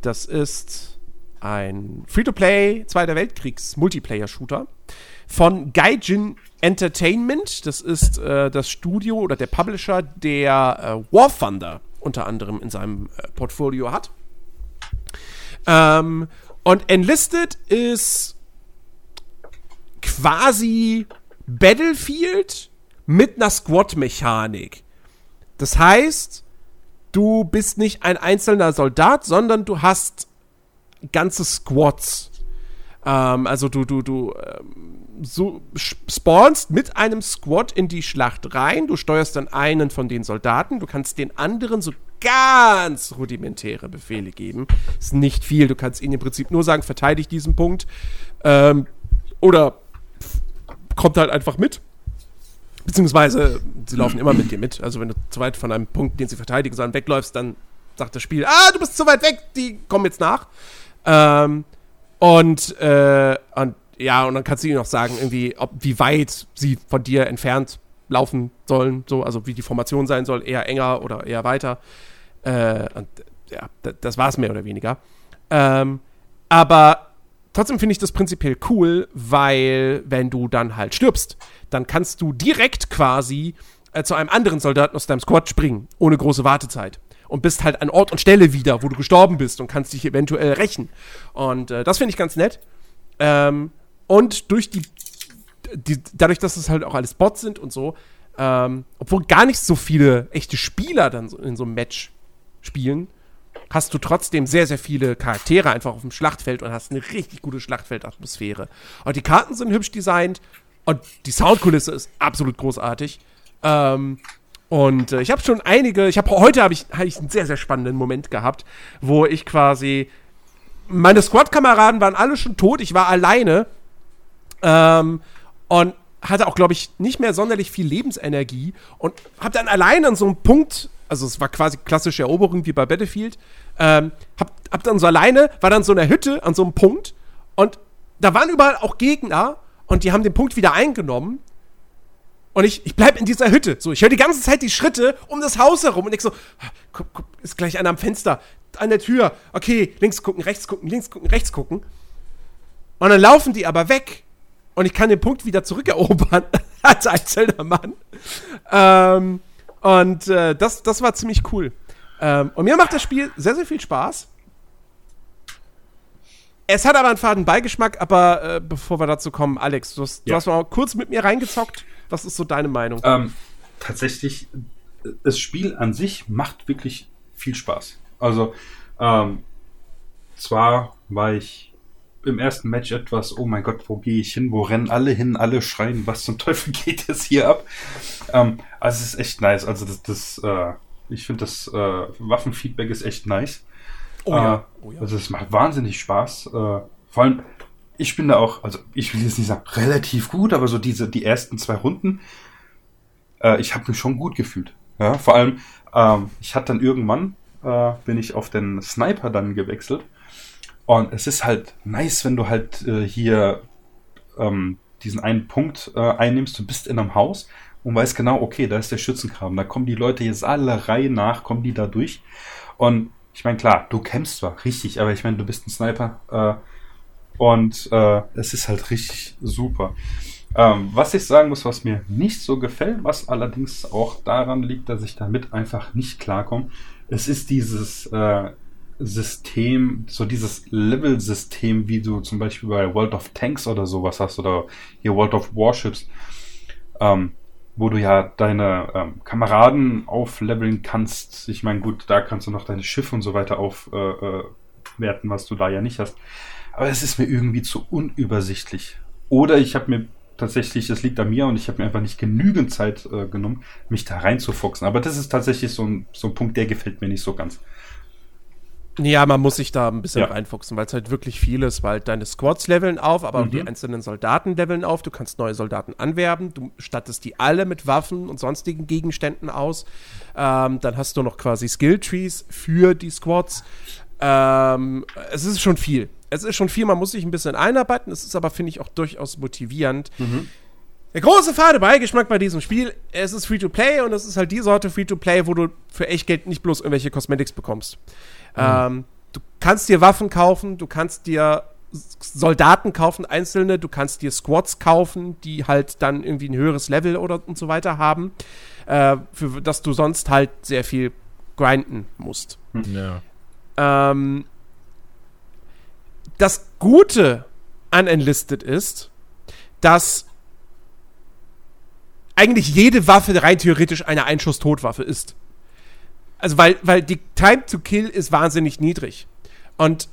Das ist ein Free-to-Play Zweiter Weltkriegs Multiplayer-Shooter von Gaijin Entertainment. Das ist äh, das Studio oder der Publisher, der äh, War Thunder unter anderem in seinem äh, Portfolio hat. Ähm, und Enlisted ist quasi Battlefield mit einer Squad-Mechanik. Das heißt, du bist nicht ein einzelner Soldat, sondern du hast ganze Squads. Ähm, also du, du, du ähm, so spawnst mit einem Squad in die Schlacht rein, du steuerst dann einen von den Soldaten, du kannst den anderen so ganz rudimentäre Befehle geben. Ist nicht viel, du kannst ihnen im Prinzip nur sagen, verteidige diesen Punkt. Ähm, oder kommt halt einfach mit. Beziehungsweise, sie laufen immer mit dir mit. Also, wenn du zu weit von einem Punkt, den sie verteidigen sollen, wegläufst, dann sagt das Spiel, ah, du bist zu weit weg, die kommen jetzt nach. Ähm, und, äh, und ja, und dann kannst du ihnen noch sagen, irgendwie, ob, wie weit sie von dir entfernt laufen sollen, so, also wie die Formation sein soll, eher enger oder eher weiter. Äh, und ja, das war es mehr oder weniger. Ähm, aber trotzdem finde ich das prinzipiell cool, weil wenn du dann halt stirbst, dann kannst du direkt quasi äh, zu einem anderen Soldaten aus deinem Squad springen, ohne große Wartezeit. Und bist halt an Ort und Stelle wieder, wo du gestorben bist und kannst dich eventuell rächen. Und äh, das finde ich ganz nett. Ähm, und durch die, die, dadurch, dass es halt auch alles Bots sind und so, ähm, obwohl gar nicht so viele echte Spieler dann in so einem Match spielen, hast du trotzdem sehr, sehr viele Charaktere einfach auf dem Schlachtfeld und hast eine richtig gute Schlachtfeldatmosphäre. Und die Karten sind hübsch designt und die Soundkulisse ist absolut großartig. Ähm, und äh, ich habe schon einige, ich habe heute habe ich, hab ich einen sehr, sehr spannenden Moment gehabt, wo ich quasi meine Squad-Kameraden waren alle schon tot, ich war alleine ähm, und hatte auch, glaube ich, nicht mehr sonderlich viel Lebensenergie und habe dann alleine an so einem Punkt also es war quasi klassische Eroberung wie bei Battlefield. Ähm, hab, hab dann so alleine, war dann so in der Hütte an so einem Punkt und da waren überall auch Gegner und die haben den Punkt wieder eingenommen. Und ich, ich bleib in dieser Hütte. So, ich höre die ganze Zeit die Schritte um das Haus herum und ich so, guck, guck, ist gleich einer am Fenster, an der Tür. Okay, links gucken, rechts gucken, links gucken, rechts gucken. Und dann laufen die aber weg. Und ich kann den Punkt wieder zurückerobern (laughs) als einzelner Mann. Ähm, und äh, das, das war ziemlich cool. Ähm, und mir macht das Spiel sehr, sehr viel Spaß. Es hat aber einen faden Beigeschmack, aber äh, bevor wir dazu kommen, Alex, du hast, ja. du hast mal kurz mit mir reingezockt. Was ist so deine Meinung? Ähm, tatsächlich, das Spiel an sich macht wirklich viel Spaß. Also, ähm, zwar war ich im ersten Match etwas, oh mein Gott, wo gehe ich hin? Wo rennen alle hin? Alle schreien, was zum Teufel (laughs) geht jetzt hier ab? Ähm, also es ist echt nice. Also das, das äh, ich finde das äh, Waffenfeedback ist echt nice. Oh ja. Äh, oh ja. Also es macht wahnsinnig Spaß. Äh, vor allem, ich bin da auch, also ich will jetzt nicht sagen relativ gut, aber so diese die ersten zwei Runden äh, ich habe mich schon gut gefühlt. Ja, vor allem, ähm, ich hatte dann irgendwann, äh, bin ich auf den Sniper dann gewechselt. Und es ist halt nice, wenn du halt äh, hier ähm, diesen einen Punkt äh, einnimmst, du bist in einem Haus und weißt genau, okay, da ist der Schützengraben, da kommen die Leute jetzt alle Reihe nach, kommen die da durch. Und ich meine, klar, du kämpfst zwar richtig, aber ich meine, du bist ein Sniper äh, und äh, es ist halt richtig super. Ähm, was ich sagen muss, was mir nicht so gefällt, was allerdings auch daran liegt, dass ich damit einfach nicht klarkomme, es ist dieses äh, System, so dieses Level-System, wie du zum Beispiel bei World of Tanks oder sowas hast oder hier World of Warships, ähm, wo du ja deine ähm, Kameraden aufleveln kannst. Ich meine, gut, da kannst du noch deine Schiffe und so weiter aufwerten, äh, äh, was du da ja nicht hast. Aber es ist mir irgendwie zu unübersichtlich. Oder ich habe mir tatsächlich, es liegt an mir und ich habe mir einfach nicht genügend Zeit äh, genommen, mich da reinzufuchsen. Aber das ist tatsächlich so ein, so ein Punkt, der gefällt mir nicht so ganz. Ja, man muss sich da ein bisschen ja. reinfuchsen, weil es halt wirklich viel ist, weil deine Squads leveln auf, aber mhm. die einzelnen Soldaten leveln auf. Du kannst neue Soldaten anwerben, du stattest die alle mit Waffen und sonstigen Gegenständen aus. Ähm, dann hast du noch quasi Skill-Trees für die Squads. Ähm, es ist schon viel. Es ist schon viel, man muss sich ein bisschen einarbeiten. Es ist aber, finde ich, auch durchaus motivierend. Mhm. Der große fade Beigeschmack bei diesem Spiel, es ist Free-to-Play und es ist halt die Sorte Free-to-Play, wo du für echt Geld nicht bloß irgendwelche Cosmetics bekommst. Mhm. Ähm, du kannst dir Waffen kaufen, du kannst dir Soldaten kaufen, einzelne, du kannst dir Squads kaufen, die halt dann irgendwie ein höheres Level oder und so weiter haben, äh, für das du sonst halt sehr viel grinden musst. Hm. Ja. Ähm, das Gute an Enlisted ist, dass eigentlich jede Waffe rein theoretisch eine Einschuss-Totwaffe ist. Also, weil, weil die Time to Kill ist wahnsinnig niedrig. Und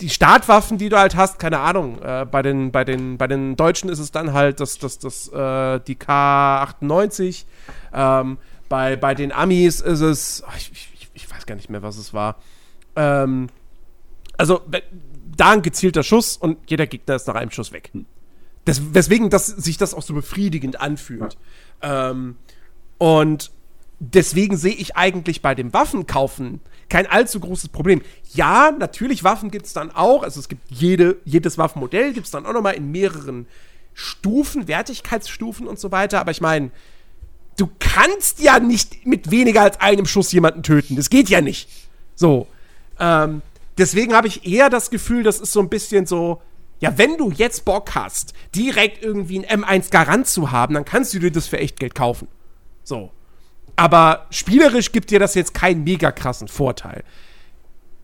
die Startwaffen, die du halt hast, keine Ahnung, äh, bei, den, bei, den, bei den Deutschen ist es dann halt das, das, das, äh, die K98. Ähm, bei, bei den Amis ist es, ach, ich, ich, ich, weiß gar nicht mehr, was es war. Ähm, also, da ein gezielter Schuss und jeder Gegner ist nach einem Schuss weg. Des, weswegen das, sich das auch so befriedigend anfühlt. Ja. Ähm, und deswegen sehe ich eigentlich bei dem Waffenkaufen kein allzu großes Problem. Ja, natürlich, Waffen gibt es dann auch. Also es gibt jede, jedes Waffenmodell, gibt es dann auch noch mal in mehreren Stufen, Wertigkeitsstufen und so weiter. Aber ich meine, du kannst ja nicht mit weniger als einem Schuss jemanden töten. Das geht ja nicht. So. Ähm, deswegen habe ich eher das Gefühl, das ist so ein bisschen so, ja, wenn du jetzt Bock hast, direkt irgendwie ein M1 Garant zu haben, dann kannst du dir das für echt Geld kaufen. So. Aber spielerisch gibt dir das jetzt keinen mega krassen Vorteil.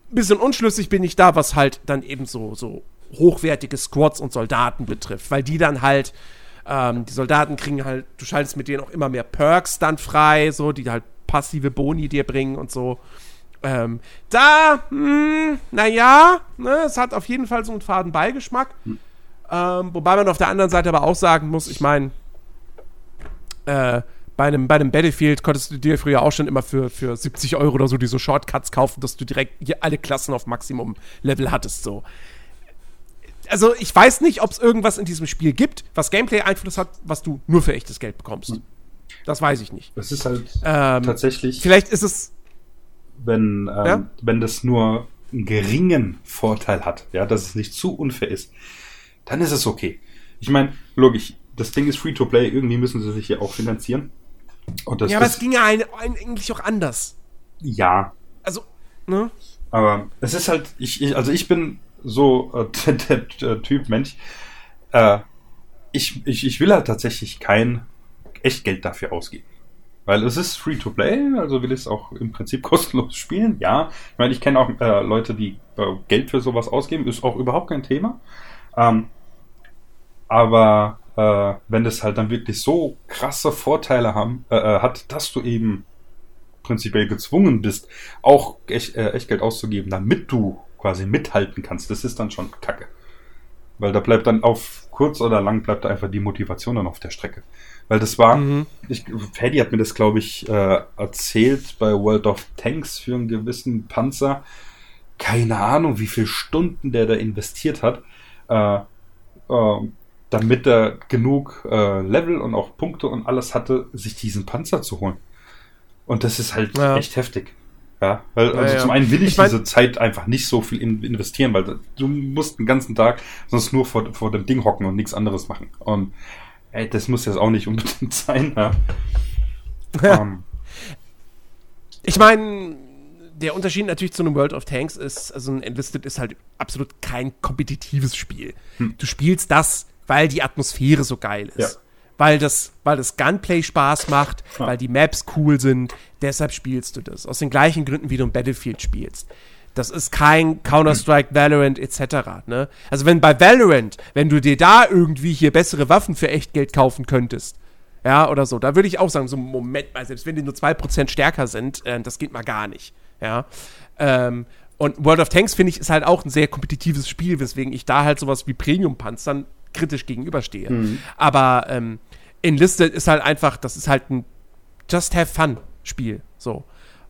Bisschen unschlüssig bin ich da, was halt dann eben so, so hochwertige Squads und Soldaten betrifft, weil die dann halt, ähm, die Soldaten kriegen halt, du schaltest mit denen auch immer mehr Perks dann frei, so, die halt passive Boni dir bringen und so. Ähm, da, hm, naja, ne, es hat auf jeden Fall so einen faden Beigeschmack. Hm. Ähm, wobei man auf der anderen Seite aber auch sagen muss, ich meine, äh, bei einem, bei einem Battlefield konntest du dir früher auch schon immer für, für 70 Euro oder so diese Shortcuts kaufen, dass du direkt hier alle Klassen auf Maximum-Level hattest. So. Also ich weiß nicht, ob es irgendwas in diesem Spiel gibt, was Gameplay-Einfluss hat, was du nur für echtes Geld bekommst. Hm. Das weiß ich nicht. Das ist halt ähm, tatsächlich. Vielleicht ist es. Wenn, ähm, ja? wenn das nur einen geringen Vorteil hat, ja, dass es nicht zu unfair ist, dann ist es okay. Ich meine, logisch, das Ding ist free to play, irgendwie müssen sie sich hier auch finanzieren ja, aber es ging ja eigentlich auch anders. Ja. Also, ne? Aber es ist halt, ich, ich also ich bin so äh, (laughs) der, der, Typ Mensch, äh, ich, ich, ich will halt tatsächlich kein Echtgeld dafür ausgeben. Weil es ist free to play, also will ich es auch im Prinzip (laughs) kostenlos spielen, ja. Ich meine, ich kenne auch äh, Leute, die äh, Geld für sowas ausgeben, ist auch überhaupt kein Thema. Ähm, aber äh, wenn das halt dann wirklich so krasse Vorteile haben, äh, äh, hat, dass du eben prinzipiell gezwungen bist, auch echt, äh, Echtgeld auszugeben, damit du quasi mithalten kannst, das ist dann schon kacke. Weil da bleibt dann auf kurz oder lang bleibt einfach die Motivation dann auf der Strecke. Weil das war, mhm. ich, Paddy hat mir das, glaube ich, äh, erzählt bei World of Tanks für einen gewissen Panzer. Keine Ahnung, wie viele Stunden der da investiert hat. Äh, äh, damit er genug äh, Level und auch Punkte und alles hatte, sich diesen Panzer zu holen. Und das ist halt Ja. echt heftig. Ja, weil, also Ja, ja. zum einen will ich, Ich mein- diese Zeit einfach nicht so viel in, investieren, weil du musst den ganzen Tag sonst nur vor, vor dem Ding hocken und nichts anderes machen. Und ey, das muss jetzt auch nicht unbedingt (laughs) sein. Ja. Ähm, Ich meine, der Unterschied natürlich zu einem World of Tanks ist, also ein Enlisted ist halt absolut kein kompetitives Spiel. Du spielst das, weil die Atmosphäre so geil ist. Ja. Weil das, weil das Gunplay Spaß macht, Ja. weil die Maps cool sind, deshalb spielst du das. Aus den gleichen Gründen, wie du ein Battlefield spielst. Das ist kein Counter-Strike, Valorant etc. Ne? Also wenn bei Valorant, wenn du dir da irgendwie hier bessere Waffen für Echtgeld kaufen könntest, ja, oder so, da würde ich auch sagen, so Moment mal, selbst wenn die nur 2% stärker sind, äh, das geht mal gar nicht, ja. Ähm, und World of Tanks, finde ich, ist halt auch ein sehr kompetitives Spiel, weswegen ich da halt sowas wie Premium-Panzern kritisch gegenüberstehe. Aber ähm, Enlisted ist halt einfach, das ist halt ein Just Have Fun Spiel, so.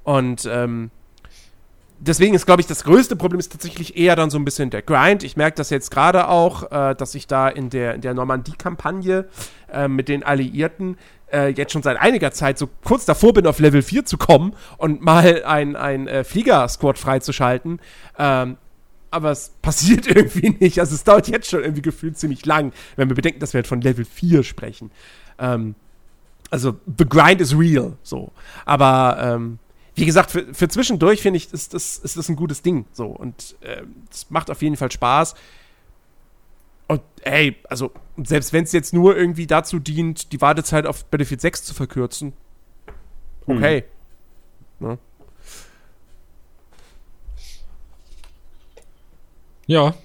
Und ähm, deswegen ist, glaube ich, das größte Problem ist tatsächlich eher dann so ein bisschen der Grind. Ich merke das jetzt gerade auch, äh, dass ich da in der, in der Normandie-Kampagne äh, mit den Alliierten äh, jetzt schon seit einiger Zeit so kurz davor bin, auf Level 4 zu kommen und mal ein, ein äh, Flieger-Squad freizuschalten. Ähm, aber es passiert (laughs) irgendwie nicht. Also es dauert jetzt schon irgendwie gefühlt ziemlich lang, wenn wir bedenken, dass wir halt von Level 4 sprechen. Ähm, also the grind is real, so. Aber ähm, wie gesagt, für, für zwischendurch finde ich, ist das, ist das ein gutes Ding, so. Und ähm, es macht auf jeden Fall Spaß. Und ey, also selbst wenn es jetzt nur irgendwie dazu dient, die Wartezeit auf Battlefield 6 zu verkürzen, okay. Ne? Ja,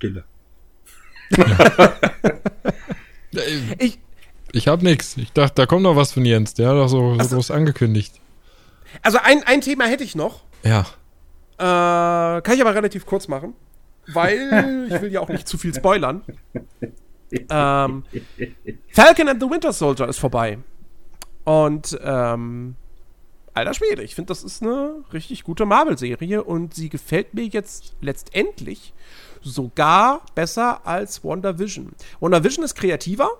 Stille. (laughs) Ich, ich hab nix. Ich dachte, da kommt noch was von Jens. Der hat doch so, so so. groß angekündigt. also ein, ein Thema hätte ich noch. Ja. Äh, kann ich aber relativ kurz machen, weil ich will ja auch nicht zu viel spoilern. Ähm, Falcon and the Winter Soldier ist vorbei. Und, ähm, alter Schwede, ich finde, das ist eine richtig gute Marvel-Serie und sie gefällt mir jetzt letztendlich sogar besser als WandaVision. WandaVision ist kreativer,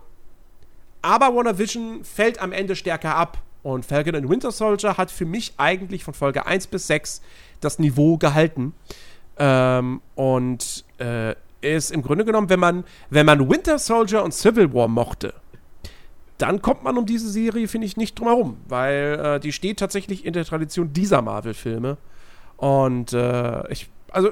aber WandaVision fällt am Ende stärker ab. Und Falcon and Winter Soldier hat für mich eigentlich von Folge 1 bis 6 das Niveau gehalten. Ähm, und äh, ist im Grunde genommen, wenn man, wenn man Winter Soldier und Civil War mochte, dann kommt man um diese Serie, finde ich, nicht drum herum, weil äh, die steht tatsächlich in der Tradition dieser Marvel-Filme. Und äh, ich, also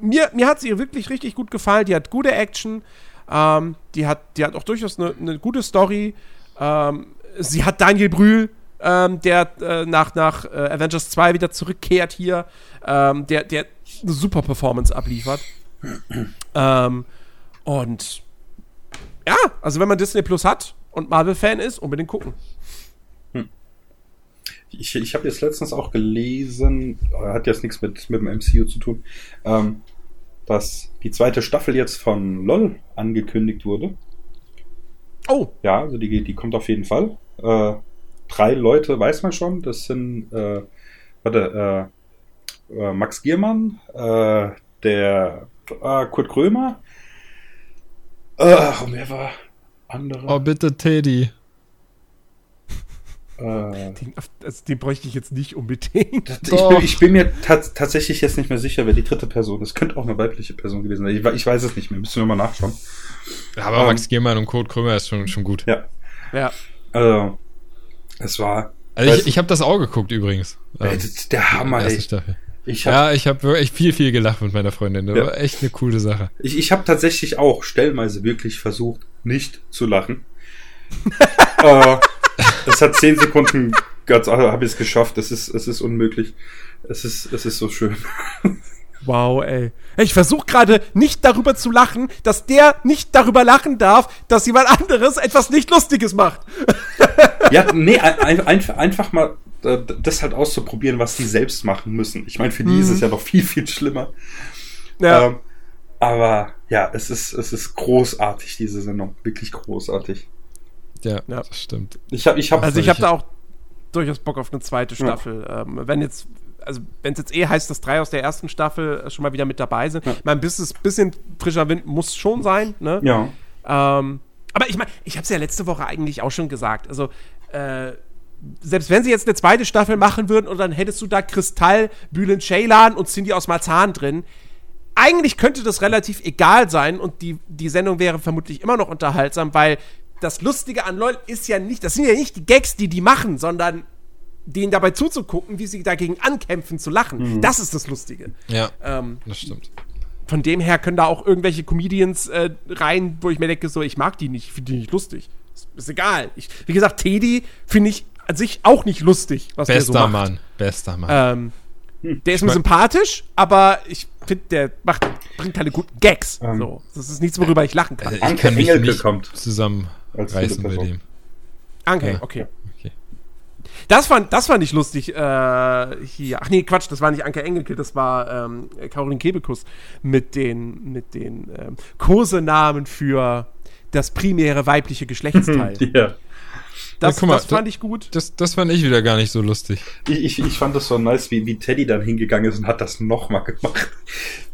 mir, mir hat sie wirklich richtig gut gefallen. Die hat gute Action, ähm, die, hat, die hat auch durchaus eine eine gute Story. Ähm, sie hat Daniel Brühl, ähm, der äh, nach, nach äh, Avengers 2 wieder zurückkehrt hier, ähm, der, der eine super Performance abliefert. ähm, und ja, also wenn man Disney Plus hat und Marvel-Fan ist, unbedingt gucken. Ich, ich habe jetzt letztens auch gelesen, hat jetzt nichts mit, mit dem MCU zu tun, ähm, dass die zweite Staffel jetzt von LOL angekündigt wurde. Oh, Ja, also die, die kommt auf jeden Fall. Äh, drei Leute weiß man schon. Das sind, äh, warte, äh, äh, Max Giermann, äh, der äh, Kurt Krömer. Äh, und wer war andere? Oh, bitte, Teddy. Äh, den, also, den bräuchte ich jetzt nicht unbedingt. ich, bin, ich bin mir tats- tatsächlich jetzt nicht mehr sicher, wer die dritte Person ist. Könnte auch eine weibliche Person gewesen sein. Ich, ich weiß es nicht mehr. Müssen wir mal nachschauen. Ja, aber Ähm. Max Gehmann und Kurt Krömer ist schon, schon gut. Ja. Ja. Also, es war Also ich, ich habe das auch geguckt übrigens. Ähm, der Hammer, ey. Staffel. Ich habe Ja, ich habe wirklich viel, viel gelacht mit meiner Freundin. Das Ja. war echt eine coole Sache. Ich, ich habe tatsächlich auch stellenweise wirklich versucht, nicht zu lachen. (laughs) äh, es hat zehn Sekunden, ganz habe ich es geschafft. Es ist, es ist unmöglich. Es ist, es ist so schön. Wow, ey. Ich versuche gerade nicht darüber zu lachen, dass der nicht darüber lachen darf, dass jemand anderes etwas nicht Lustiges macht. Ja, nee, ein, ein, einfach mal äh, das halt auszuprobieren, was die selbst machen müssen. Ich meine, für die ist es ja noch viel, viel schlimmer. Ja. Ähm, aber ja, es ist, es ist großartig, diese Sendung. Wirklich großartig. Ja, Ja. das stimmt. Ich habe, ich habe, also ich habe da auch durchaus Bock auf eine zweite Staffel. Ähm, wenn jetzt also wenn es jetzt eh heißt, dass drei aus der ersten Staffel schon mal wieder mit dabei sind. Ja. Ich meine, ein bisschen, frischer Wind muss schon sein, ne? Ja. Ähm, aber ich meine, ich habe es ja letzte Woche eigentlich auch schon gesagt. Also, äh, selbst wenn sie jetzt eine zweite Staffel machen würden und dann hättest du da Kristall, Bülent Ceylan und Cindy aus Marzahn drin, eigentlich könnte das relativ egal sein und die, die Sendung wäre vermutlich immer noch unterhaltsam, weil das Lustige an LOL ist ja nicht, das sind ja nicht die Gags, die die machen, sondern denen dabei zuzugucken, wie sie dagegen ankämpfen, zu lachen. Mhm. Das ist das Lustige. Ja, ähm, das stimmt. Von dem her können da auch irgendwelche Comedians äh, rein, wo ich mir denke, so, ich mag die nicht, finde die nicht lustig. Ist, ist egal. Ich, wie gesagt, Teddy finde ich an sich auch nicht lustig, was bester der so macht. Mann, bester Mann. Ähm, hm. Der ist mir sympathisch, aber ich finde, der macht, bringt keine guten Gags. Ähm, so. Das ist nichts, worüber ich lachen kann. Also ich kann mich Engelke nicht kommt zusammenreißen bei dem. Anke, ja. okay. Das fand, das fand ich lustig äh, hier. Ach nee, Quatsch, das war nicht Anke Engelke, das war ähm, Caroline Kebekus mit den, mit den ähm, Kosenamen für das primäre weibliche Geschlechtsteil. (laughs) ja. Das, ja, mal, das fand ich gut. Das, das fand ich wieder gar nicht so lustig. Ich, ich, ich fand das so nice, wie, wie Teddy dann hingegangen ist und hat das nochmal gemacht.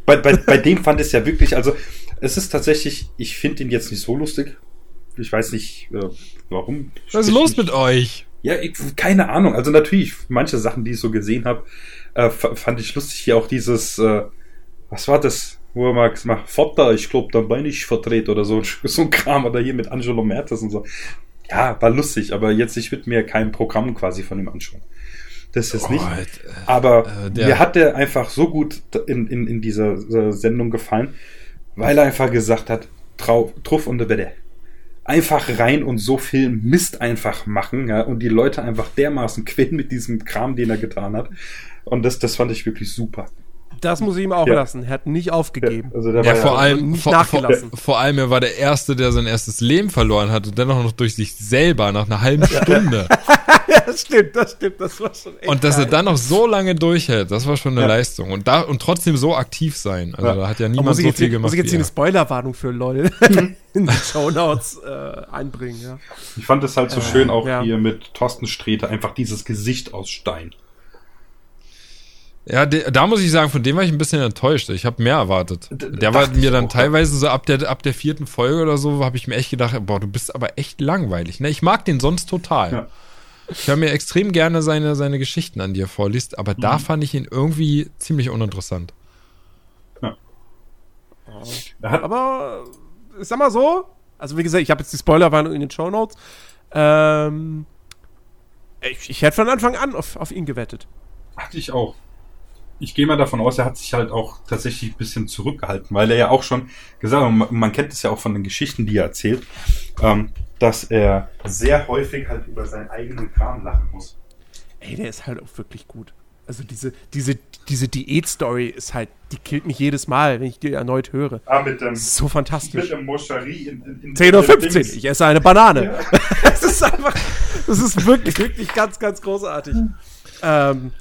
Bei, bei, bei dem fand es ja wirklich, also es ist tatsächlich, ich finde ihn jetzt nicht so lustig. Ich weiß nicht, äh, warum. Was ist los mit euch? Ja, ich, keine Ahnung. Also natürlich, manche Sachen, die ich so gesehen habe, äh, fand ich lustig. Hier auch dieses, äh, was war das? Wo er mal macht, Vater, ich glaube, dann bin ich verdreht oder so, (laughs) so ein Kram oder hier mit Angelo Mertes und so. Ja, war lustig, aber jetzt, ich würde mir kein Programm quasi von ihm anschauen. Das ist oh, nicht. Halt, aber äh, mir hat der einfach so gut in, in, in dieser Sendung gefallen, weil er einfach gesagt hat, Trau, Truff und der Wette einfach rein und so viel Mist einfach machen ja, und die Leute einfach dermaßen (laughs) quälen mit diesem Kram, den er getan hat. Und das, das fand ich wirklich super. Das muss ich ihm auch ja. lassen. Er hat nicht aufgegeben. Ja, also ja vor ja allem nicht vor, nachgelassen. Vor, vor, allem er war der erste, der sein erstes Leben verloren hat und dennoch noch durch sich selber nach einer halben Stunde. (laughs) ja, das stimmt, das stimmt, das war schon echt Und dass geil. er dann noch so lange durchhält, das war schon eine Leistung und da und trotzdem so aktiv sein. Also da hat ja niemand so viel hier, gemacht. Muss ich jetzt hier eine Spoilerwarnung für LOL (laughs) (laughs) in die Shownotes äh, einbringen, ja. Ich fand es halt so äh, schön auch hier mit Thorsten Sträter einfach dieses Gesicht aus Stein. Ja, de, da muss ich sagen, von dem war ich ein bisschen enttäuscht. Ich habe mehr erwartet. Der war mir dann teilweise so ab der, ab der vierten Folge oder so, habe ich mir echt gedacht, boah, du bist aber echt langweilig. Ne? Ich mag den sonst total. Ja. Ich höre mir extrem gerne seine, seine Geschichten an, die er vorliest, aber mhm. da fand ich ihn irgendwie ziemlich uninteressant. Ja. Aber, ich sag mal so, also wie gesagt, ich habe jetzt die Spoilerwarnung in den Show Notes. Ähm, ich, ich hätte von Anfang an auf, auf ihn gewettet. Hatte ich auch ich gehe mal davon aus, er hat sich halt auch tatsächlich ein bisschen zurückgehalten, weil er ja auch schon gesagt hat, man, man kennt es ja auch von den Geschichten, die er erzählt, ähm, dass er sehr häufig halt über seinen eigenen Kram lachen muss. Ey, der ist halt auch wirklich gut. Also diese, diese, diese Diät-Story ist halt, die killt mich jedes Mal, wenn ich die erneut höre. Ah, mit dem, so fantastisch. Mit dem Moscherie in, in, in 10.15 Uhr, ich esse eine Banane. Ja. (laughs) das ist einfach, das ist wirklich, wirklich ganz, ganz großartig. Ähm,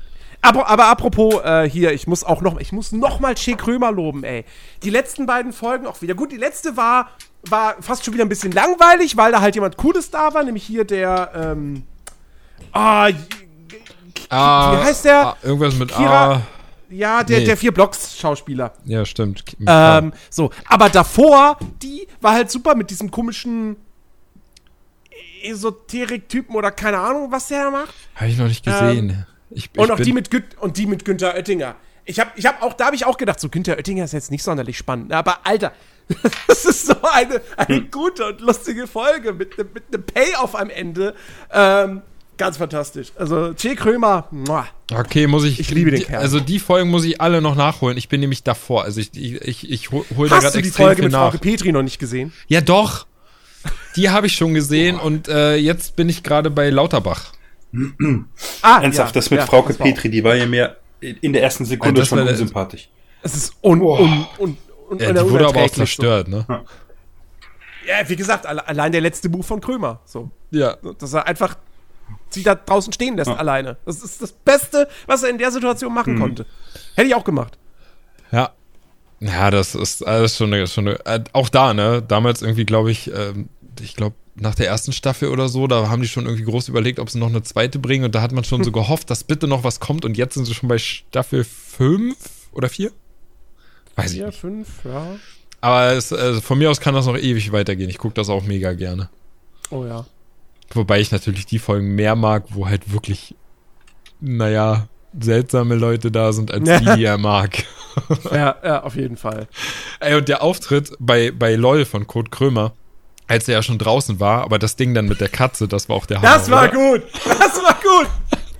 aber, aber apropos äh, hier, ich muss auch noch, ich muss noch mal Che Krömer loben, ey. Die letzten beiden Folgen auch wieder. Gut, die letzte war, war fast schon wieder ein bisschen langweilig, weil da halt jemand Cooles da war, nämlich hier der, ähm, ah, ah wie heißt der? Ah, irgendwas mit Kira, A. Ja, der, nee. der vier Blocks-Schauspieler. Ja, stimmt. Ähm, so, aber davor, die war halt super mit diesem komischen Esoterik-Typen oder keine Ahnung, was der da macht. Habe ich noch nicht gesehen. Ähm, ich, und auch die mit, und die mit Günther Oettinger. Ich habe ich hab auch, da habe ich auch gedacht, so Günther Oettinger ist jetzt nicht sonderlich spannend. Aber Alter, (laughs) das ist so eine, eine hm. gute und lustige Folge mit, mit einem Payoff am Ende. Ähm, ganz fantastisch. Also, Che Krömer, muah. Okay, muss ich. Ich liebe den Kerl. Also, die Folgen muss ich alle noch nachholen. Ich bin nämlich davor. Also, ich, ich, ich, ich hole hol da gerade extrem die Folge mit nach. Frauke Petri noch nicht gesehen? Ja, doch. Die habe ich schon gesehen und äh, jetzt bin ich gerade bei Lauterbach ah, Ernsthaft, ja, das mit ja, Frauke das Petri, die war ja mir in der ersten Sekunde schon unsympathisch. Es ist un, un, un, un, ja, die wurde aber auch zerstört, so. ne? Ja, wie gesagt, allein der letzte Buch von Krömer. So. Ja. Dass er einfach sie da draußen stehen lässt, ja. alleine. Das ist das Beste, was er in der Situation machen mhm. konnte. Hätte ich auch gemacht. Ja. Ja, das ist alles schon eine, schon eine äh, auch da, ne? Damals irgendwie, glaube ich, ähm, ich glaube, nach der ersten Staffel oder so, da haben die schon irgendwie groß überlegt, ob sie noch eine zweite bringen und da hat man schon so gehofft, dass bitte noch was kommt und jetzt sind sie schon bei Staffel 5 oder 4? Weiß ich Vier, nicht. fünf, ja. Aber es, also von mir aus kann das noch ewig weitergehen. Ich gucke das auch mega gerne. Oh ja. Wobei ich natürlich die Folgen mehr mag, wo halt wirklich, naja, seltsame Leute da sind, als Ja. (laughs) die, die er mag. ja, ja, auf jeden Fall. Ey, und der Auftritt bei, bei LOL von Kurt Krömer, als er ja schon draußen war, aber das Ding dann mit der Katze, das war auch der Das war oder? gut. Das war gut. (laughs)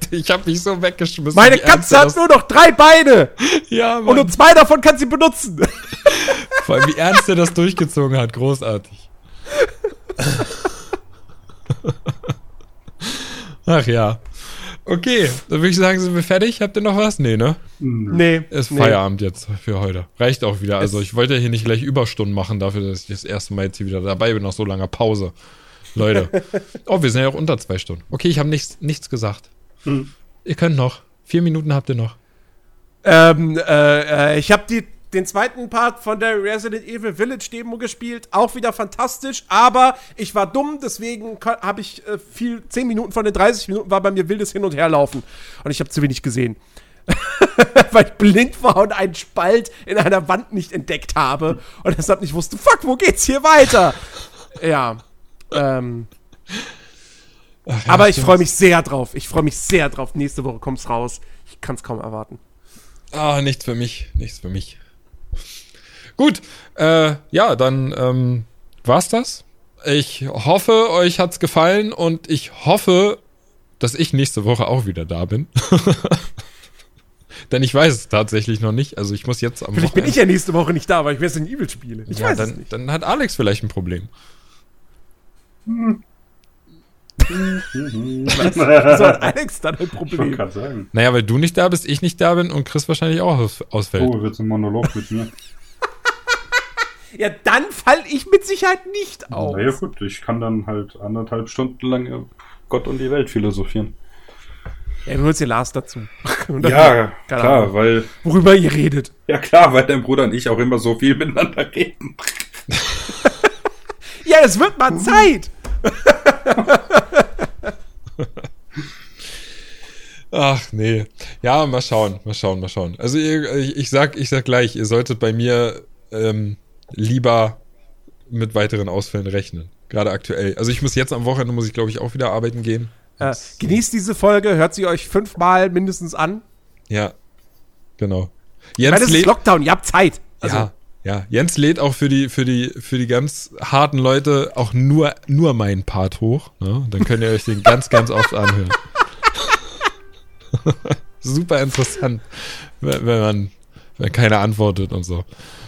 Ich hab mich so weggeschmissen. Meine ernst Katze er hat nur noch drei Beine. Ja, Und Mann. nur zwei davon kann sie benutzen. (laughs) Vor allem, wie ernst er das durchgezogen hat. Großartig. (laughs) Ach ja. Okay, dann würde ich sagen, sind wir fertig. Habt ihr noch was? Nee, ne? Nee. Ist nee. Feierabend jetzt für heute. Reicht auch wieder. Also Es- ich wollte hier nicht gleich Überstunden machen dafür, dass ich das erste Mal jetzt hier wieder dabei bin nach so langer Pause. Leute. (laughs) Oh, wir sind ja auch unter zwei Stunden. Okay, ich habe nichts, nichts gesagt. Hm. Ihr könnt noch. Vier Minuten habt ihr noch. Ähm, äh, äh, ich habe die den zweiten Part von der Resident Evil Village Demo gespielt, auch wieder fantastisch, aber ich war dumm, deswegen habe ich äh, viel, 10 Minuten von den 30 Minuten war bei mir wildes Hin- und Herlaufen und ich habe zu wenig gesehen. (laughs) Weil ich blind war und einen Spalt in einer Wand nicht entdeckt habe und deshalb nicht wusste, fuck, wo geht's hier weiter? Ja. Ähm, Ach ja, aber ich freue mich sehr drauf. Ich freue mich sehr drauf. Nächste Woche kommt's raus. Ich kann es kaum erwarten. Ah, nichts für mich. Nichts für mich. Gut, äh, ja, dann ähm, war's das. Ich hoffe, euch hat's gefallen und ich hoffe, dass ich nächste Woche auch wieder da bin. (laughs) Denn ich weiß es tatsächlich noch nicht. Also ich muss jetzt am Vielleicht bin ich ja nächste Woche nicht da, weil ich Resident Evil spiele. Ich ja, weiß dann, es nicht. dann hat Alex vielleicht ein Problem. (laughs) Wieso hat Alex dann ein Ich wollte Problem? gerade sagen. Naja, weil du nicht da bist, ich nicht da bin und Chris wahrscheinlich auch aus, ausfällt. Oh, wird's ein Monolog mit mir. Ja, dann fall ich mit Sicherheit nicht aus. Naja, gut, ich kann dann halt anderthalb Stunden lang äh, Gott und die Welt philosophieren. Ja, wir holst dir Lars dazu. (laughs) Ja, klar, Ahnung, weil, Worüber ihr redet. ja klar, weil dein Bruder und ich auch immer so viel miteinander reden. (laughs) Ja, es wird mal Zeit. (laughs) Ach nee. Ja, mal schauen, mal schauen, mal schauen. Also ihr, ich, ich sag, ich sag gleich, ihr solltet bei mir ähm, lieber mit weiteren Ausfällen rechnen. Gerade aktuell. Also ich muss jetzt am Wochenende muss ich glaube ich auch wieder arbeiten gehen. Äh, genießt diese Folge, hört sie euch fünfmal mindestens an. Ja, genau. Ich meine, Jens das ist Lockdown, ihr habt Zeit. Also, ja, ja. Jens lädt auch für die für die für die ganz harten Leute auch nur nur meinen Part hoch. Ne? Dann könnt ihr euch den ganz ganz oft anhören. (laughs) Super interessant, wenn wenn man wenn keiner antwortet und so.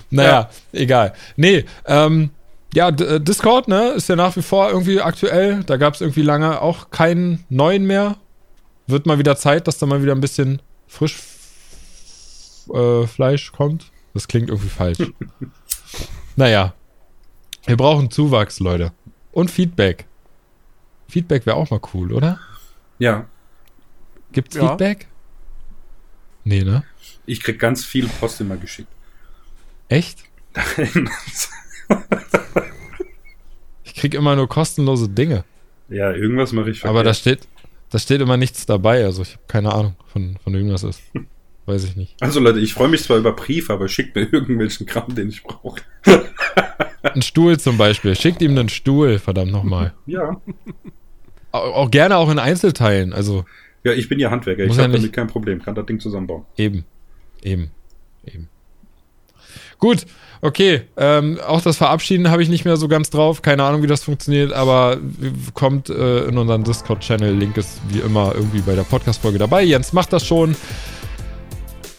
Naja, egal. Nee, ähm, ja, äh, Discord, ne, ist ja nach wie vor irgendwie aktuell. Da gab es irgendwie lange auch keinen neuen mehr. Wird mal wieder Zeit, dass da mal wieder ein bisschen frisch äh, Fleisch kommt. Das klingt irgendwie falsch. (laughs) naja. Wir brauchen Zuwachs, Leute. Und Feedback. Feedback wäre auch mal cool, oder? Ja, Gibt's Ja. Feedback? Nee, ne? ich krieg ganz viel Post immer geschickt. Echt? (laughs) Ich krieg immer nur kostenlose Dinge. ja, irgendwas mache ich Aber da verkehrt. steht, da steht immer nichts dabei. Also ich habe keine Ahnung, von, von wem das ist. (laughs) Weiß ich nicht. Also Leute, ich freue mich zwar über Briefe, aber schickt mir irgendwelchen Kram, den ich brauche. (laughs) Ein Stuhl zum Beispiel. Schickt ihm einen Stuhl, verdammt nochmal. Ja. Auch, auch gerne auch in Einzelteilen. Also Ja, ich bin ja Handwerker, ich habe nicht- damit kein Problem, kann das Ding zusammenbauen. Eben. Eben. Eben. Gut, okay. Ähm, auch das Verabschieden habe ich nicht mehr so ganz drauf. Keine Ahnung, wie das funktioniert, aber kommt äh, in unseren Discord-Channel. Link ist wie immer irgendwie bei der Podcast-Folge dabei. Jens macht das schon.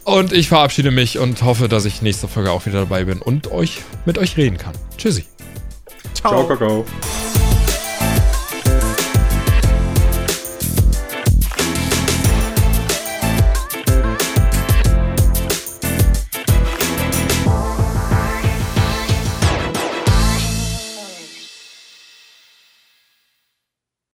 Und ich verabschiede mich und hoffe, dass ich nächste Folge auch wieder dabei bin und euch mit euch reden kann. Tschüssi. Ciao, Kakao.